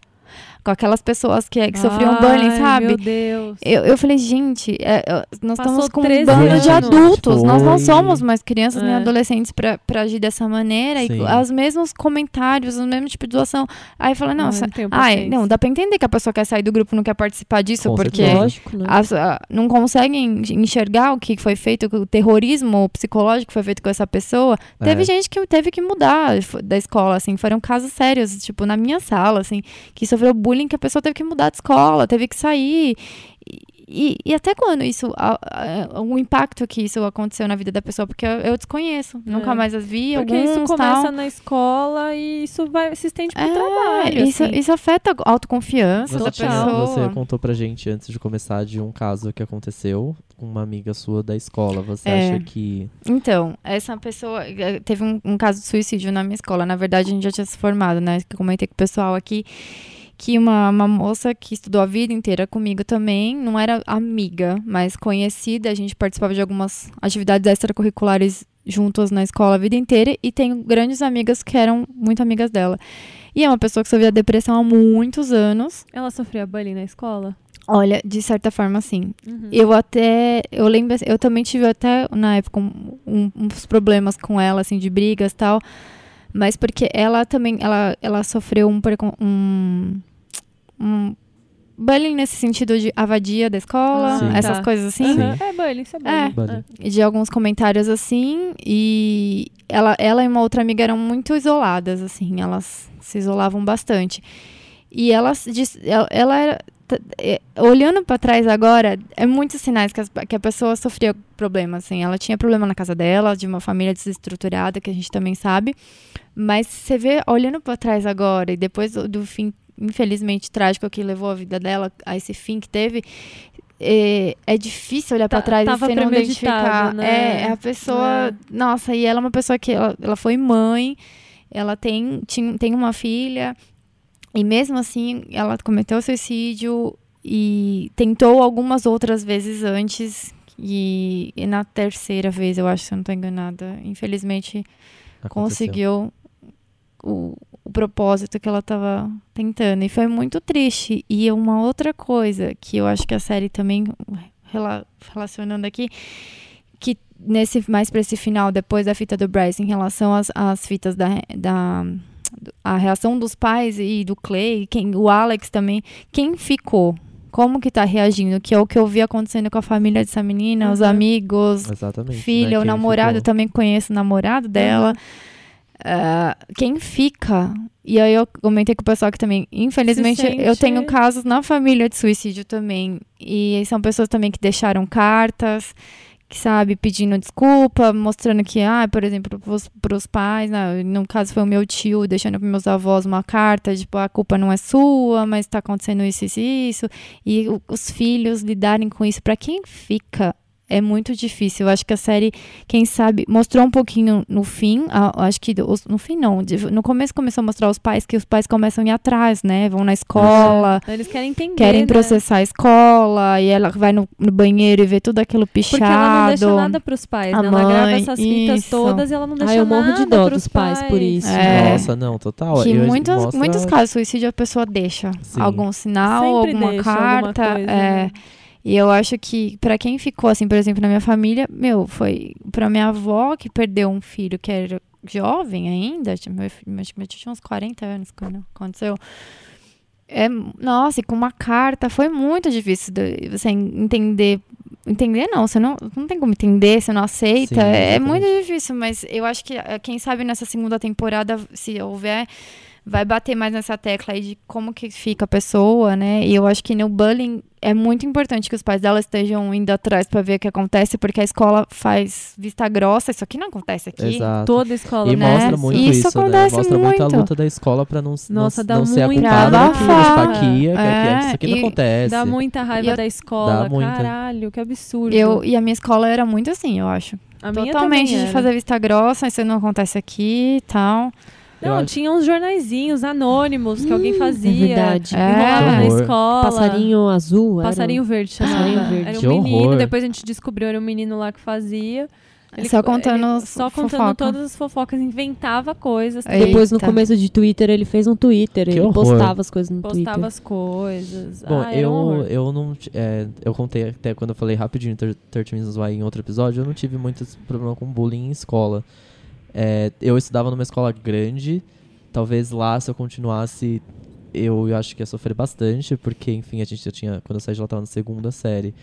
Com aquelas pessoas que, que sofriam bullying, sabe? Meu Deus. Eu, eu falei, gente, é, é, nós Passou estamos com um 13 bando de anos. adultos. Nós não somos mais crianças nem É. adolescentes pra, pra agir dessa maneira. Sim. E os mesmos comentários, o mesmo tipo de doação. Aí fala, não, Ai, sa- não ai, não, dá pra entender que a pessoa quer sair do grupo, não quer participar disso, Com porque. Lógico, né? as- a- não conseguem enxergar o que foi feito, o terrorismo psicológico que foi feito com essa pessoa. Teve É. gente que teve que mudar da escola, assim, foram casos sérios, tipo, na minha sala, assim, que sofreu bullying, que a pessoa teve que mudar de escola, teve que sair. E, e- até quando isso, a- a- o impacto que isso aconteceu na vida da pessoa, porque eu, eu desconheço, nunca mais as vi, Porque alguns, isso começa tal. na escola e isso vai, se estende pro É, trabalho. isso, assim. isso afeta a autoconfiança Você, da pessoa. você contou pra gente antes de começar de um caso que aconteceu com uma amiga sua da escola. Você É. acha que. Então, essa pessoa eh, teve um, um caso de suicídio na minha escola. Na verdade, a gente já tinha se formado, né? Que eu comentei com o pessoal aqui que uma, uma moça que estudou a vida inteira comigo também, não era amiga, mas conhecida. A gente participava de algumas atividades extracurriculares juntos na escola a vida inteira e tenho grandes amigas que eram muito amigas dela. E é uma pessoa que sofria depressão há muitos anos. Ela sofria bullying na escola? Olha, de certa forma, sim. Uhum. Eu até, eu lembro, eu também tive até na época um- um- uns problemas com ela, assim, de brigas e tal. Mas porque ela também, ela, ela sofreu um, um, um bullying nesse sentido de avadia da escola, Sim. essas Tá. coisas assim. Sim. Aham. É bullying, isso é bullying. Bullying. De alguns comentários assim. E ela, ela e uma outra amiga eram muito isoladas, assim. Elas se isolavam bastante. E ela, ela, ela era. é, Olhando pra trás agora, é muitos sinais que, as- que a pessoa sofria problemas, assim. Ela tinha problema na casa dela, de uma família desestruturada, que a gente também sabe. Mas você vê, olhando pra trás agora, e depois do, do fim, infelizmente, trágico que levou a vida dela, a esse fim que teve, é, é difícil olhar Tá- pra trás e você não identificar. né? É, a pessoa. É. Nossa, e ela é uma pessoa que ela, ela foi mãe, ela tem, tinha, tem uma filha, e mesmo assim ela cometeu suicídio e tentou algumas outras vezes antes. E, e na terceira vez, eu acho, se eu não tô enganada, infelizmente Aconteceu? conseguiu o, o propósito que ela estava tentando. E foi muito triste. E uma outra coisa que eu acho que a série também, rela- relacionando aqui, que nesse mais para esse final, depois da fita do Bryce, em relação às, às fitas da, da a reação dos pais e do Clay, quem, o Alex também, quem ficou? Como que tá reagindo? Que é o que eu vi acontecendo com a família dessa menina, os Uhum. amigos, Exatamente. filha, né, o namorado, ficou- também conheço o namorado dela. Ah, quem fica? E aí eu comentei com o pessoal que também, infelizmente, Se sente- eu tenho casos na família de suicídio também. E são pessoas também que deixaram cartas, que sabe, pedindo desculpa, mostrando que, ah, por exemplo, para os pais, né, no caso foi o meu tio deixando para meus avós uma carta, tipo, a culpa não é sua, mas está acontecendo isso, isso, isso. E os filhos lidarem com isso, para quem fica é muito difícil. Eu acho que a série, quem sabe, mostrou um pouquinho no fim. a- acho que os- no fim não. de- No começo começou a mostrar os pais que os pais começam a ir atrás, né? Vão na escola, Eles querem entender. querem né? processar a escola, e ela vai no, no banheiro e vê tudo aquilo pichado. Porque ela não deixa nada pros pais, A né? Ela grava mãe, essas fitas isso. todas e ela não deixa Ah, eu morro de nada dó pros dos pais por isso. É. Nossa, não, total. Que Eu- muitos, mostra- muitos casos de suicídio a pessoa deixa Sim. algum sinal, Sempre alguma deixa alguma carta. coisa, é. né? E eu acho que pra quem ficou assim, por exemplo, na minha família, meu, foi pra minha avó que perdeu um filho que era jovem ainda, acho que meu tio tinha uns 40 anos quando aconteceu. É, nossa, e com uma carta foi muito difícil de você entender. Entender não, você não, não tem como entender, você não aceita. Sim, é exatamente. muito difícil, mas eu acho que eh, quem sabe nessa segunda temporada, se houver, vai bater mais nessa tecla aí de como que fica a pessoa, né? E eu acho que no bullying é muito importante que os pais dela estejam indo atrás pra ver o que acontece, porque a escola faz vista grossa. Isso aqui não acontece aqui. Exato. Toda escola E né? mostra muito Isso isso, né? acontece Mostra muito a luta da escola pra não, não- Nossa, dá não ser a muita culpada daquilo. raiva. Aqui, que- que É, isso aqui não acontece. Dá muita raiva eu- da escola, caralho, que absurdo. Eu, e a minha escola era muito assim, eu acho. a Totalmente também de fazer vista grossa, isso não acontece aqui e tal. Eu Não, acho- tinha uns jornaizinhos anônimos que alguém fazia. É verdade. É. Na escola. Passarinho azul. era Passarinho um- verde. Passarinho verde. Era um Que menino, horror. depois a gente descobriu, era um menino lá que fazia. Só contando ele- Só contando fofoca. todas as fofocas, inventava coisas. Eita. Depois, no começo de Twitter, ele fez um Twitter. Que ele horror. postava as coisas no Postava Twitter. as coisas. Bom, ah, um eu, eu não. é, eu contei até quando eu falei rapidinho Thir- 13 Reasons Why em outro episódio, eu não tive muito problema com bullying em escola. É, eu estudava numa escola grande, talvez lá se eu continuasse, eu, eu acho que ia sofrer bastante, porque, enfim, a gente já tinha. Quando eu saí de lá, eu tava na segunda série.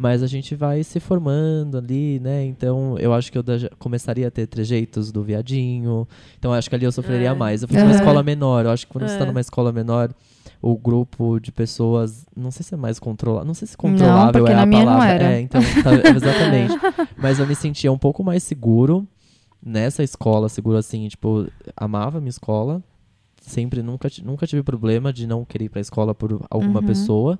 Mas a gente vai se formando ali, né? Então eu acho que eu começaria a ter trejeitos do viadinho. Então eu acho que ali eu sofreria É. mais. Eu fui numa Aham. escola menor. Eu acho que quando você tá É. numa escola menor, o grupo de pessoas, não sei se é mais controlado, não sei se controlável é na a minha não palavra. era. É, então, tá, exatamente. Mas eu me sentia um pouco mais seguro nessa escola, seguro assim, tipo, amava a minha escola. Sempre, nunca, nunca tive problema de não querer ir pra escola por alguma Uhum. pessoa.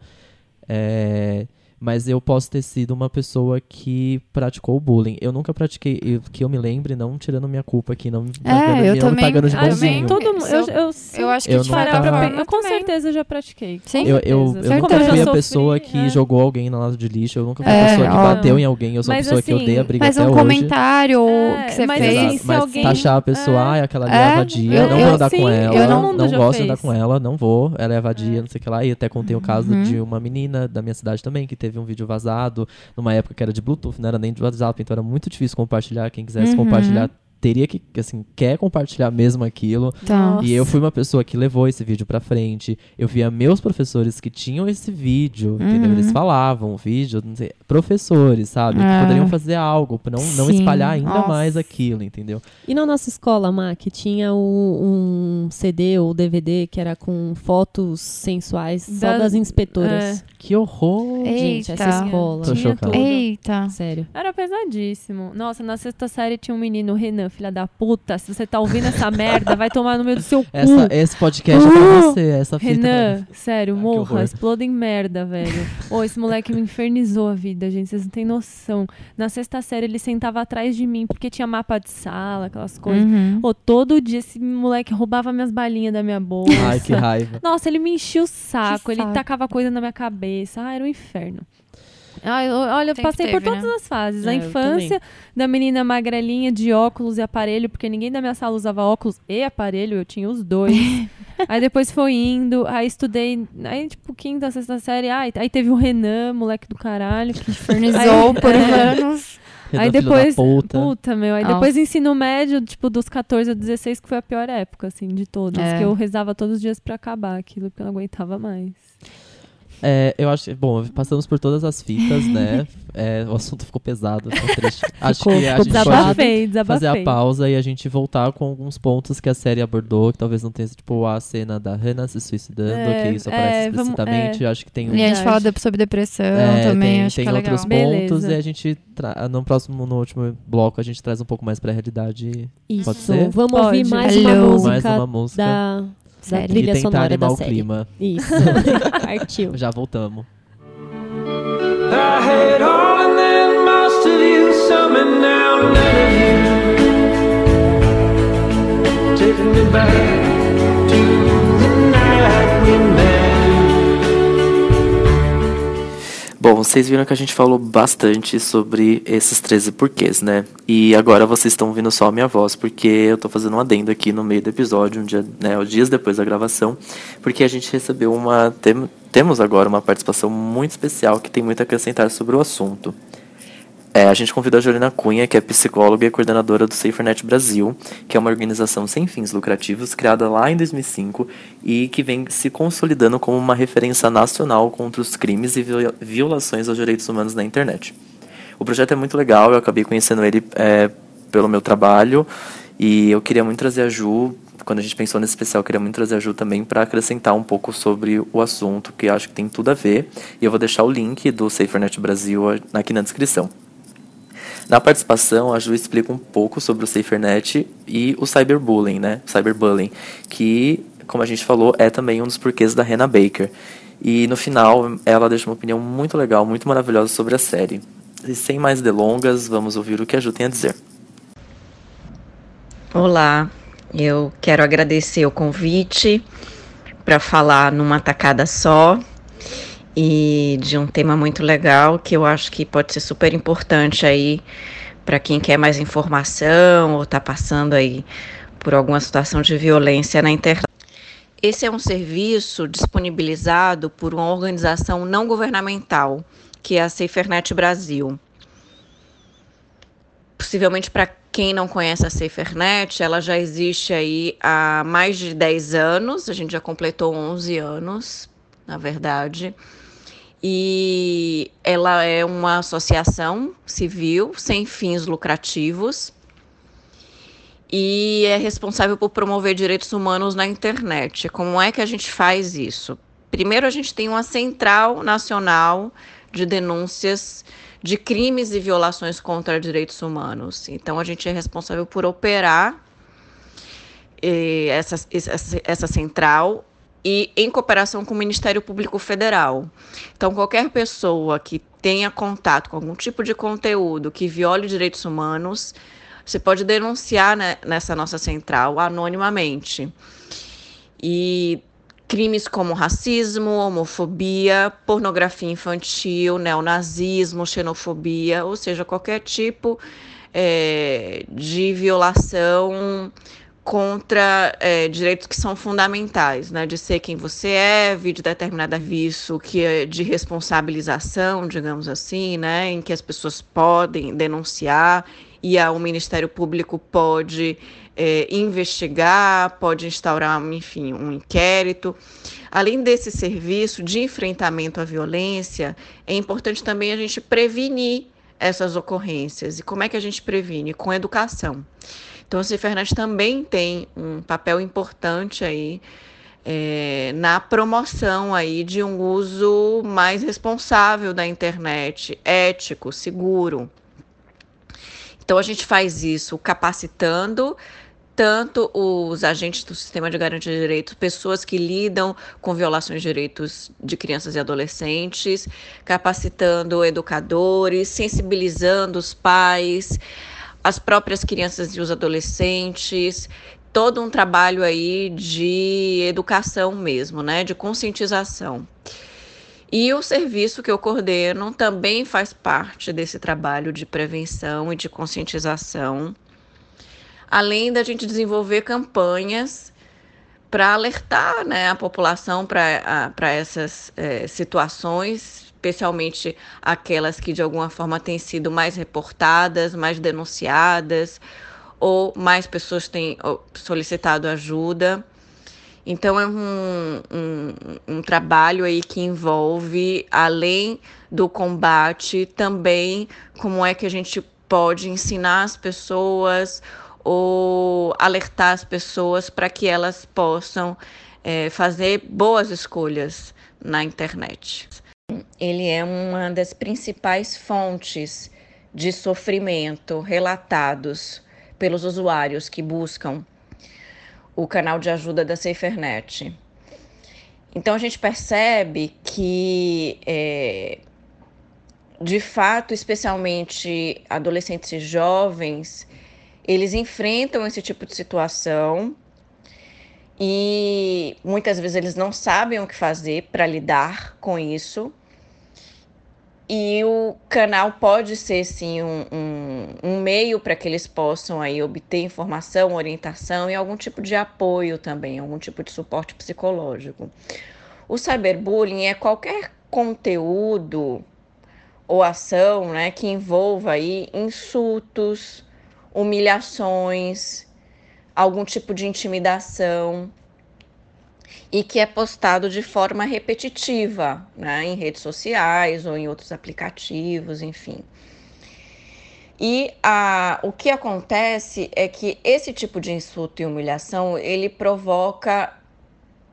É, mas eu posso ter sido uma pessoa que praticou o bullying. Eu nunca pratiquei, eu- que eu me lembre, não tirando minha culpa aqui, não, me É, pagando- eu não me também- pagando de eu Ah, bonzinho. todo mundo. Eu, Se eu, eu- Eu acho que Eu nunca- pra eu com também. certeza já pratiquei. Sim. Eu, eu, certeza. eu nunca fui a sofri, pessoa que é. jogou alguém na lata de lixo. Eu nunca fui É, a pessoa que bateu em alguém. Eu sou a Mas pessoa que assim, odeia briga Mas até um hoje. comentário É, que você mas fez. assim, Exato, se mas alguém- taxar a pessoa, é. ai, aquela ali É, é vadia, eu- não vou andar com ela, eu não- gosto de fez. andar com ela, não vou, ela é vadia, não sei o que lá. E até contei o caso Uhum. de uma menina da minha cidade também, que teve um vídeo vazado, numa época que era de Bluetooth, não era nem de WhatsApp, então era muito difícil compartilhar. Quem quisesse Uhum. compartilhar, teria que, assim, quer compartilhar mesmo aquilo. Então, E eu fui uma pessoa que levou esse vídeo pra frente. Eu via meus professores que tinham esse vídeo, entendeu? Uhum. Eles falavam, vídeo, não sei, professores, sabe? É. Que poderiam fazer algo pra não, não espalhar ainda nossa. mais aquilo, entendeu? E na nossa escola, Mac, tinha o- um CD ou DVD que era com fotos sensuais só Das- das inspeitoras. Que horror! Gente, Eita. essa escola. Tô tudo. Eita. Sério. Era pesadíssimo. Nossa, na sexta série tinha um menino, Renan, filha da puta. Se você tá ouvindo essa merda, vai tomar no meio do seu cu. Essa, esse podcast é pra você, essa fita. Renan, sério, Ah, morra, exploda em merda, velho. Ô, esse moleque me infernizou a vida, gente, vocês não têm noção. Na sexta série ele sentava atrás de mim, porque tinha mapa de sala, aquelas coisas. Uhum. Ô, todo dia esse moleque roubava minhas balinhas da minha bolsa. Ai, que raiva. Nossa, ele me enchia o saco, Que ele saco. tacava coisa na minha cabeça. Ah, era um inferno. Olha, eu Sempre passei por teve, todas né? as fases. É, a infância da menina magrelinha de óculos e aparelho, porque ninguém da minha sala usava óculos e aparelho, eu tinha os dois. aí depois foi indo, aí estudei, aí tipo, quinta, sexta série, ai, aí teve o Renan, moleque do caralho. Que Infernizou por É. anos. Renan, Aí depois, puta. puta, meu, aí Nossa. depois ensino médio, tipo, dos 14 a 16, que foi a pior época, assim, de todas. É. Que eu rezava todos os dias pra acabar aquilo, porque eu não aguentava mais. É, eu acho que, bom, passamos por todas as fitas, né? É, o assunto ficou pesado, ficou triste. Acho Ficou- que a ficou gente pode Desabafei, desabafei. fazer a pausa e a gente voltar com alguns pontos que a série abordou, que talvez não tenha, tipo, a cena da Hannah se suicidando, É, que isso aparece é, vamos- explicitamente. Acho que tem um E a gente fala de- sobre depressão É, também, tem, acho tem que é legal. outros pontos Beleza. e a gente tra- no próximo no último bloco a gente traz um pouco mais pra realidade Isso. Pode ser? Vamos Pode. ouvir mais Hello. uma música mais uma música da, da Sério. trilha e tentar sonora da o série. clima Isso. Partiu. já voltamos I had all and then my some and now none of you. Taking me back to the night we met. Bom, vocês viram que a gente falou bastante sobre esses 13 porquês, né? E agora vocês estão ouvindo só a minha voz, porque eu tô fazendo um adendo aqui no meio do episódio, um dia, né, dias depois da gravação, porque a gente recebeu uma. Tem, temos agora uma participação muito especial que tem muito a acrescentar sobre o assunto. É, a gente convidou a Jolina Cunha, que é psicóloga e coordenadora do SaferNet Brasil, que é uma organização sem fins lucrativos, criada lá em 2005 e que vem se consolidando como uma referência nacional contra os crimes e viola- violações aos direitos humanos na internet. O projeto é muito legal, eu acabei conhecendo ele é, pelo meu trabalho e eu queria muito trazer a Ju, quando a gente pensou nesse especial, eu queria muito trazer a Ju também para acrescentar um pouco sobre o assunto, que acho que tem tudo a ver. E eu vou deixar o link do SaferNet Brasil aqui na descrição. Na participação, a Ju explica um pouco sobre o SaferNet e o cyberbullying, né? Cyberbullying, que, como a gente falou, é também um dos porquês da Hannah Baker. E no final, ela deixa uma opinião muito legal, muito maravilhosa sobre a série. E sem mais delongas, vamos ouvir o que a Ju tem a dizer. Olá, eu quero agradecer o convite para falar numa tacada só e de um tema muito legal que eu acho que pode ser super importante aí para quem quer mais informação ou está passando aí por alguma situação de violência na internet. Esse é um serviço disponibilizado por uma organização não governamental, que é a SaferNet Brasil. Possivelmente para quem não conhece a SaferNet, ela já existe aí há mais de 10 anos, a gente já completou 11 anos, na verdade. E ela é uma associação civil sem fins lucrativos e é responsável por promover direitos humanos na internet. Como é que a gente faz isso? Primeiro, a gente tem uma central nacional de denúncias de crimes e violações contra direitos humanos. Então, a gente é responsável por operar eh, essa, essa, essa central e em cooperação com o Ministério Público Federal. Então, qualquer pessoa que tenha contato com algum tipo de conteúdo que viole direitos humanos, você pode denunciar né, nessa nossa central anonimamente. E crimes como racismo, homofobia, pornografia infantil, neonazismo, xenofobia, ou seja, qualquer tipo é, de violação contra é, direitos que são fundamentais, né, de ser quem você é, de determinada visto que é de responsabilização, digamos assim, né, em que as pessoas podem denunciar e a, o Ministério Público pode é, investigar, pode instaurar, enfim, um inquérito. Além desse serviço de enfrentamento à violência, é importante também a gente prevenir essas ocorrências. E como é que a gente previne? Com educação. Então, a Cifernet também tem um papel importante aí é, na promoção aí de um uso mais responsável da internet, ético, seguro. Então, a gente faz isso capacitando tanto os agentes do sistema de garantia de direitos, pessoas que lidam com violações de direitos de crianças e adolescentes, capacitando educadores, sensibilizando os pais, as próprias crianças e os adolescentes, todo um trabalho aí de educação mesmo, né, de conscientização. E o serviço que eu coordeno também faz parte desse trabalho de prevenção e de conscientização, além da gente desenvolver campanhas para alertar né, a população para essas é, situações, especialmente aquelas que de alguma forma têm sido mais reportadas, mais denunciadas, ou mais pessoas têm solicitado ajuda. Então é um, um, um, trabalho aí que envolve, além do combate, também como é que a gente pode ensinar as pessoas ou alertar as pessoas para que elas possam é, fazer boas escolhas na internet. Ele é uma das principais fontes de sofrimento relatados pelos usuários que buscam o canal de ajuda da SaferNet. Então a gente percebe que é, de fato, especialmente adolescentes e jovens, eles enfrentam esse tipo de situação e muitas vezes eles não sabem o que fazer para lidar com isso. E o canal pode ser sim um, um, um meio para que eles possam aí obter informação, orientação e algum tipo de apoio também, algum tipo de suporte psicológico. O cyberbullying é qualquer conteúdo ou ação né, que envolva aí insultos, humilhações, algum tipo de intimidação e que é postado de forma repetitiva né, em redes sociais ou em outros aplicativos, enfim. E a, o que acontece é que esse tipo de insulto e humilhação ele provoca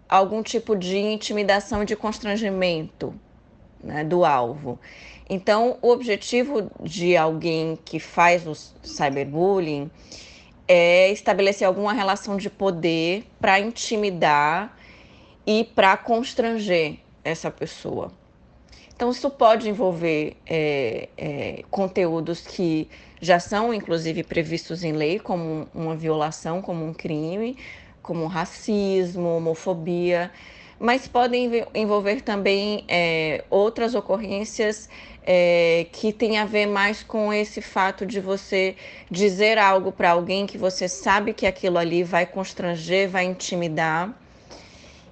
algum tipo de intimidação e de constrangimento né, do alvo. Então, o objetivo de alguém que faz o cyberbullying é estabelecer alguma relação de poder para intimidar e para constranger essa pessoa. Então, isso pode envolver é, é, conteúdos que já são, inclusive, previstos em lei, como uma violação, como um crime, como racismo, homofobia, mas podem envolver também é, outras ocorrências é, que tem a ver mais com esse fato de você dizer algo para alguém que você sabe que aquilo ali vai constranger, vai intimidar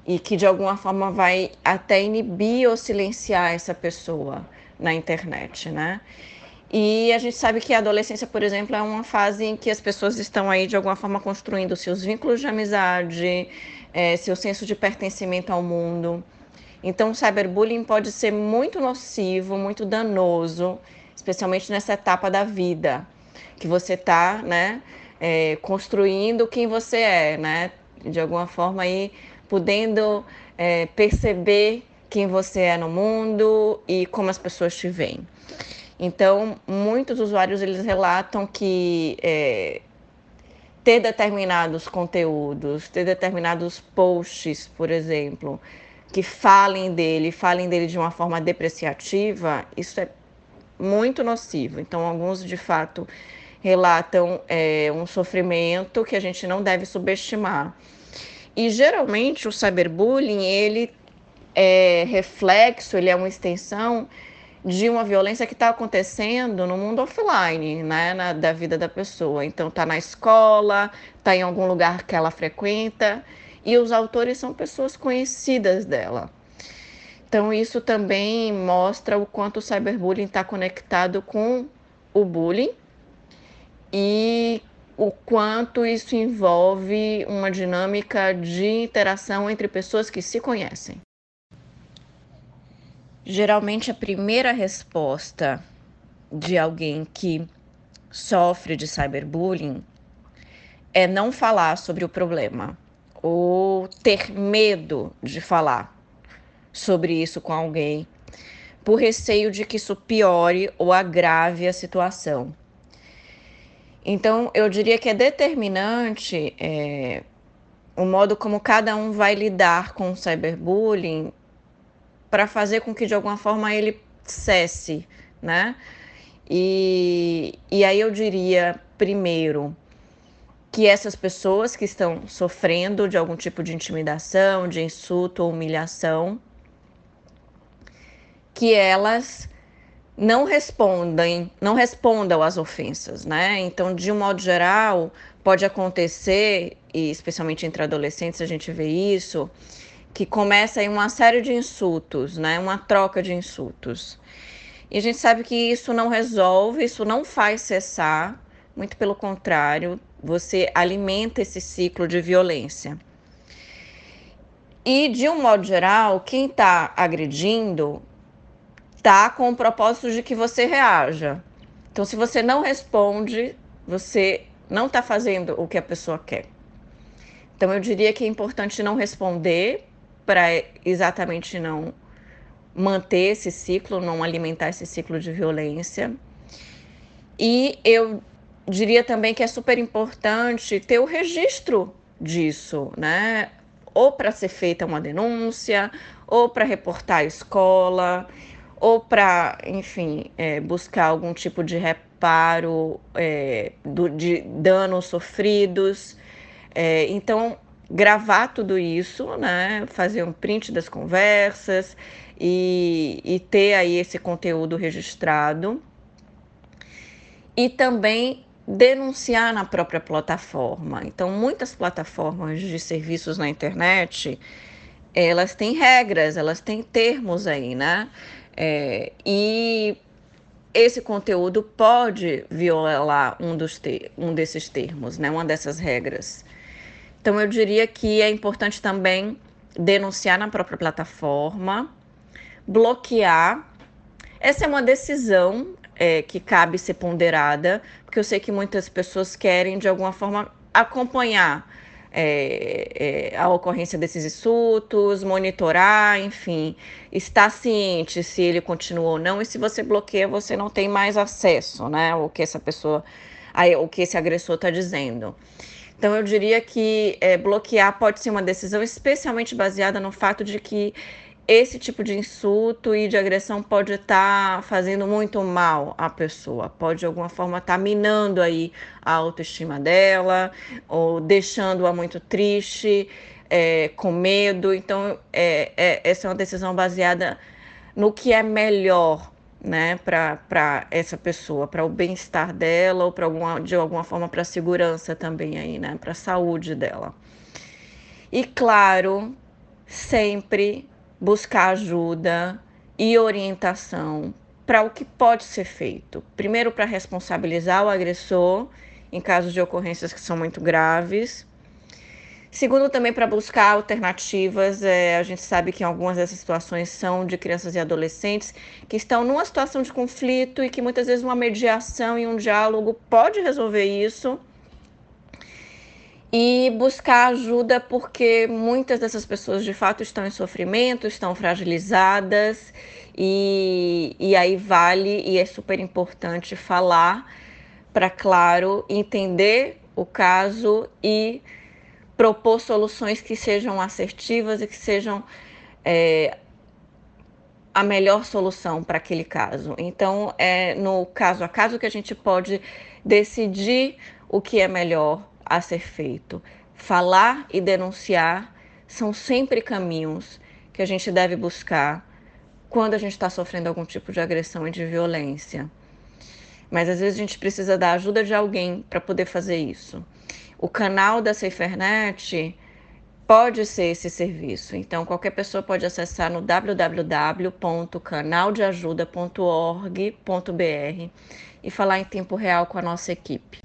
e que de alguma forma vai até inibir ou silenciar essa pessoa na internet, né? E a gente sabe que a adolescência, por exemplo, é uma fase em que as pessoas estão aí de alguma forma construindo seus vínculos de amizade, é, seu senso de pertencimento ao mundo. Então, o cyberbullying pode ser muito nocivo, muito danoso, especialmente nessa etapa da vida, que você está, né, é, construindo quem você é, né, de alguma forma aí podendo é, perceber quem você é no mundo e como as pessoas te veem. Então, muitos usuários eles relatam que é, ter determinados conteúdos, ter determinados posts, por exemplo, que falem dele, falem dele de uma forma depreciativa, isso é muito nocivo. Então, alguns de fato relatam é, um sofrimento que a gente não deve subestimar. E geralmente o cyberbullying ele é reflexo, ele é uma extensão de uma violência que está acontecendo no mundo offline, né, na, da vida da pessoa. Então, está na escola, está em algum lugar que ela frequenta, e os autores são pessoas conhecidas dela. Então, isso também mostra o quanto o cyberbullying está conectado com o bullying e o quanto isso envolve uma dinâmica de interação entre pessoas que se conhecem. Geralmente, a primeira resposta de alguém que sofre de cyberbullying é não falar sobre o problema ou ter medo de falar sobre isso com alguém por receio de que isso piore ou agrave a situação. Então, eu diria que é determinante é, o modo como cada um vai lidar com o cyberbullying para fazer com que de alguma forma ele cesse, né? E, e aí eu diria, primeiro, que essas pessoas que estão sofrendo de algum tipo de intimidação, de insulto ou humilhação, que elas não respondem, não respondam às ofensas, né? Então, de um modo geral, pode acontecer, e especialmente entre adolescentes a gente vê isso, que começa em uma série de insultos, né? Uma troca de insultos. E a gente sabe que isso não resolve, isso não faz cessar, muito pelo contrário, você alimenta esse ciclo de violência. E, de um modo geral, quem está agredindo está com o propósito de que você reaja. Então, se você não responde, você não está fazendo o que a pessoa quer. Então, eu diria que é importante não responder para exatamente não manter esse ciclo, não alimentar esse ciclo de violência. E eu diria também que é super importante ter o registro disso, né? Ou para ser feita uma denúncia, ou para reportar a escola, ou para, enfim, é, buscar algum tipo de reparo é, do, de danos sofridos. É, então, gravar tudo isso, né, fazer um print das conversas e, e ter aí esse conteúdo registrado. E também denunciar na própria plataforma. Então, muitas plataformas de serviços na internet, elas têm regras, elas têm termos aí, né? É, e esse conteúdo pode violar um, dos um desses termos, né? Uma dessas regras. Então, eu diria que é importante também denunciar na própria plataforma, bloquear. Essa é uma decisão é, que cabe ser ponderada, porque eu sei que muitas pessoas querem, de alguma forma, acompanhar é, é, a ocorrência desses insultos, monitorar, enfim, estar ciente se ele continua ou não, e se você bloqueia, você não tem mais acesso, né, o que essa pessoa, o que esse agressor está dizendo. Então, eu diria que é, bloquear pode ser uma decisão especialmente baseada no fato de que esse tipo de insulto e de agressão pode estar tá fazendo muito mal à pessoa, pode de alguma forma estar tá minando aí a autoestima dela ou deixando-a muito triste, é, com medo. Então, é, é, essa é uma decisão baseada no que é melhor né, para essa pessoa, para o bem-estar dela ou para alguma, de alguma forma para a segurança também aí, né, para a saúde dela. E claro, sempre buscar ajuda e orientação para o que pode ser feito. Primeiro, para responsabilizar o agressor em casos de ocorrências que são muito graves. Segundo, também para buscar alternativas. É, a gente sabe que algumas dessas situações são de crianças e adolescentes que estão numa situação de conflito e que muitas vezes uma mediação e um diálogo pode resolver isso e buscar ajuda porque muitas dessas pessoas de fato estão em sofrimento, estão fragilizadas e, e aí vale e é super importante falar para, claro, entender o caso e propor soluções que sejam assertivas e que sejam é, a melhor solução para aquele caso. Então, é no caso a caso que a gente pode decidir o que é melhor a ser feito. Falar e denunciar são sempre caminhos que a gente deve buscar quando a gente está sofrendo algum tipo de agressão e de violência. Mas às vezes a gente precisa da ajuda de alguém para poder fazer isso. O canal da SaferNet pode ser esse serviço. Então, qualquer pessoa pode acessar no www.canaldeajuda.org.br e falar em tempo real com a nossa equipe.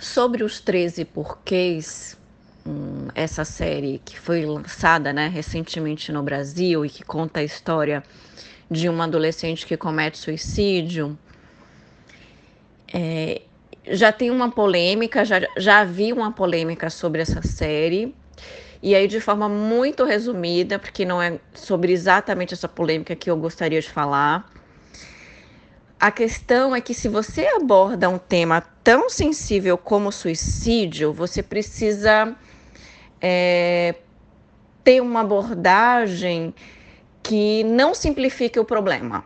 Sobre os 13 porquês, hum, essa série que foi lançada né, recentemente no Brasil e que conta a história de uma adolescente que comete suicídio, é, já tem uma polêmica, já, já vi uma polêmica sobre essa série. E aí, de forma muito resumida, porque não é sobre exatamente essa polêmica que eu gostaria de falar, a questão é que se você aborda um tema tão sensível como suicídio, você precisa é, ter uma abordagem que não simplifique o problema.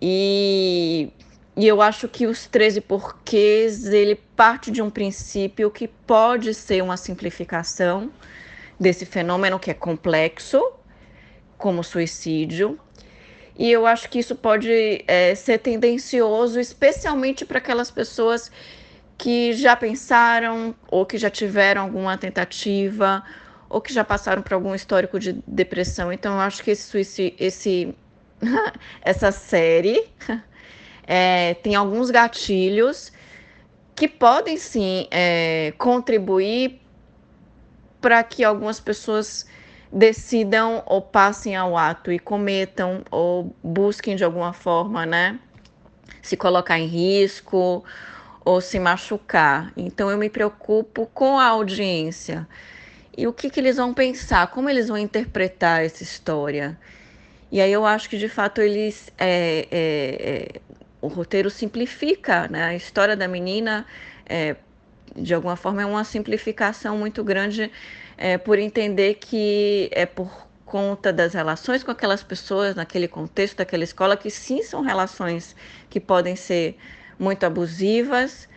E, e eu acho que os 13 porquês, ele parte de um princípio que pode ser uma simplificação desse fenômeno que é complexo, como suicídio, e eu acho que isso pode é, ser tendencioso, especialmente para aquelas pessoas que já pensaram ou que já tiveram alguma tentativa ou que já passaram por algum histórico de depressão. Então, eu acho que esse, esse essa série é, tem alguns gatilhos que podem sim é, contribuir para que algumas pessoas decidam ou passem ao ato e cometam ou busquem de alguma forma, né, se colocar em risco ou se machucar. Então eu me preocupo com a audiência e o que, que eles vão pensar, como eles vão interpretar essa história. E aí eu acho que de fato eles é, é, é, o roteiro simplifica, né? A história da menina é, de alguma forma é uma simplificação muito grande é, por entender que é por conta das relações com aquelas pessoas naquele contexto daquela escola, que sim são relações que podem ser muito abusivas,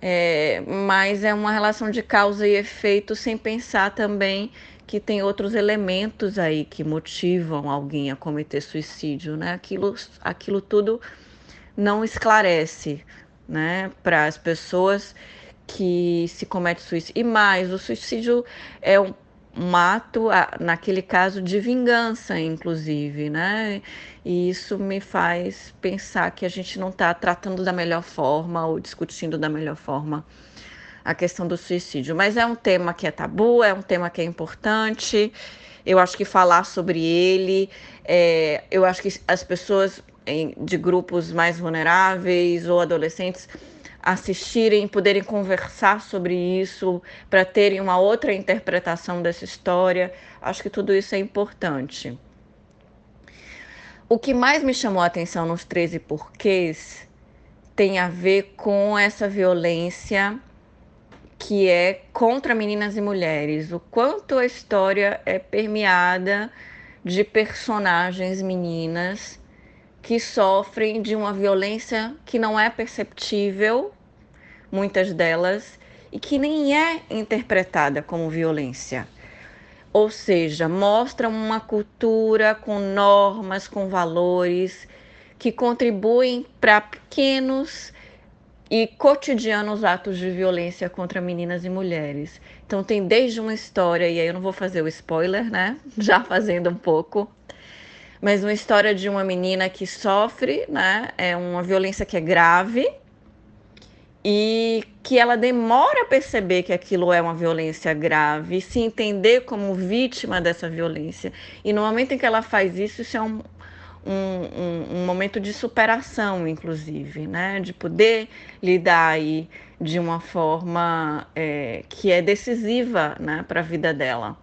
é, mas é uma relação de causa e efeito sem pensar também que tem outros elementos aí que motivam alguém a cometer suicídio, né? Aquilo, aquilo tudo não esclarece, né, para as pessoas que se comete suicídio. E mais, o suicídio é um, um ato, naquele caso, de vingança, inclusive, né? E isso me faz pensar que a gente não está tratando da melhor forma ou discutindo da melhor forma a questão do suicídio. Mas é um tema que é tabu, é um tema que é importante. Eu acho que falar sobre ele, é, eu acho que as pessoas de grupos mais vulneráveis ou adolescentes assistirem, poderem conversar sobre isso, para terem uma outra interpretação dessa história. Acho que tudo isso é importante. O que mais me chamou a atenção nos 13 porquês tem a ver com essa violência que é contra meninas e mulheres, o quanto a história é permeada de personagens meninas que sofrem de uma violência que não é perceptível, muitas delas, e que nem é interpretada como violência. Ou seja, mostra uma cultura com normas, com valores que contribuem para pequenos e cotidianos atos de violência contra meninas e mulheres. Então tem desde uma história, e aí eu não vou fazer o spoiler, né? Já fazendo um pouco, mas uma história de uma menina que sofre, né? É uma violência que é grave e que ela demora a perceber que aquilo é uma violência grave, se entender como vítima dessa violência. E no momento em que ela faz isso, isso é um, um, um, um, momento de superação, inclusive, né? de poder lidar aí de uma forma é, que é decisiva né? para a vida dela.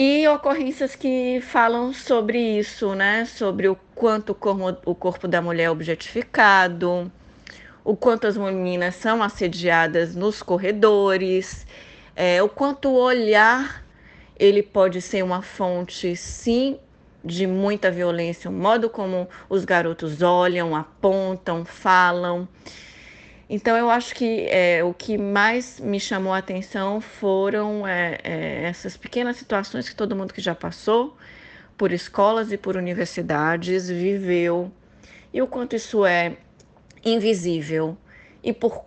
E ocorrências que falam sobre isso, né? sobre o quanto o corpo, da mulher é objetificado, o quanto as meninas são assediadas nos corredores, é, o quanto o olhar ele pode ser uma fonte, sim, de muita violência, o modo como os garotos olham, apontam, falam. Então, eu acho que é, o que mais me chamou a atenção foram é, é, essas pequenas situações que todo mundo que já passou por escolas e por universidades viveu, e o quanto isso é invisível. E por,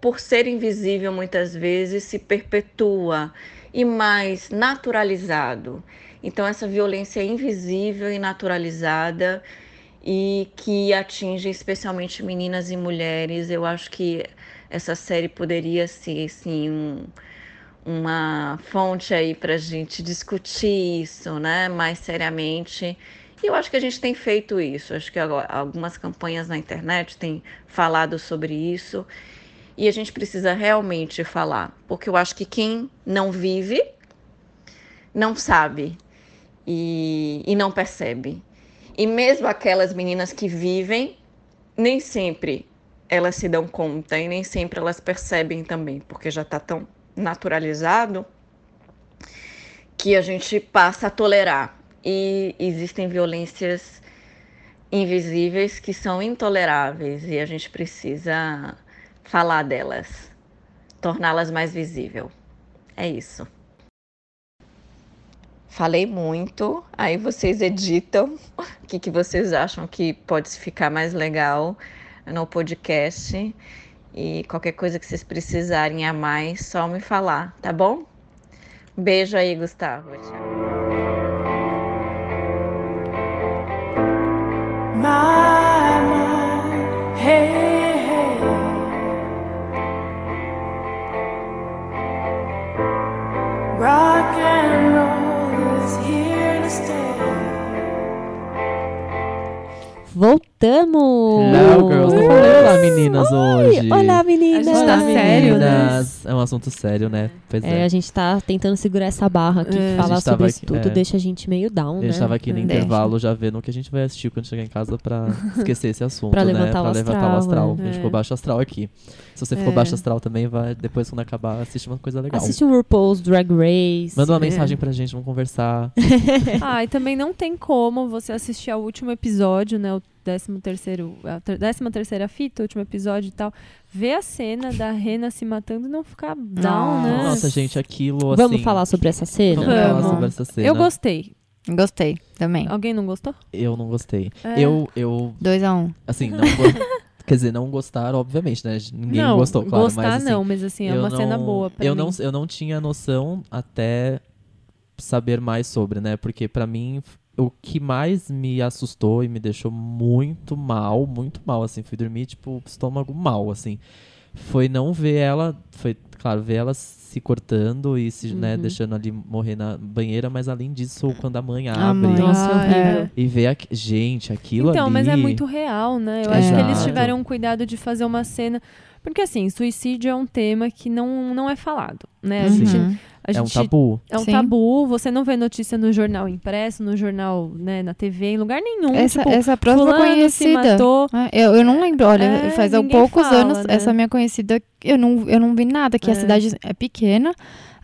por ser invisível, muitas vezes se perpetua e mais naturalizado. Então, essa violência invisível e naturalizada e que atinge especialmente meninas e mulheres. Eu acho que essa série poderia ser assim, um, uma fonte aí para a gente discutir isso né, mais seriamente. E eu acho que a gente tem feito isso. Acho que algumas campanhas na internet têm falado sobre isso. E a gente precisa realmente falar, porque eu acho que quem não vive não sabe e, e não percebe. E mesmo aquelas meninas que vivem, nem sempre elas se dão conta e nem sempre elas percebem também, porque já está tão naturalizado que a gente passa a tolerar. E existem violências invisíveis que são intoleráveis e a gente precisa falar delas, torná-las mais visível. É isso. Falei muito, aí vocês editam o que, que vocês acham que pode ficar mais legal no podcast. E qualquer coisa que vocês precisarem a mais, só me falar, tá bom? Beijo aí, Gustavo. Tchau. My, my. Voltamos voltamos! Hello, girls. Não falei olá, meninas, hoje. Olá, meninas! A gente tá Olá, sério, né? É um assunto sério, né? Pois É, é. a gente tá tentando segurar essa barra aqui. É. Falar sobre isso tudo é. deixa a gente meio down, A né? gente tava aqui no É. intervalo já vendo o que a gente vai assistir quando chegar em casa pra esquecer esse assunto, Pra né? levantar o pra levantar o astral, astral. é. A gente ficou baixo astral aqui. Se você ficou É. baixo astral também, vai depois quando acabar, assiste uma coisa legal. Assiste um RuPaul's Drag Race. Manda uma É. mensagem pra gente, vamos conversar. Ah, e também não tem como você assistir ao último episódio, né? O 13 terceiro, a ter- décima terceira fita, o último episódio e tal. Ver a cena da Rena se matando e não ficar down, né? Nossa, gente, aquilo assim. Vamos falar sobre essa cena? Vamos falar sobre essa cena. Eu gostei. Gostei também. Alguém não gostou? Eu não gostei. É. Eu, eu, 2 a 1 um. assim, não go- Quer dizer, não gostar, obviamente, né? Ninguém não, gostou, claro. gostar mas, assim, não, mas assim, é uma não- cena boa pra eu mim. Não, eu não tinha noção até saber mais sobre, né? Porque pra mim, o que mais me assustou e me deixou muito mal, muito mal, assim, fui dormir, tipo, estômago mal, assim, foi não ver ela, foi, claro, ver ela se cortando e se, né, Uhum. deixando ali morrer na banheira, mas além disso, quando a mãe A abre mãe. Nossa, Ah, horrível. e vê, aqu- gente, aquilo Então, ali... mas é muito real, né? Eu acho que eles tiveram um cuidado de fazer uma cena. Porque, assim, suicídio é um tema que não, não é falado, né? A Sim. gente. A É um tabu. É um Sim. tabu, você não vê notícia no jornal impresso, no jornal, né, na TV, em lugar nenhum. Essa, tipo, essa próxima conhecida. matou. É, eu, eu não lembro, olha, É, faz poucos fala, anos, né? essa minha conhecida, eu não, eu não vi nada, que a É. cidade é pequena,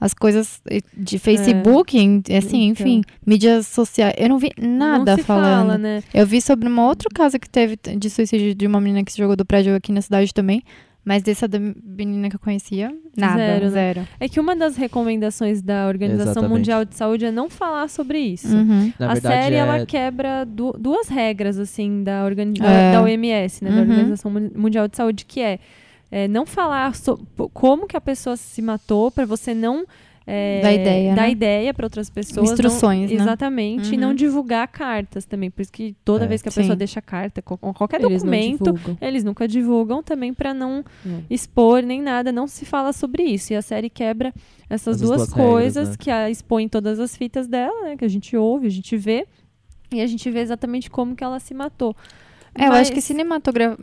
as coisas de Facebook, em- assim, Então. enfim, mídias sociais, eu não vi nada não se falando. fala, né? Eu vi sobre uma outra casa que teve de suicídio de uma menina que se jogou do prédio aqui na cidade também, mas dessa da menina que eu conhecia, nada, Zero, zero. né? É que uma das recomendações da Organização Exatamente. Mundial de Saúde é não falar sobre isso. Uhum. Na a verdade, série é... ela quebra du- duas regras assim da, organi- da- É. da OMS, né, da Uhum. Organização Mun- Mundial de Saúde, que é, é, não falar so- como que a pessoa se matou para você não é, Dar ideia, dar né? ideia para outras pessoas, não- Instruções, né? exatamente, e não Uhum. divulgar cartas também, por isso que toda É. vez que a pessoa Sim. deixa carta, qualquer Eles não documento, eles nunca divulgam também para não É. expor nem nada, não se fala sobre isso. E a série quebra essas Essas duas, duas regras, coisas né? que a expõe todas as fitas dela, né? Que a gente ouve, a gente vê. E a gente vê exatamente como que ela se matou. É, eu acho que Mas- cinematogra...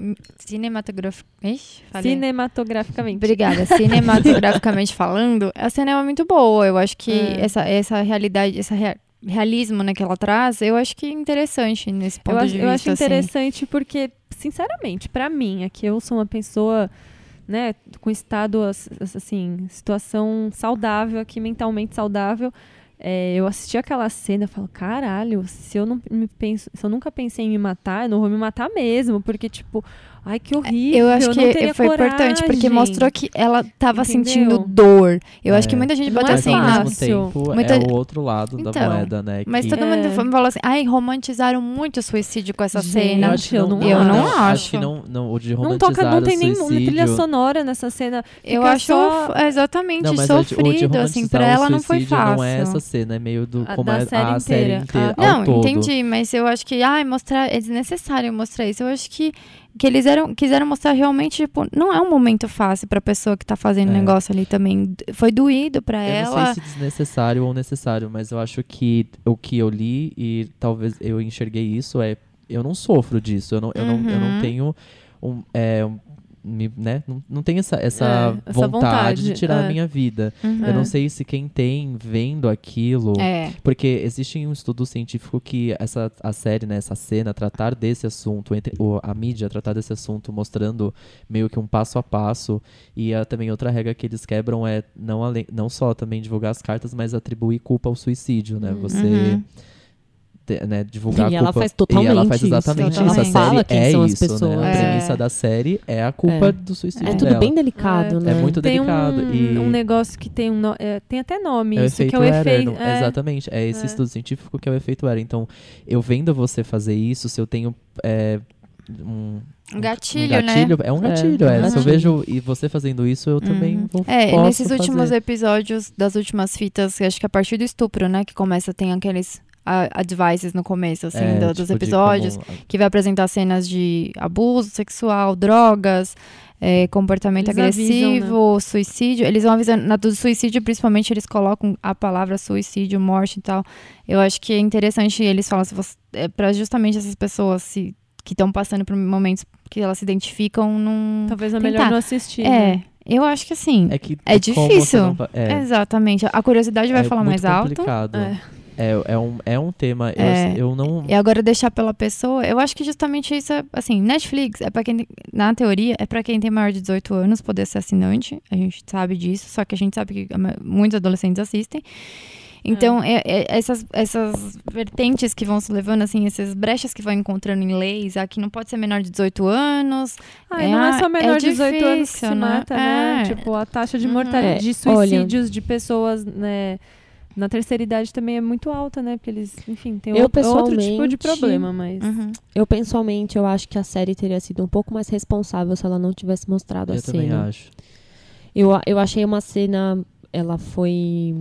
Ixi. Cinematograficamente. Obrigada. Cinematograficamente falando, a cena é muito boa. Eu acho que É. essa, essa realidade, esse rea- realismo né, que ela traz, eu acho que é interessante nesse ponto Eu acho, de eu vista. acho assim. interessante porque, sinceramente, pra mim, aqui eu sou uma pessoa, né, com estado, ass- assim, situação saudável aqui, mentalmente saudável. É, eu assisti aquela cena e falo, caralho, se eu não me penso, se eu nunca pensei em me matar, eu não vou me matar mesmo, porque, tipo, ai, que horrível. Eu acho não que teria foi importante, porque coragem. mostrou que ela tava Entendeu? sentindo dor. Eu acho que É. muita gente Não bateu é Mas assim, ao mesmo tempo Muita- é o outro lado da Então, moeda, né? Mas que- todo mundo É. falou assim, ai, romantizaram muito o suicídio com essa Gente, cena. Eu acho que eu não, não Eu não acho. acho. que não, não, o de Não romantizar toca, não tem suicídio... trilha sonora nessa cena. Eu Fica acho só- é exatamente Não, mas sofrido, assim, pra ela não foi fácil. Não é essa cena, é meio do A- como da é série a série inteira. inteira. Ah, ao Não, todo. entendi, mas eu acho que, ai, mostrar, é desnecessário mostrar isso. Eu acho que, que eles eram, quiseram mostrar realmente, tipo, não é um momento fácil pra pessoa que tá fazendo É. negócio ali também. Foi doído pra Eu não ela. sei se desnecessário ou necessário, mas eu acho que o que eu li e talvez eu enxerguei isso é eu não sofro disso, eu não, eu não, eu não Uhum. tenho um, é, um- me- né? não, não tenho essa, essa, É, essa vontade, vontade, de tirar é. a minha vida. Uhum. Eu não sei se quem tem vendo aquilo É. Porque existe um estudo científico que essa a série, né, essa cena, tratar desse assunto, entre, o, a mídia tratar desse assunto, mostrando meio que um passo a passo. E a, também outra regra que eles quebram é não, além, não só também divulgar as cartas, mas atribuir culpa ao suicídio, né? Você Uhum. Te- né, divulgar E a ela culpa. faz e totalmente ela faz isso. exatamente isso. A série Fala quem é são as isso, pessoas. né? A É. premissa da série é a culpa É. do suicídio É tudo dela. bem delicado, É. né? É muito Tem delicado. um, e... um negócio que tem um no- é, tem até nome, É isso efeito que é o efeito. não- é, Exatamente, é esse É. estudo científico que é o efeito Erer. Então, eu vendo você fazer isso, se eu tenho é, um, Um gatilho, um gatilho, né? é um É, gatilho. É, um Se eu vejo e você fazendo isso, eu também Uhum. vou É, posso nesses últimos fazer. episódios das últimas fitas, acho que a partir do estupro, né, que começa, tem aqueles ah, advices no começo, assim, É, do- tipo, dos episódios, como- que vai apresentar cenas de abuso sexual, drogas, é, comportamento Eles avisam, agressivo, suicídio. Eles vão avisando, na do suicídio, principalmente, eles colocam a palavra suicídio, morte e tal. Eu acho que é interessante eles falam se você, é, para justamente essas pessoas se que estão passando por momentos que elas se identificam num. Talvez é tentar. melhor não assistir. É, né? eu acho que assim. É que É você difícil. não é, Exatamente. A curiosidade vai é falar muito mais alto. complicado. É. É, é, um, é um tema. eu- É. Eu, não. E agora deixar pela pessoa, eu acho que justamente isso é, assim, Netflix é para quem, na teoria, é pra quem tem maior de 18 anos poder ser assinante, a gente sabe disso, só que a gente sabe que muitos adolescentes assistem. Então, é- é- essas, essas vertentes que vão se levando, assim, essas brechas que vão encontrando em leis, aqui não pode ser menor de 18 anos. Ah, e não é só É menor de 18 anos que difícil, se né? mata, né? É. Tipo, a taxa de Uhum. mortalidade, de É, olha- suicídios de pessoas, né? Na terceira idade também é muito alta, né? Porque eles, enfim, tem Eu, outro, outro tipo de problema, mas... Uhum. Eu, pessoalmente, eu acho que a série teria sido um pouco mais responsável se ela não tivesse mostrado a Eu também cena. acho. Eu, eu achei uma cena. Ela foi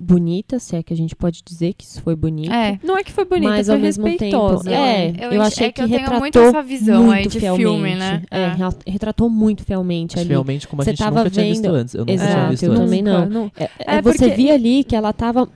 bonita, se é que a gente pode dizer que isso foi bonito. É. Não é que foi bonita, mas foi ao mesmo respeitosa. tempo, é, Eu eu, achei é que que, eu tenho retratou muito essa visão muito aí de fielmente. filme, né? É, É. retratou muito fielmente ali. Realmente, como a Você gente tava nunca tinha visto vendo- antes. Eu nunca tinha Exato, visto eu antes. também não. Nunca, É, É, é, você porque- via ali que ela tava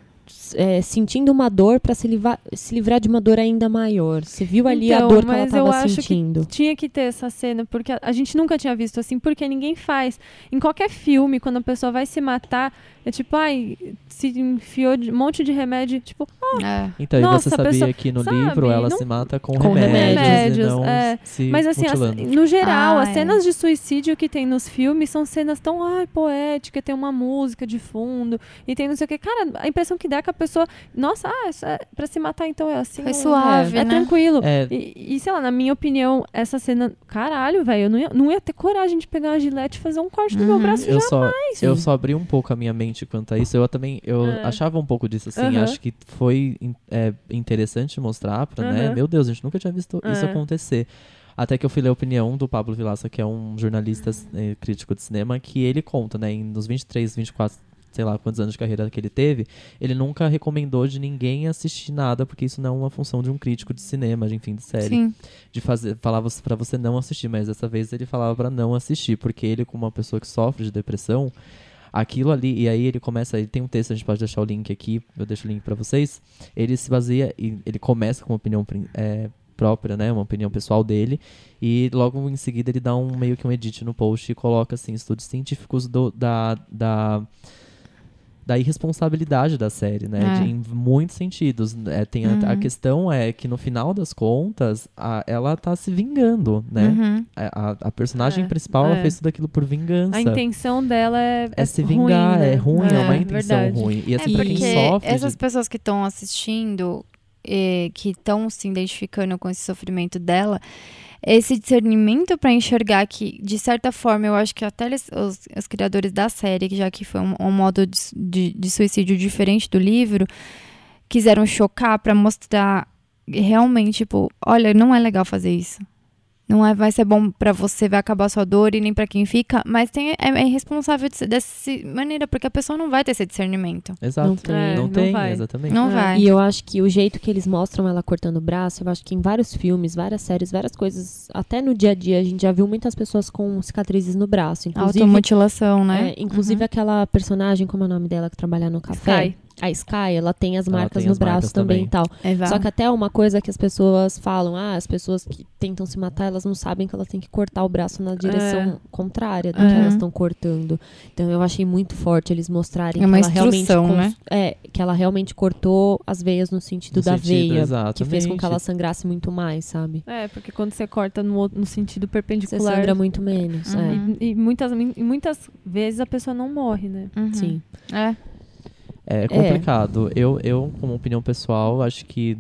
é, sentindo uma dor pra se livrar, se livrar de uma dor ainda maior. Você viu ali a Então, dor que ela mas eu tava acho que sentindo. Tinha que ter essa cena, porque a, a gente nunca tinha visto assim, porque ninguém faz. Em qualquer filme, quando a pessoa vai se matar, é tipo, ai, se enfiou de- um monte de remédio, tipo, É. Então, Nossa, e você a sabia pessoa- que no sabe, livro ela não- se mata com, Com remédios, remédios, e não é. se Mas assim, as- no geral, Ah, as é. cenas de suicídio que tem nos filmes são cenas tão, ai, poéticas, tem uma música de fundo, e tem não sei o que. Cara, a impressão que dá é que a pessoa, nossa, ah, isso é pra se matar então é assim. Foi não- suave, é, né? tranquilo. É, E, e, sei lá, na minha opinião, essa cena, caralho, velho, eu não ia, não ia ter coragem de pegar uma gilete e fazer um corte no meu Uhum. braço eu já. só, eu só abri um pouco a minha mente quanto a isso. Eu também eu É. achava um pouco disso, assim. Aham. Acho que foi é, interessante mostrar pra, né? Aham. Meu Deus, a gente nunca tinha visto isso É. acontecer. Até que eu fui ler a opinião do Pablo Vilaça, que é um jornalista eh, crítico de cinema, que ele conta, né? Em, nos 23, 24, sei lá quantos anos de carreira que ele teve, ele nunca recomendou de ninguém assistir nada, porque isso não é uma função de um crítico de cinema, de, enfim, de série Sim. de fazer falava para você não assistir, mas dessa vez ele falava pra não assistir, porque ele como uma pessoa que sofre de depressão, aquilo ali e aí ele começa, ele tem um texto, a gente pode deixar o link aqui, eu deixo o link pra vocês. Ele se baseia e ele começa com uma opinião é, própria, né, uma opinião pessoal dele, e logo em seguida ele dá um meio que um edit no post e coloca assim estudos científicos do, da, da da irresponsabilidade da série, né? É. De- em muitos sentidos. É, tem a, a Uhum. questão é que no final das contas, a- ela tá se vingando, né? Uhum. A, a- a personagem É, principal ela é. fez tudo aquilo por vingança. A intenção dela é, é se ruim, vingar, né? é ruim, é, uma É, intenção verdade. ruim. E É assim, porque quem sofre essas de- pessoas que estão assistindo, eh, que estão se identificando com esse sofrimento dela, esse discernimento para enxergar que, de certa forma, eu acho que até os, os criadores da série, já que foi um, um modo de, de- de suicídio diferente do livro, quiseram chocar para mostrar realmente, tipo, olha, não é legal fazer isso. Não é, vai ser bom pra você, vai acabar a sua dor e nem pra quem fica, mas tem, é, é irresponsável de ser dessa maneira, porque a pessoa não vai ter esse discernimento. Exato. Não tem. É, não não tem, vai. exatamente. Não É. vai. E eu acho que o jeito que eles mostram ela cortando o braço, eu acho que em vários filmes, várias séries, várias coisas, até no dia a dia, a gente já viu muitas pessoas com cicatrizes no braço. Inclusive, Automutilação, né? é, inclusive aquela personagem, como é o nome dela, que trabalha no café? Sky. A Sky, ela tem as marcas tem no as braço marcas também e tal. Exato. Só que até uma coisa que as pessoas falam, ah, as pessoas que tentam se matar, elas não sabem que elas têm que cortar o braço na direção contrária do que Uhum. elas estão cortando. Então eu achei muito forte eles mostrarem É uma que ela realmente né? é, que ela realmente cortou as veias no sentido No da sentido, veia, exatamente. que fez com que ela sangrasse muito mais, sabe? É, porque quando você corta no, outro- no sentido Você perpendicular. sangra muito menos, Uhum. é. E, e muitas, e muitas vezes a pessoa não morre, né? Uhum. Sim. É. É complicado. Eu, eu, como opinião pessoal, acho que,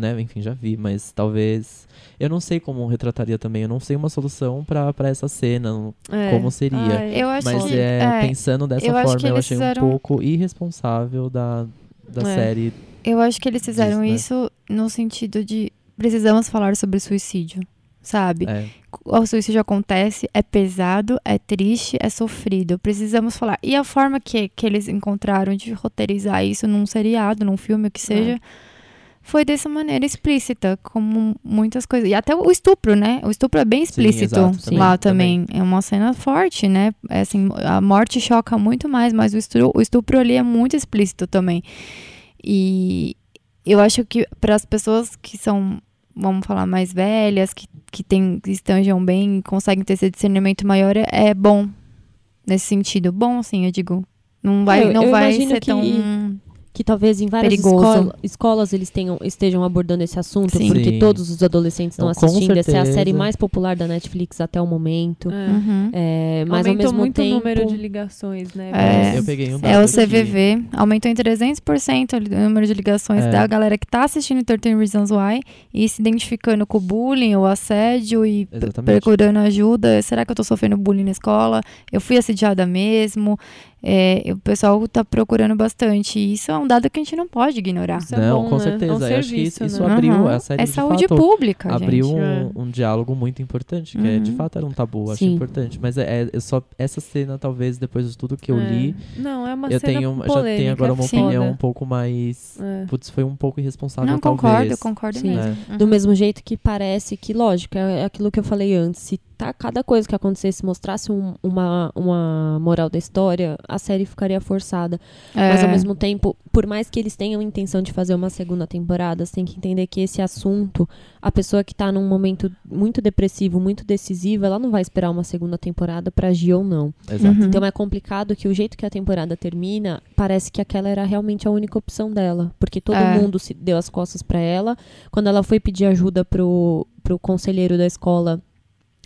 né, enfim, já vi, mas talvez. Eu não sei como retrataria também. Eu não sei uma solução pra pra essa cena, É. como seria. Eu acho Mas que. é, é, pensando dessa eu forma, eu achei fizeram- um pouco irresponsável da, da É. série. eu acho que eles fizeram Diz, né? isso no sentido de precisamos falar sobre suicídio. Sabe? É, O suicídio acontece, é pesado, é triste, é sofrido. Precisamos falar. E a forma que, que eles encontraram de roteirizar isso num seriado, num filme, o que seja, foi dessa maneira explícita, como muitas coisas. E até o estupro, né? O estupro é bem explícito exato, também, lá também. É uma cena forte, né? É assim, a morte choca muito mais, mas o estupro, o estupro ali é muito explícito também. E eu acho que para as pessoas que são vamos falar, mais velhas, que, que, tem, que estejam bem, conseguem ter esse discernimento maior, é, é bom. Nesse sentido. Bom, assim, eu digo. Não vai, Eu- não eu vai ser que- tão. Que talvez em várias escola- escolas eles tenham, estejam abordando esse assunto, Sim. porque Sim. todos os adolescentes estão assistindo. Essa é a série mais popular da Netflix até o momento. É. Uhum. É, mas ao Aumentou mesmo muito tempo. o número de ligações, né? É. Eu peguei um É o aqui. CVV, aumentou em 300% o número de ligações É. da galera que tá assistindo 13 Reasons Why e se identificando com o bullying, o assédio e procurando ajuda. Será que eu tô sofrendo bullying na escola? Eu fui assediada mesmo? É, o pessoal tá procurando bastante. E isso é um dado que a gente não pode ignorar. Isso é Não, bom, com né? certeza. É um Eu acho que serviço, isso né? abriu Uhum. a série É de saúde fato, pública, abriu gente. É. um, um diálogo muito importante, que é, de Uhum. fato era um tabu, acho Sim. importante. Mas é, é- só essa cena, talvez, depois de tudo que eu É. li, Não, é uma eu cena tenho, uma- já polêmica, tenho agora uma foda. opinião um pouco mais. É. Putz, foi um pouco irresponsável, Não, talvez. concordo, concordo Sim. mesmo. né? Uhum. Do mesmo jeito que parece que, lógico, é é aquilo que eu falei antes. Se cada coisa que acontecesse mostrasse um- uma, uma moral da história, a série ficaria forçada. Mas É. ao mesmo tempo, por mais que eles tenham intenção de fazer uma segunda temporada, você tem que entender que esse assunto, a pessoa que tá num momento muito depressivo, muito decisivo, ela não vai esperar uma segunda temporada pra agir ou não. Exato. Uhum. Então é complicado que o jeito que a temporada termina, parece que aquela era realmente a única opção dela. Porque todo É. mundo se deu as costas pra ela. Quando ela foi pedir ajuda pro, pro conselheiro da escola,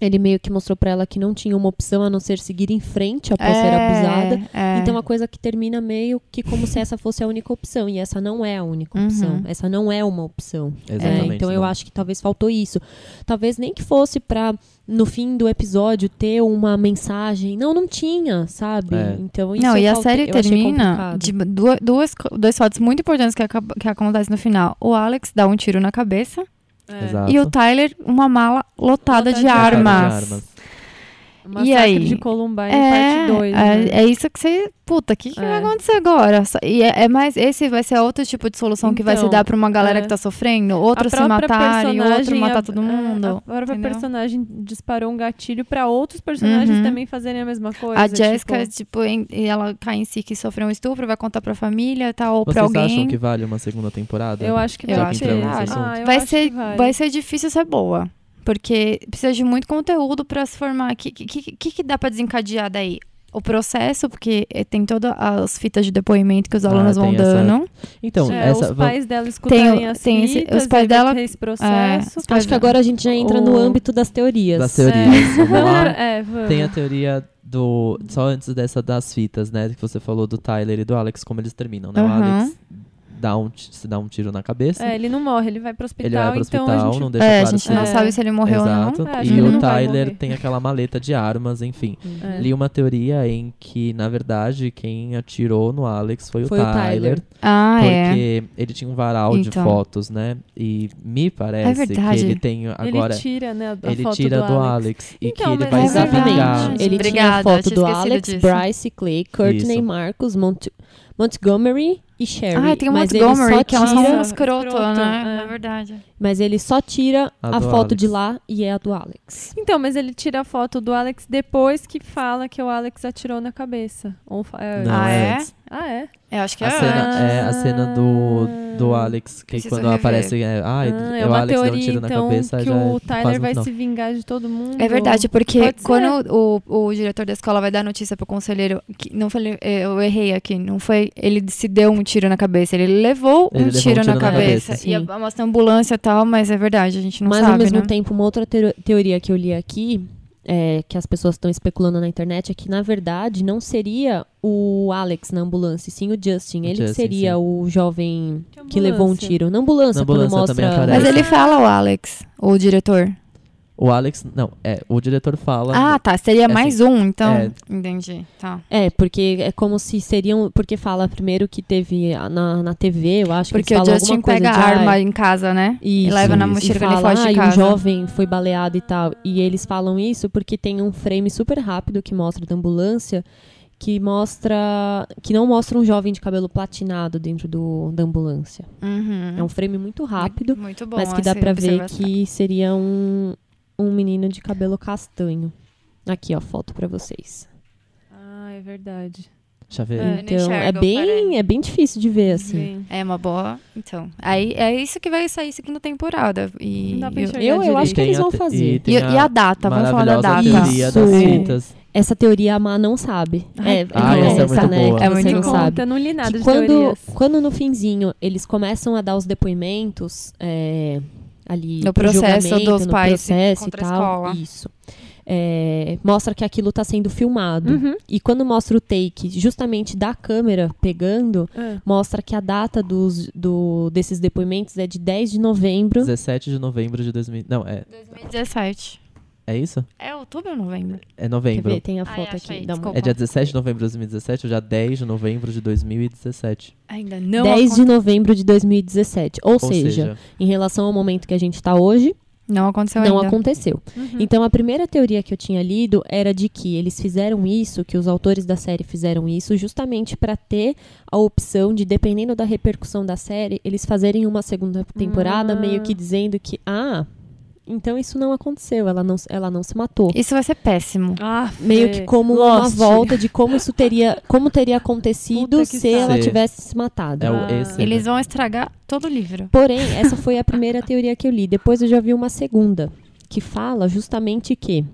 ele meio que mostrou pra ela que não tinha uma opção a não ser seguir em frente após ser abusada. é. Então, uma coisa que termina meio que como se essa fosse a única opção. E essa não é a única Uhum. opção. Essa não é uma opção. É, Exatamente, então, eu não. acho que talvez faltou isso. Talvez nem que fosse pra, no fim do episódio, ter uma mensagem. Não, não tinha, sabe? É. Então, isso Não, eu e a faltei- série eu termina de duas, duas, dois fatos muito importantes que, que acontecem no final. O Alex dá um tiro na cabeça É. Exato. e o Tyler uma mala lotada, Lotada de, de armas. De armas. Massacre E aí? de Columbine, É, parte 2. é, é isso que você. Puta, o que, que É. vai acontecer agora? E é, é mais. Esse vai ser outro tipo de solução que vai se Então, dar pra uma galera é. que tá sofrendo? Outro A se matarem, outro matar a- todo é, mundo. A própria entendeu? personagem disparou um gatilho pra outros personagens Uhum. também fazerem a mesma coisa. A Jessica, tipo, tipo, em- e ela cai em si que sofreu um estupro, vai contar pra família, tá? Ou pra Vocês alguém. acham que vale uma segunda temporada? eu acho que Eu vai acho que vale. Ah, eu vai, acho ser, que vale. vai ser difícil ser boa. Porque precisa de muito conteúdo pra se formar. O que, que, que, que dá pra desencadear daí? O processo, porque eh, tem todas as fitas de depoimento que os Ah, alunos vão tem essa- dando. Então, É, essa. os pais dela escutarem as tem esse- fitas, os pais dela- esse processo. é, Acho que agora a gente já entra no O- âmbito das teorias. Das teorias. Vamos lá. É, vamos. Tem a teoria do. Só antes dessa das fitas, né? Que você falou do Tyler e do Alex, como eles terminam, né? O Aham. Alex dá um, se dá um tiro na cabeça. É, ele não morre, ele vai pro hospital, ele vai pro então hospital, a gente... não deixa É, a claro gente se não É. sabe se ele morreu Exato. ou não. É, e o Tyler tem aquela maleta de armas, enfim. É. Li uma teoria em que, na verdade, quem atirou no Alex foi, Foi o o Tyler. Tyler. Ah, é. porque ele tinha um varal de Então. fotos, né? E me parece É que ele tem agora. ele tira, né, a ele foto tira do, do Alex. Alex. e Então, que ele mas vai é vingar. Exatamente. Ele tinha a foto do Alex, disso. Bryce, Clay, Courtney, Isso. Marcos, Mont Montgomery e Sherry. Ah, tem o Montgomery, que é um escroto, escroto, né? é. É verdade. mas ele só tira A a, foto Alex. de lá e é a do Alex. Então, mas ele tira a foto do Alex depois que fala que o Alex atirou na cabeça. Ou é- Não, Ah, é é? Ah, é? Eu acho que A é. cena, é a cena do, do Alex, que Preciso quando rever. aparece. É, ah, Ah, é o uma Alex deu um teoria, tiro na então, cabeça. que já o é Tyler vai se vingar de todo mundo. É verdade, porque Pode quando o, o diretor da escola vai dar notícia pro conselheiro, que não falei, é, eu errei aqui, não foi, ele se deu um tiro na cabeça, ele levou Ele um levou tiro, um na, tiro na cabeça. cabeça, E a, mostra ambulância e tal, mas é verdade, a gente não Mas sabe, ao mesmo né? tempo, uma outra teo- teoria que eu li aqui, é, que as pessoas estão especulando na internet, é que na verdade não seria o Alex na ambulância, sim o Justin. Ele que Justin, seria sim. o jovem Que que levou um tiro. Na ambulância, Na quando ambulância também mostra. Mas ele fala o Alex, o diretor. O Alex. Não, é. O diretor fala. Ah, tá, seria assim, mais um, então. é. Entendi, tá. É, porque é como se seriam. Porque fala primeiro que teve na, na TV, eu acho que Porque o Justin alguma coisa pega de, a "Ai, arma em casa, né? Isso, e leva na mochila e quando ele fala, foge "Ai, de um casa. jovem foi baleado e tal. E eles falam isso porque tem um frame super rápido que mostra da ambulância que mostra que não mostra um jovem de cabelo platinado dentro do, da ambulância. Uhum. É um frame muito rápido, Muito bom. mas que dá pra ver que seria um, um menino de cabelo castanho. Aqui, ó, foto pra vocês. Ah, é verdade. Deixa eu ver. É. Então, é enxergo, bem, peraí. é bem difícil de ver, assim. Sim. É uma boa. Então. Aí é isso que vai sair segunda temporada. E Não dá pra eu- Eu, eu acho que eles a vão fazer. E, E, e a data, vamos falar da data. teoria das. Essa teoria a Má não sabe. É, Ah, é essa é essa, muito né? boa. É muito não sabe. Conta, eu não li nada que de quando, teorias. quando no finzinho eles começam a dar os depoimentos é, ali No pro processo dos no pais processo e contra a tal, escola. isso. É, mostra que aquilo está sendo filmado. Uhum. E quando mostra o take justamente da câmera pegando, É. mostra que a data dos, do, desses depoimentos é de 10 de novembro. 17 de novembro de 2000. Não, é, 2017. É isso? É outubro ou novembro? É Quer novembro. ver? Tem a Ai, foto achei, aqui. Uma. É dia 17 de novembro de 2017 ou dia 10 de novembro de 2017? Ainda não 10 de novembro de 2017. Ou, Ou seja, seja, em relação ao momento que a gente está hoje, Não aconteceu não ainda. aconteceu. Uhum. Então, a primeira teoria que eu tinha lido era de que eles fizeram isso, que os autores da série fizeram isso, justamente para ter a opção de, dependendo da repercussão da série, eles fazerem uma segunda temporada, Ah. meio que dizendo que, ah, então isso não aconteceu, ela não, ela não se matou. Isso vai ser péssimo. Ah, Meio que como uma Lost. volta de como isso teria, como teria acontecido se ela tivesse se matado. é o Ah. esse. Eles né? vão estragar todo o livro. Porém, essa foi a primeira teoria que eu li. Depois eu já vi uma segunda, que fala justamente que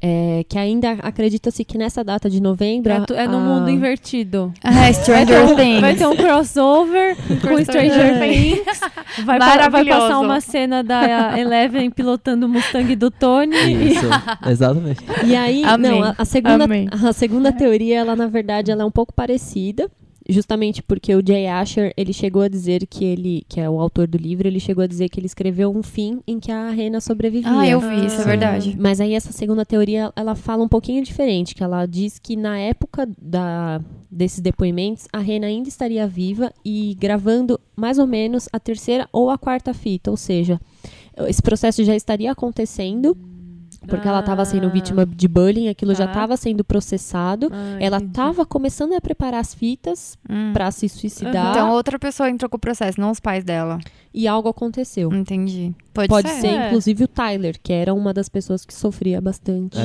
é, que ainda acredita-se que nessa data de novembro. É, é no a- mundo invertido. Ah, Vai ter, Stranger um, Things. vai ter um crossover com Stranger Things. Vai, vai passar uma cena da Eleven pilotando o Mustang do Tony. e- Isso, exatamente. E aí, Amei. não, a, a segunda, a segunda teoria, ela na verdade, ela é um pouco parecida. Justamente porque o Jay Asher, ele chegou a dizer que ele, que é o autor do livro, ele chegou a dizer que ele escreveu um fim em que a Rena sobrevivia. Ah, eu vi, isso é verdade. Mas aí essa segunda teoria, ela fala um pouquinho diferente, que ela diz que na época da, desses depoimentos, a Rena ainda estaria viva e gravando mais ou menos a terceira ou a quarta fita, ou seja, esse processo já estaria acontecendo, porque ela estava sendo Ah. vítima de bullying, aquilo já Tá. estava sendo processado, Ah, ela estava começando a preparar as fitas Hum. para se suicidar Então outra pessoa entrou com o processo, não os pais dela. e algo aconteceu. Entendi. Pode, Pode ser. ser, É. inclusive, o Tyler, que era uma das pessoas que sofria bastante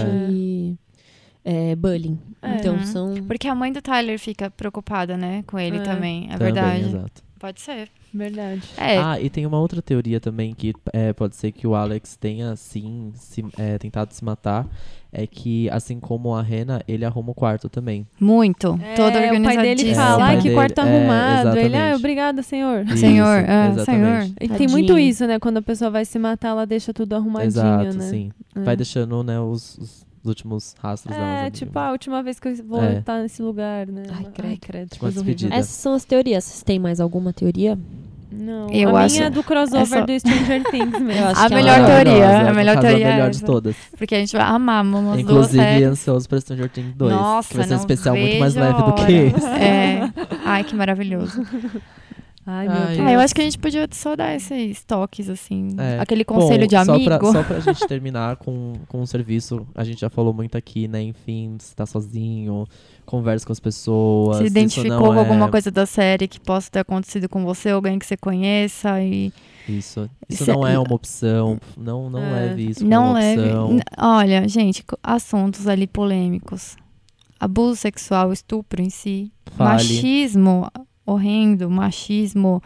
é, bullying. É. Então, Uhum. são. Porque a mãe do Tyler fica preocupada, né, com ele É. também. É Também, verdade. exato. Pode ser. Verdade. É. Ah, e tem uma outra teoria também que é, pode ser que o Alex tenha, sim, se, é, tentado se matar. É que, assim como a Rena, ele arruma o quarto também. Muito. É, Todo o pai dele organizadíssimo. fala, É, pai que dele- quarto é, arrumado. Ele, ah, obrigada, senhor. Senhor, Isso, ah, exatamente. E tem muito isso, né? Quando a pessoa vai se matar, ela deixa tudo arrumadinho, Exato, né? sim. É. Vai deixando, né, os, os últimos rastros. É, né, tipo, a última vez que eu vou É. estar nesse lugar, né? Ai, credo. Coisa horrível. despedida. Essas são as teorias. Vocês têm mais alguma teoria? Não, Eu a acho- minha é do crossover essa- do Stranger Things mesmo. Acho A melhor ela- teoria, a melhor teoria a é melhor de todas. Porque a gente vai amar umas duas Inclusive, séries. ansioso pra Stranger Things 2. Nossa, que vai ser um especial muito mais leve do que esse. É. Ai, que maravilhoso. Ai, meu Ai, Deus. Ah, eu acho que a gente podia só dar esses toques, assim. É. Aquele conselho Bom, de amigo. Só pra, só pra gente terminar com, com um serviço, a gente já falou muito aqui, né? Enfim, se tá sozinho, converse com as pessoas. Se identificou com alguma é- coisa da série que possa ter acontecido com você, alguém que você conheça e Isso. Isso Isso não é uma opção. Não, não É. leve isso como não uma leve. opção. Olha, gente, assuntos ali polêmicos. Abuso sexual, estupro em si, Fale. machismo horrendo, machismo,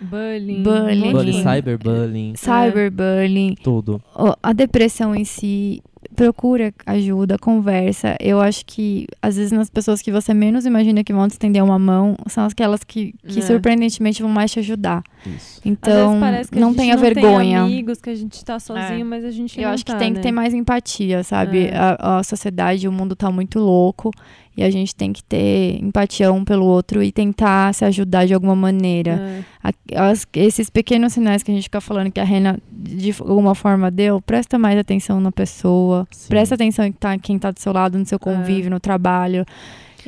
Bullying. Bullying. Bullying, cyberbullying, cyberbullying, tudo. a depressão em si, procura ajuda, conversa. Eu acho que, às vezes, nas pessoas que você menos imagina que vão te estender uma mão, são aquelas que, que É. surpreendentemente, vão mais te ajudar. Isso. Então, que não gente tenha não vergonha. Tem amigos, que a gente tá sozinho, É. mas a gente Eu não acho que tá, tem né? que ter mais empatia, sabe? É. A, a sociedade, o mundo tá muito louco e a gente tem que ter empatia um pelo outro e tentar se ajudar de alguma maneira. É. A- as- esses pequenos sinais que a gente fica falando que a Rena de alguma forma deu, presta mais atenção na pessoa, Sim. presta atenção em tá, quem tá do seu lado, no seu convívio, no trabalho,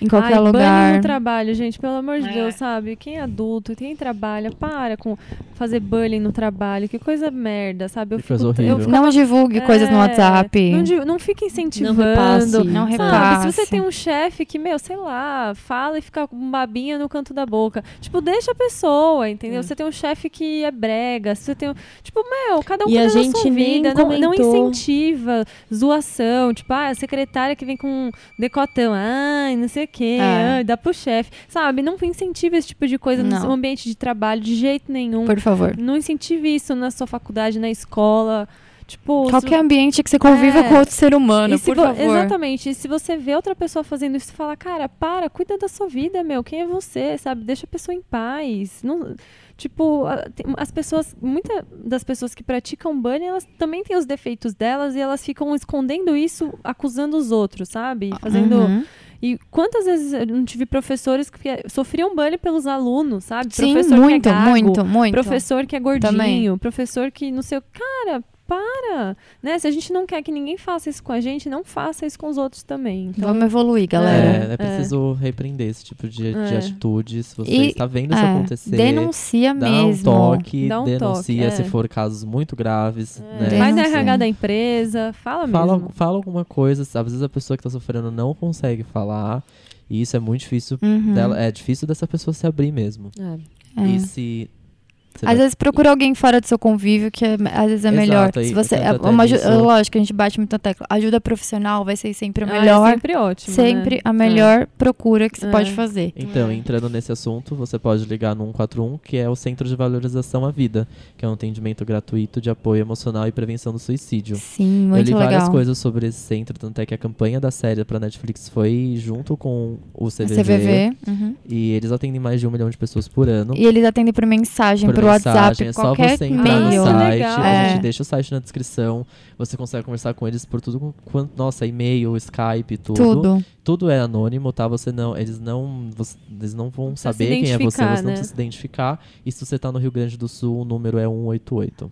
em qualquer Ai, bullying lugar. no trabalho, gente, pelo amor de É. Deus, sabe? Quem é adulto, quem trabalha, para com. fazer bullying no trabalho. Que coisa merda, sabe? Eu Que coisa fico- eu fico- Não divulgue coisas no É, WhatsApp. Não, não fica incentivando. repasse. Não Sabe, repasse. se você tem um chefe que, meu, sei lá, fala e fica com babinha no canto da boca. Tipo, deixa a pessoa, entendeu? Você tem um chefe que é brega, você tem um... Tipo, meu, cada um E a cuida da gente sua vida. Não, não incentiva zoação. Tipo, ah, a secretária que vem com um decotão. Ai, não sei o quê. É. ai, dá pro chefe. Sabe? Não incentiva esse tipo de coisa no Não. seu ambiente de trabalho de jeito nenhum. Por favor. Não incentive isso na sua faculdade, na escola. Tipo, se- Qualquer ambiente que você conviva É. com outro ser humano, se por vo- favor. Exatamente. E se você vê outra pessoa fazendo isso, você fala, cara, para, cuida da sua vida, meu. Quem é você, sabe? Deixa a pessoa em paz. Não, tipo, as pessoas, muitas das pessoas que praticam bullying, elas também têm os defeitos delas e elas ficam escondendo isso, acusando os outros, sabe? Fazendo. Uhum. E quantas vezes eu não tive professores que sofriam bullying pelos alunos, sabe? Sim, professor muito, que é gago, muito, muito. Professor que é gordinho, Também. professor que não sei o. Cara, para! Né? Se a gente não quer que ninguém faça isso com a gente, não faça isso com os outros também. Então, Vamos evoluir, galera. É, é preciso repreender esse tipo de, de É. atitude. Se você E- está vendo isso É, acontecer, Denuncia dá mesmo. um toque, Dá um denuncia toque, se é. for casos muito graves. é, né? vai na. RH da empresa, fala, Fala, mesmo. fala alguma coisa, às vezes a pessoa que está sofrendo não consegue falar. E isso é muito difícil Uhum. dela. É difícil dessa pessoa se abrir mesmo. É. É. E se. Você Às vai- vezes procura alguém fora do seu convívio, que é- às vezes é Exato, melhor. aí Se você, eu é uma nisso. lógico que a gente bate muito na tecla. Ajuda profissional vai ser sempre a Ah, é melhor. sempre ótimo. sempre né? a melhor procura que você É. pode fazer. Então, É. entrando nesse assunto, você pode ligar no 141, que é o Centro de Valorização à Vida, que é um atendimento gratuito de apoio emocional e prevenção do suicídio. Sim, Eu muito li várias legal. coisas sobre esse centro, tanto é que a campanha da série pra Netflix foi junto com o CVV. CVV. uhum. E eles atendem mais de um milhão de pessoas por ano. E eles atendem por mensagem, por por, mensagem, WhatsApp, é só qualquer você entrar no e-mail. site, legal. a É. gente deixa o site na descrição, você consegue conversar com eles por tudo, quanto, nossa, e-mail, Skype, tudo. Tudo. Tudo é anônimo, tá? Você não, eles não, você- eles não vão saber quem é você, identificar, você não né? precisa se identificar. E se você tá no Rio Grande do Sul, o número é 188.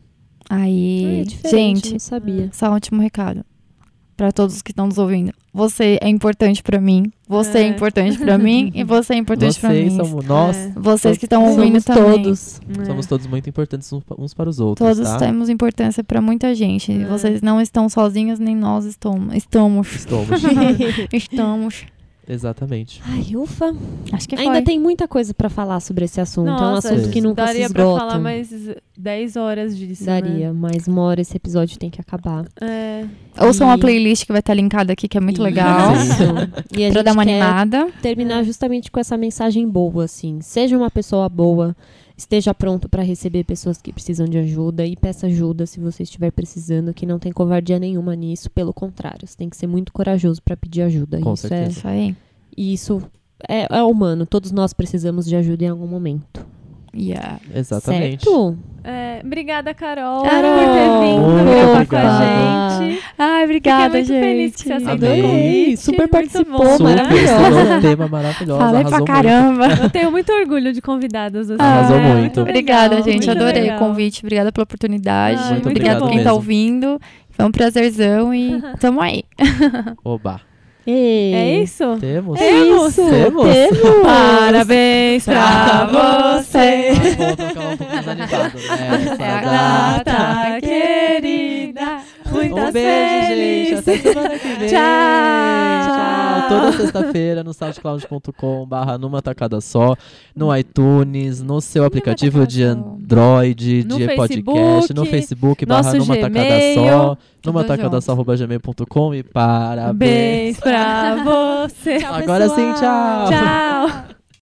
Aí, É diferente, gente, não sabia. só um último recado. Pra todos que estão nos ouvindo. Você é importante pra mim. Você é, É. importante pra mim. E você é importante pra Vocês mim. são nós, É. Vocês que estão Somos ouvindo também. todos. É. somos todos muito importantes uns pa- uns para os outros, Todos tá? temos importância pra muita gente. É. Vocês não estão sozinhos, nem nós estamos. Estamos. Estamos. Estamos. Exatamente. Ai, ufa. Acho que Ainda foi. tem muita coisa pra falar sobre esse assunto. é um Nossa, assunto que nunca daria se pra esgota. falar mais 10 horas disso. Daria, mas uma hora esse episódio tem que acabar. Né? É. Ouçam E- playlist que vai estar linkada aqui, que é muito legal. Isso. E a Pra gente dar uma quer animada. terminar justamente com essa mensagem boa, assim. Seja uma pessoa boa, esteja pronto para receber pessoas que precisam de ajuda e peça ajuda se você estiver precisando, que não tem covardia nenhuma nisso, pelo contrário, você tem que ser muito corajoso para pedir ajuda. Com isso certeza. Isso aí. é e isso é, é humano, todos nós precisamos de ajuda em algum momento. Yeah. Exatamente. Certo? É, obrigada, Carol, Carol, por ter vindo muito gravar com a gente. Ai, obrigada, Fiquei muito feliz gente. que você aceitou Adorei. o convite. Super Muito participou, maravilhosa. um tema maravilhoso. Falei pra muito. caramba. Eu tenho muito orgulho de convidadas assim. Arrasou É, muito. legal, Obrigada, gente. muito Adorei legal. o convite. Obrigada pela oportunidade. Ai, muito Obrigada obrigado quem tá mesmo. ouvindo. Foi um prazerzão e tamo aí. Oba. Ei. É isso? Temos. É isso. Temos. Temos. Parabéns pra você. Vamos colocar um pouco mais animado, né? É a data querida. Muitas Um beijo, gente. Até semana que vem. Tchau. Tchau. Toda sexta-feira no soundcloud.com barra numa tacada só, no iTunes, no seu aplicativo de. Android, No de podcast, Facebook, no Facebook barra numa tacada só, numa tacada só, arroba gmail.com e parabéns. Beijo pra você. Agora sim, tchau. Tchau.